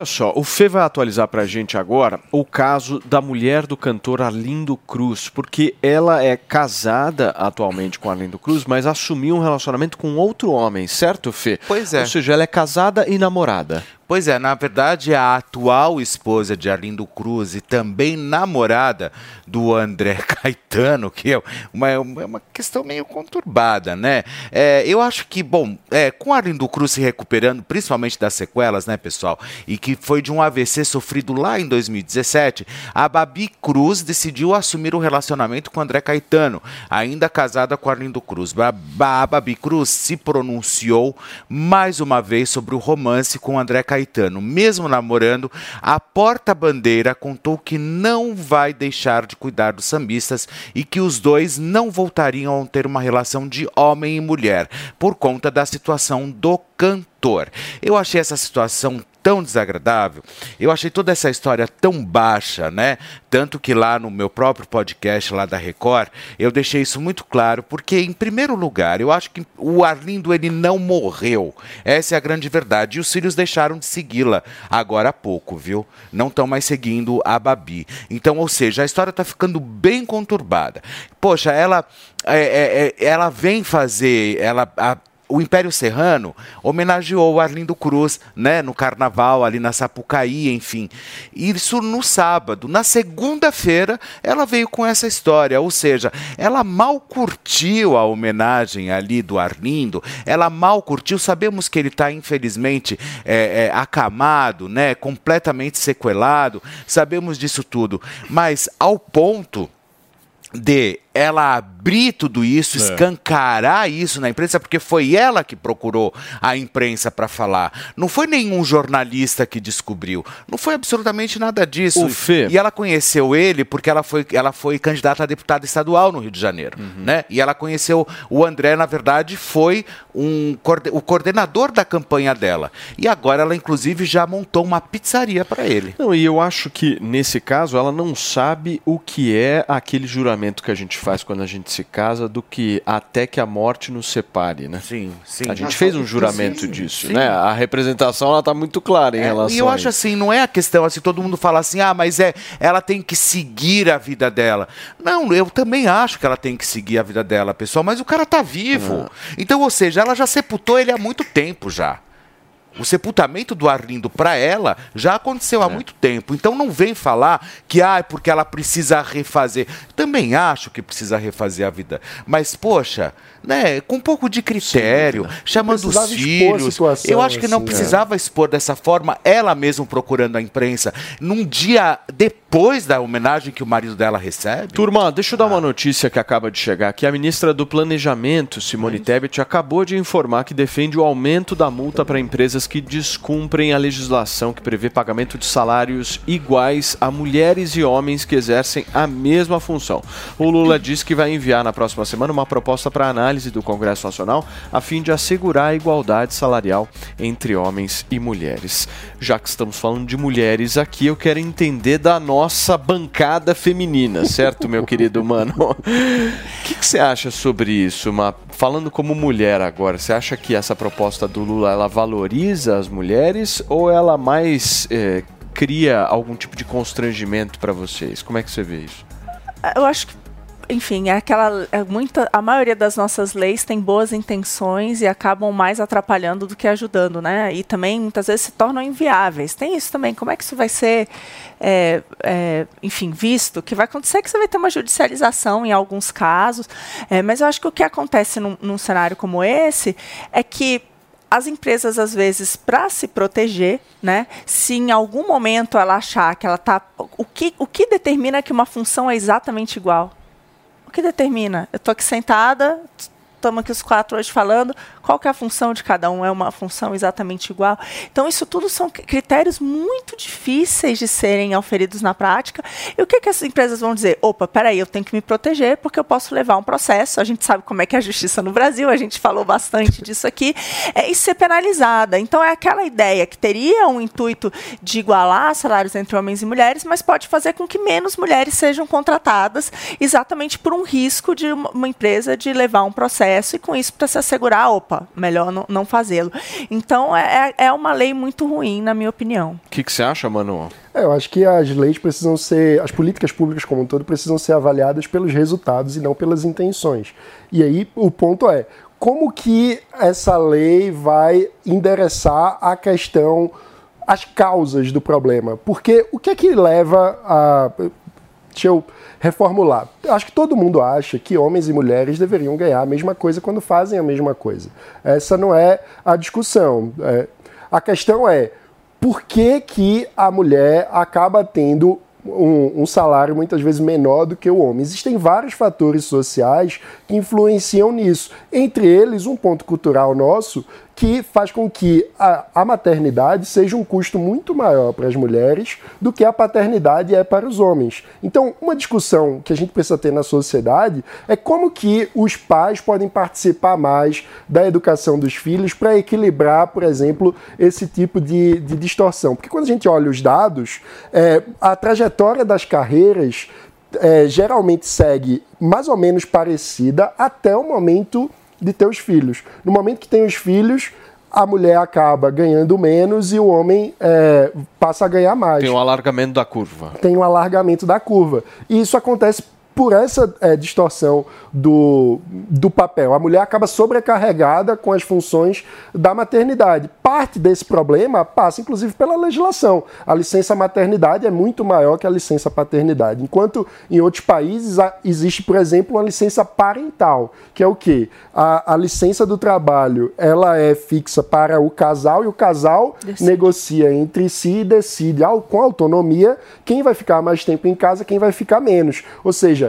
Olha só, o Fê vai atualizar pra gente agora o caso da mulher do cantor Arlindo Cruz, porque ela é casada atualmente com Arlindo Cruz, mas assumiu um relacionamento com outro homem, certo, Fê? Pois é. Ou seja, ela é casada e namorada. Pois é, na verdade, a atual esposa de Arlindo Cruz e também namorada do André Caetano, que é uma, é uma questão meio conturbada, né? É, eu acho que, bom, é, com Arlindo Cruz se recuperando, principalmente das sequelas, né, pessoal, e que foi de um AVC sofrido lá em 2017, a Babi Cruz decidiu assumir o relacionamento com André Caetano, ainda casada com Arlindo Cruz. A Babi Cruz se pronunciou mais uma vez sobre o romance com André Caetano Caetano, mesmo namorando, a porta-bandeira contou que não vai deixar de cuidar dos sambistas e que os dois não voltariam a ter uma relação de homem e mulher por conta da situação do cantor. Eu achei essa situação tão desagradável. Eu achei toda essa história tão baixa, né? Tanto que lá no meu próprio podcast lá da Record, eu deixei isso muito claro, porque em primeiro lugar, eu acho que o Arlindo ele não morreu. Essa é a grande verdade. E os filhos deixaram de segui-la agora há pouco, viu? Não estão mais seguindo a Babi. Então, ou seja, a história está ficando bem conturbada. Poxa, ela é, é, é ela vem fazer, ela a, o Império Serrano homenageou o Arlindo Cruz, né, no carnaval ali na Sapucaí, enfim. Isso no sábado. Na segunda-feira, ela veio com essa história, ou seja, ela mal curtiu a homenagem ali do Arlindo, ela mal curtiu. Sabemos que ele está, infelizmente, é, é, acamado, né, completamente sequelado, sabemos disso tudo, mas ao ponto de ela abrir tudo isso, É. escancarar isso na imprensa, porque foi ela que procurou a imprensa para falar. Não foi nenhum jornalista que descobriu. Não foi absolutamente nada disso. O Fê. E ela conheceu ele porque ela foi, ela foi candidata a deputada estadual no Rio de Janeiro. Uhum. Né? E ela conheceu o André, na verdade, foi um, o coordenador da campanha dela. E agora ela, inclusive, já montou uma pizzaria para ele. Não, e eu acho que nesse caso ela não sabe o que é aquele juramento que a gente faz quando a gente se casa, do que até que a morte nos separe, né? Sim, sim. A gente fez um juramento sim, disso, sim. né? A representação ela tá muito clara em É, relação e eu a acho isso. assim, não é a questão assim, todo mundo fala assim, ah, mas é, ela tem que seguir a vida dela. Não, eu também acho que ela tem que seguir a vida dela, pessoal, mas o cara tá vivo. Então, ou seja, ela já sepultou ele há muito tempo já. O sepultamento do Arlindo para ela já aconteceu há muito tempo. Então não vem falar que ah, é porque ela precisa refazer. Também acho que precisa refazer a vida. Mas, poxa, né, com um pouco de critério, chamando os Precisava expor a filhos. situação, Eu acho que não assim, precisava expor dessa forma, ela mesma procurando a imprensa, num dia depois da homenagem que o marido dela recebe. Turma, deixa eu dar uma notícia que acaba de chegar aqui. A ministra do Planejamento, Simone Tebet, acabou de informar que defende o aumento da multa para empresas que descumprem a legislação que prevê pagamento de salários iguais a mulheres e homens que exercem a mesma função. O Lula disse que vai enviar na próxima semana uma proposta para análise do Congresso Nacional a fim de assegurar a igualdade salarial entre homens e mulheres. Já que estamos falando de mulheres aqui, eu quero entender da nossa bancada feminina, certo, meu querido mano? O que, você acha sobre isso? Falando como mulher agora, você acha que essa proposta do Lula ela valoriza as mulheres ou ela mais eh, cria algum tipo de constrangimento para vocês? Como é que você vê isso? Eu acho que, enfim, é aquela. É muita, a maioria das nossas leis tem boas intenções e acabam mais atrapalhando do que ajudando, né? E também muitas vezes se tornam inviáveis. Tem isso também. Como é que isso vai ser, é, é, enfim, visto? Que vai acontecer que você vai ter uma judicialização em alguns casos. É, mas eu acho que o que acontece num, num cenário como esse é que as empresas, às vezes, para se proteger, né? Se em algum momento ela achar que ela está. O que, o que determina que uma função é exatamente igual? O que determina? Eu estou aqui sentada, estamos aqui os quatro hoje falando, qual que é a função de cada um? É uma função exatamente igual? Então, isso tudo são critérios muito difíceis de serem auferidos na prática. E o que, que as empresas vão dizer? Opa, peraí, eu tenho que me proteger porque eu posso levar um processo. A gente sabe como é que é a justiça no Brasil, a gente falou bastante disso aqui, é, e ser penalizada. Então, é aquela ideia que teria um intuito de igualar salários entre homens e mulheres, mas pode fazer com que menos mulheres sejam contratadas exatamente por um risco de uma, uma empresa de levar um processo e com isso para se assegurar, opa, melhor não, não fazê-lo. Então é, é uma lei muito ruim, na minha opinião. O que, que você acha, Manu? É, eu acho que as leis precisam ser, as políticas públicas como um todo precisam ser avaliadas pelos resultados e não pelas intenções. E aí o ponto é, como que essa lei vai endereçar a questão, as causas do problema? Porque o que é que leva a Deixa eu reformular. Acho que todo mundo acha que homens e mulheres deveriam ganhar a mesma coisa quando fazem a mesma coisa. Essa não é a discussão. É, a questão é por que, que a mulher acaba tendo um, um salário muitas vezes menor do que o homem. Existem vários fatores sociais que influenciam nisso. Entre eles, um ponto cultural nosso que faz com que a, a maternidade seja um custo muito maior para as mulheres do que a paternidade é para os homens. Então, uma discussão que a gente precisa ter na sociedade é como que os pais podem participar mais da educação dos filhos para equilibrar, por exemplo, esse tipo de, de distorção. Porque quando a gente olha os dados, é, a trajetória das carreiras é, geralmente segue mais ou menos parecida até o momento de ter os filhos. No momento que tem os filhos, a mulher acaba ganhando menos e o homem é, passa a ganhar mais. Tem um alargamento da curva. Tem um alargamento da curva. E isso acontece por essa é, distorção do, do papel. A mulher acaba sobrecarregada com as funções da maternidade. Parte desse problema passa, inclusive, pela legislação. A licença maternidade é muito maior que a licença paternidade. Enquanto em outros países existe, por exemplo, uma licença parental, que é o quê? A, a licença do trabalho ela é fixa para o casal e o casal Decide. negocia entre si e decide com autonomia quem vai ficar mais tempo em casa, quem vai ficar menos. Ou seja,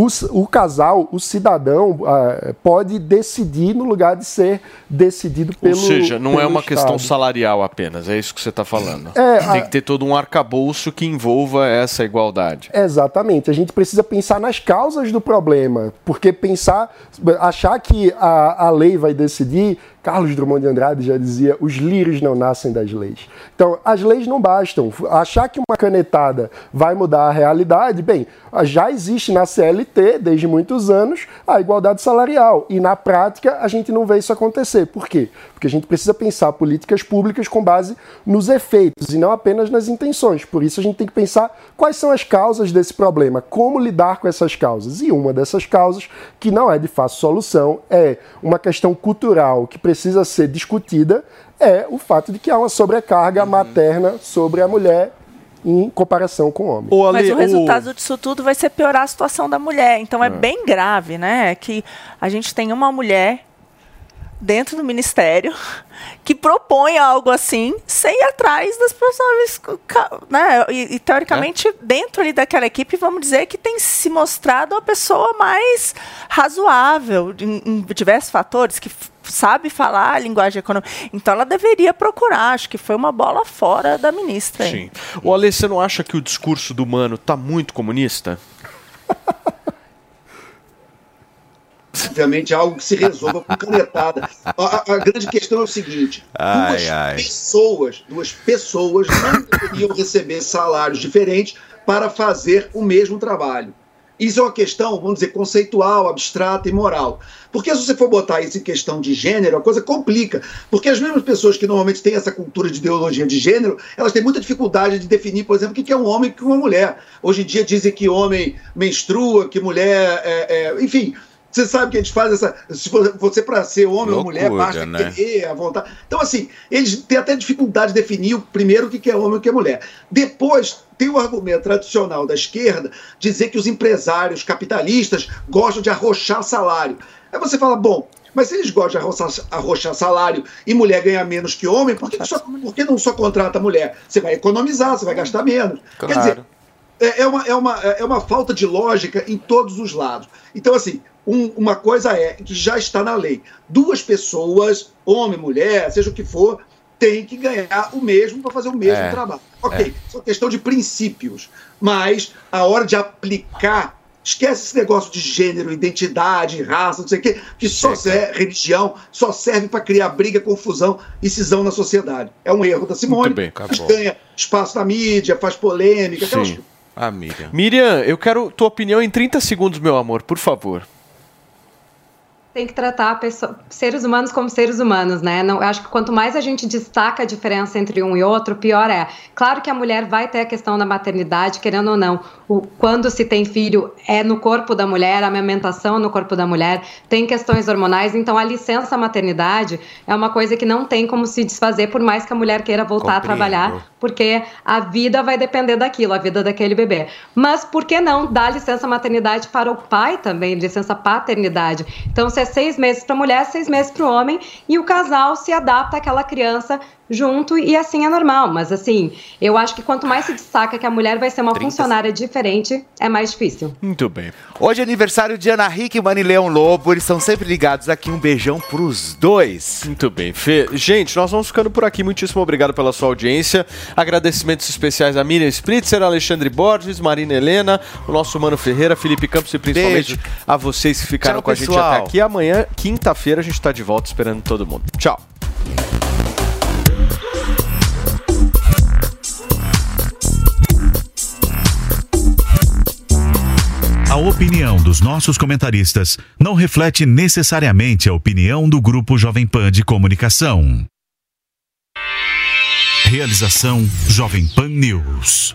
o, casal, o cidadão, ah, pode decidir no lugar de ser decidido pelo. Ou seja, não é uma Estado. questão salarial apenas, é isso que você está falando. É, Tem a- que ter todo um arcabouço que envolva essa igualdade. Exatamente. A gente precisa pensar nas causas do problema, porque pensar, achar que a, a lei vai decidir, Carlos Drummond de Andrade já dizia, os lírios não nascem das leis. Então, as leis não bastam. Achar que uma canetada vai mudar a realidade, bem, já existe na CLT, desde muitos anos, a igualdade salarial. E na prática, a gente não vê isso acontecer. Por quê? Porque a gente precisa pensar políticas públicas com base nos efeitos e não apenas nas intenções. Por isso, a gente tem que pensar quais são as causas desse problema, como lidar com essas causas. E uma dessas causas, que não é de fácil solução, é uma questão cultural que precisa ser discutida, é o fato de que há uma sobrecarga materna sobre a mulher em comparação com o homem. Mas o resultado disso tudo vai ser piorar a situação da mulher. Então é, É. bem grave, né? Que a gente tem uma mulher dentro do ministério que propõe algo assim sem ir atrás das pessoas, né? E, e, teoricamente dentro ali daquela equipe vamos dizer que tem se mostrado a pessoa mais razoável em, em diversos fatores que sabe falar a linguagem econômica. Então ela deveria procurar. Acho que foi uma bola fora da ministra. Sim. O Ale, você não acha que o discurso do Mano tá muito comunista? Obviamente é algo que se resolva com canetada. A, a- a grande questão é o seguinte: Ai, duas ai. pessoas, duas pessoas não deveriam receber salários diferentes para fazer o mesmo trabalho. Isso é uma questão, vamos dizer, conceitual, abstrata e moral. Porque se você for botar isso em questão de gênero, a coisa complica. Porque as mesmas pessoas que normalmente têm essa cultura de ideologia de gênero, elas têm muita dificuldade de definir, por exemplo, o que é um homem e o que é uma mulher. Hoje em dia dizem que homem menstrua, que mulher. é- é- enfim. Você sabe que a gente faz essa. Se vo- você, para ser homem ou mulher, Loucura, basta né? querer, a vontade. Então, assim, eles têm até dificuldade de definir o primeiro o que é homem e o que é mulher. Depois, tem o argumento tradicional da esquerda dizer que os empresários capitalistas gostam de arrochar salário. Aí você fala, bom, mas se eles gostam de arrochar, arrochar salário e mulher ganha menos que homem, por que, só- por que não só contrata mulher? Você vai economizar, você vai gastar menos. Quer dizer, Claro. é, é uma, é, uma, é uma falta de lógica em todos os lados. Então, assim, um- uma coisa é que já está na lei: duas pessoas, homem, mulher, seja o que for, têm que ganhar o mesmo para fazer o mesmo É, trabalho. Ok, é. isso é uma questão de princípios. Mas a hora de aplicar. Esquece esse negócio de gênero, identidade, raça, não sei o quê, que só serve, religião, só serve para criar briga, confusão e cisão na sociedade. É um erro da Simone. Bem, ganha espaço na mídia, faz polêmica, aquelas Sim. A Miriam. Miriam, eu quero tua opinião em 30 segundos, meu amor, por favor. Tem que tratar pesso- seres humanos como seres humanos, né? Não, eu acho que quanto mais a gente destaca a diferença entre um e outro, pior é. Claro que a mulher vai ter a questão da maternidade, querendo ou não. O, quando se tem filho, é no corpo da mulher, a amamentação é no corpo da mulher, tem questões hormonais, então a licença maternidade é uma coisa que não tem como se desfazer, por mais que a mulher queira voltar a Compreendo. trabalhar, porque a vida vai depender daquilo, a vida daquele bebê. Mas por que não dar licença maternidade para o pai também, licença paternidade? Então, se é seis meses para a mulher, seis meses para o homem, e o casal se adapta àquela criança junto e assim é normal. Mas assim, eu acho que quanto mais se destaca que a mulher vai ser uma 30 funcionária diferente, é mais difícil. Muito bem. Hoje é aniversário de Ana Hickman e Leão Lobo. Eles são sempre ligados aqui. Um beijão pros dois. Muito bem, Fê. Gente, nós vamos ficando por aqui. Muitíssimo obrigado pela sua audiência. Agradecimentos especiais a Miriam Spritzer, Alexandre Borges, Marina Helena, o nosso Mano Ferreira, Felipe Campos e principalmente Beijo. a vocês que ficaram Tchau, com a gente pessoal. até aqui. Amanhã, quinta-feira, a gente está de volta esperando todo mundo. Tchau. A opinião dos nossos comentaristas não reflete necessariamente a opinião do Grupo Jovem Pan de Comunicação. Realização Jovem Pan News.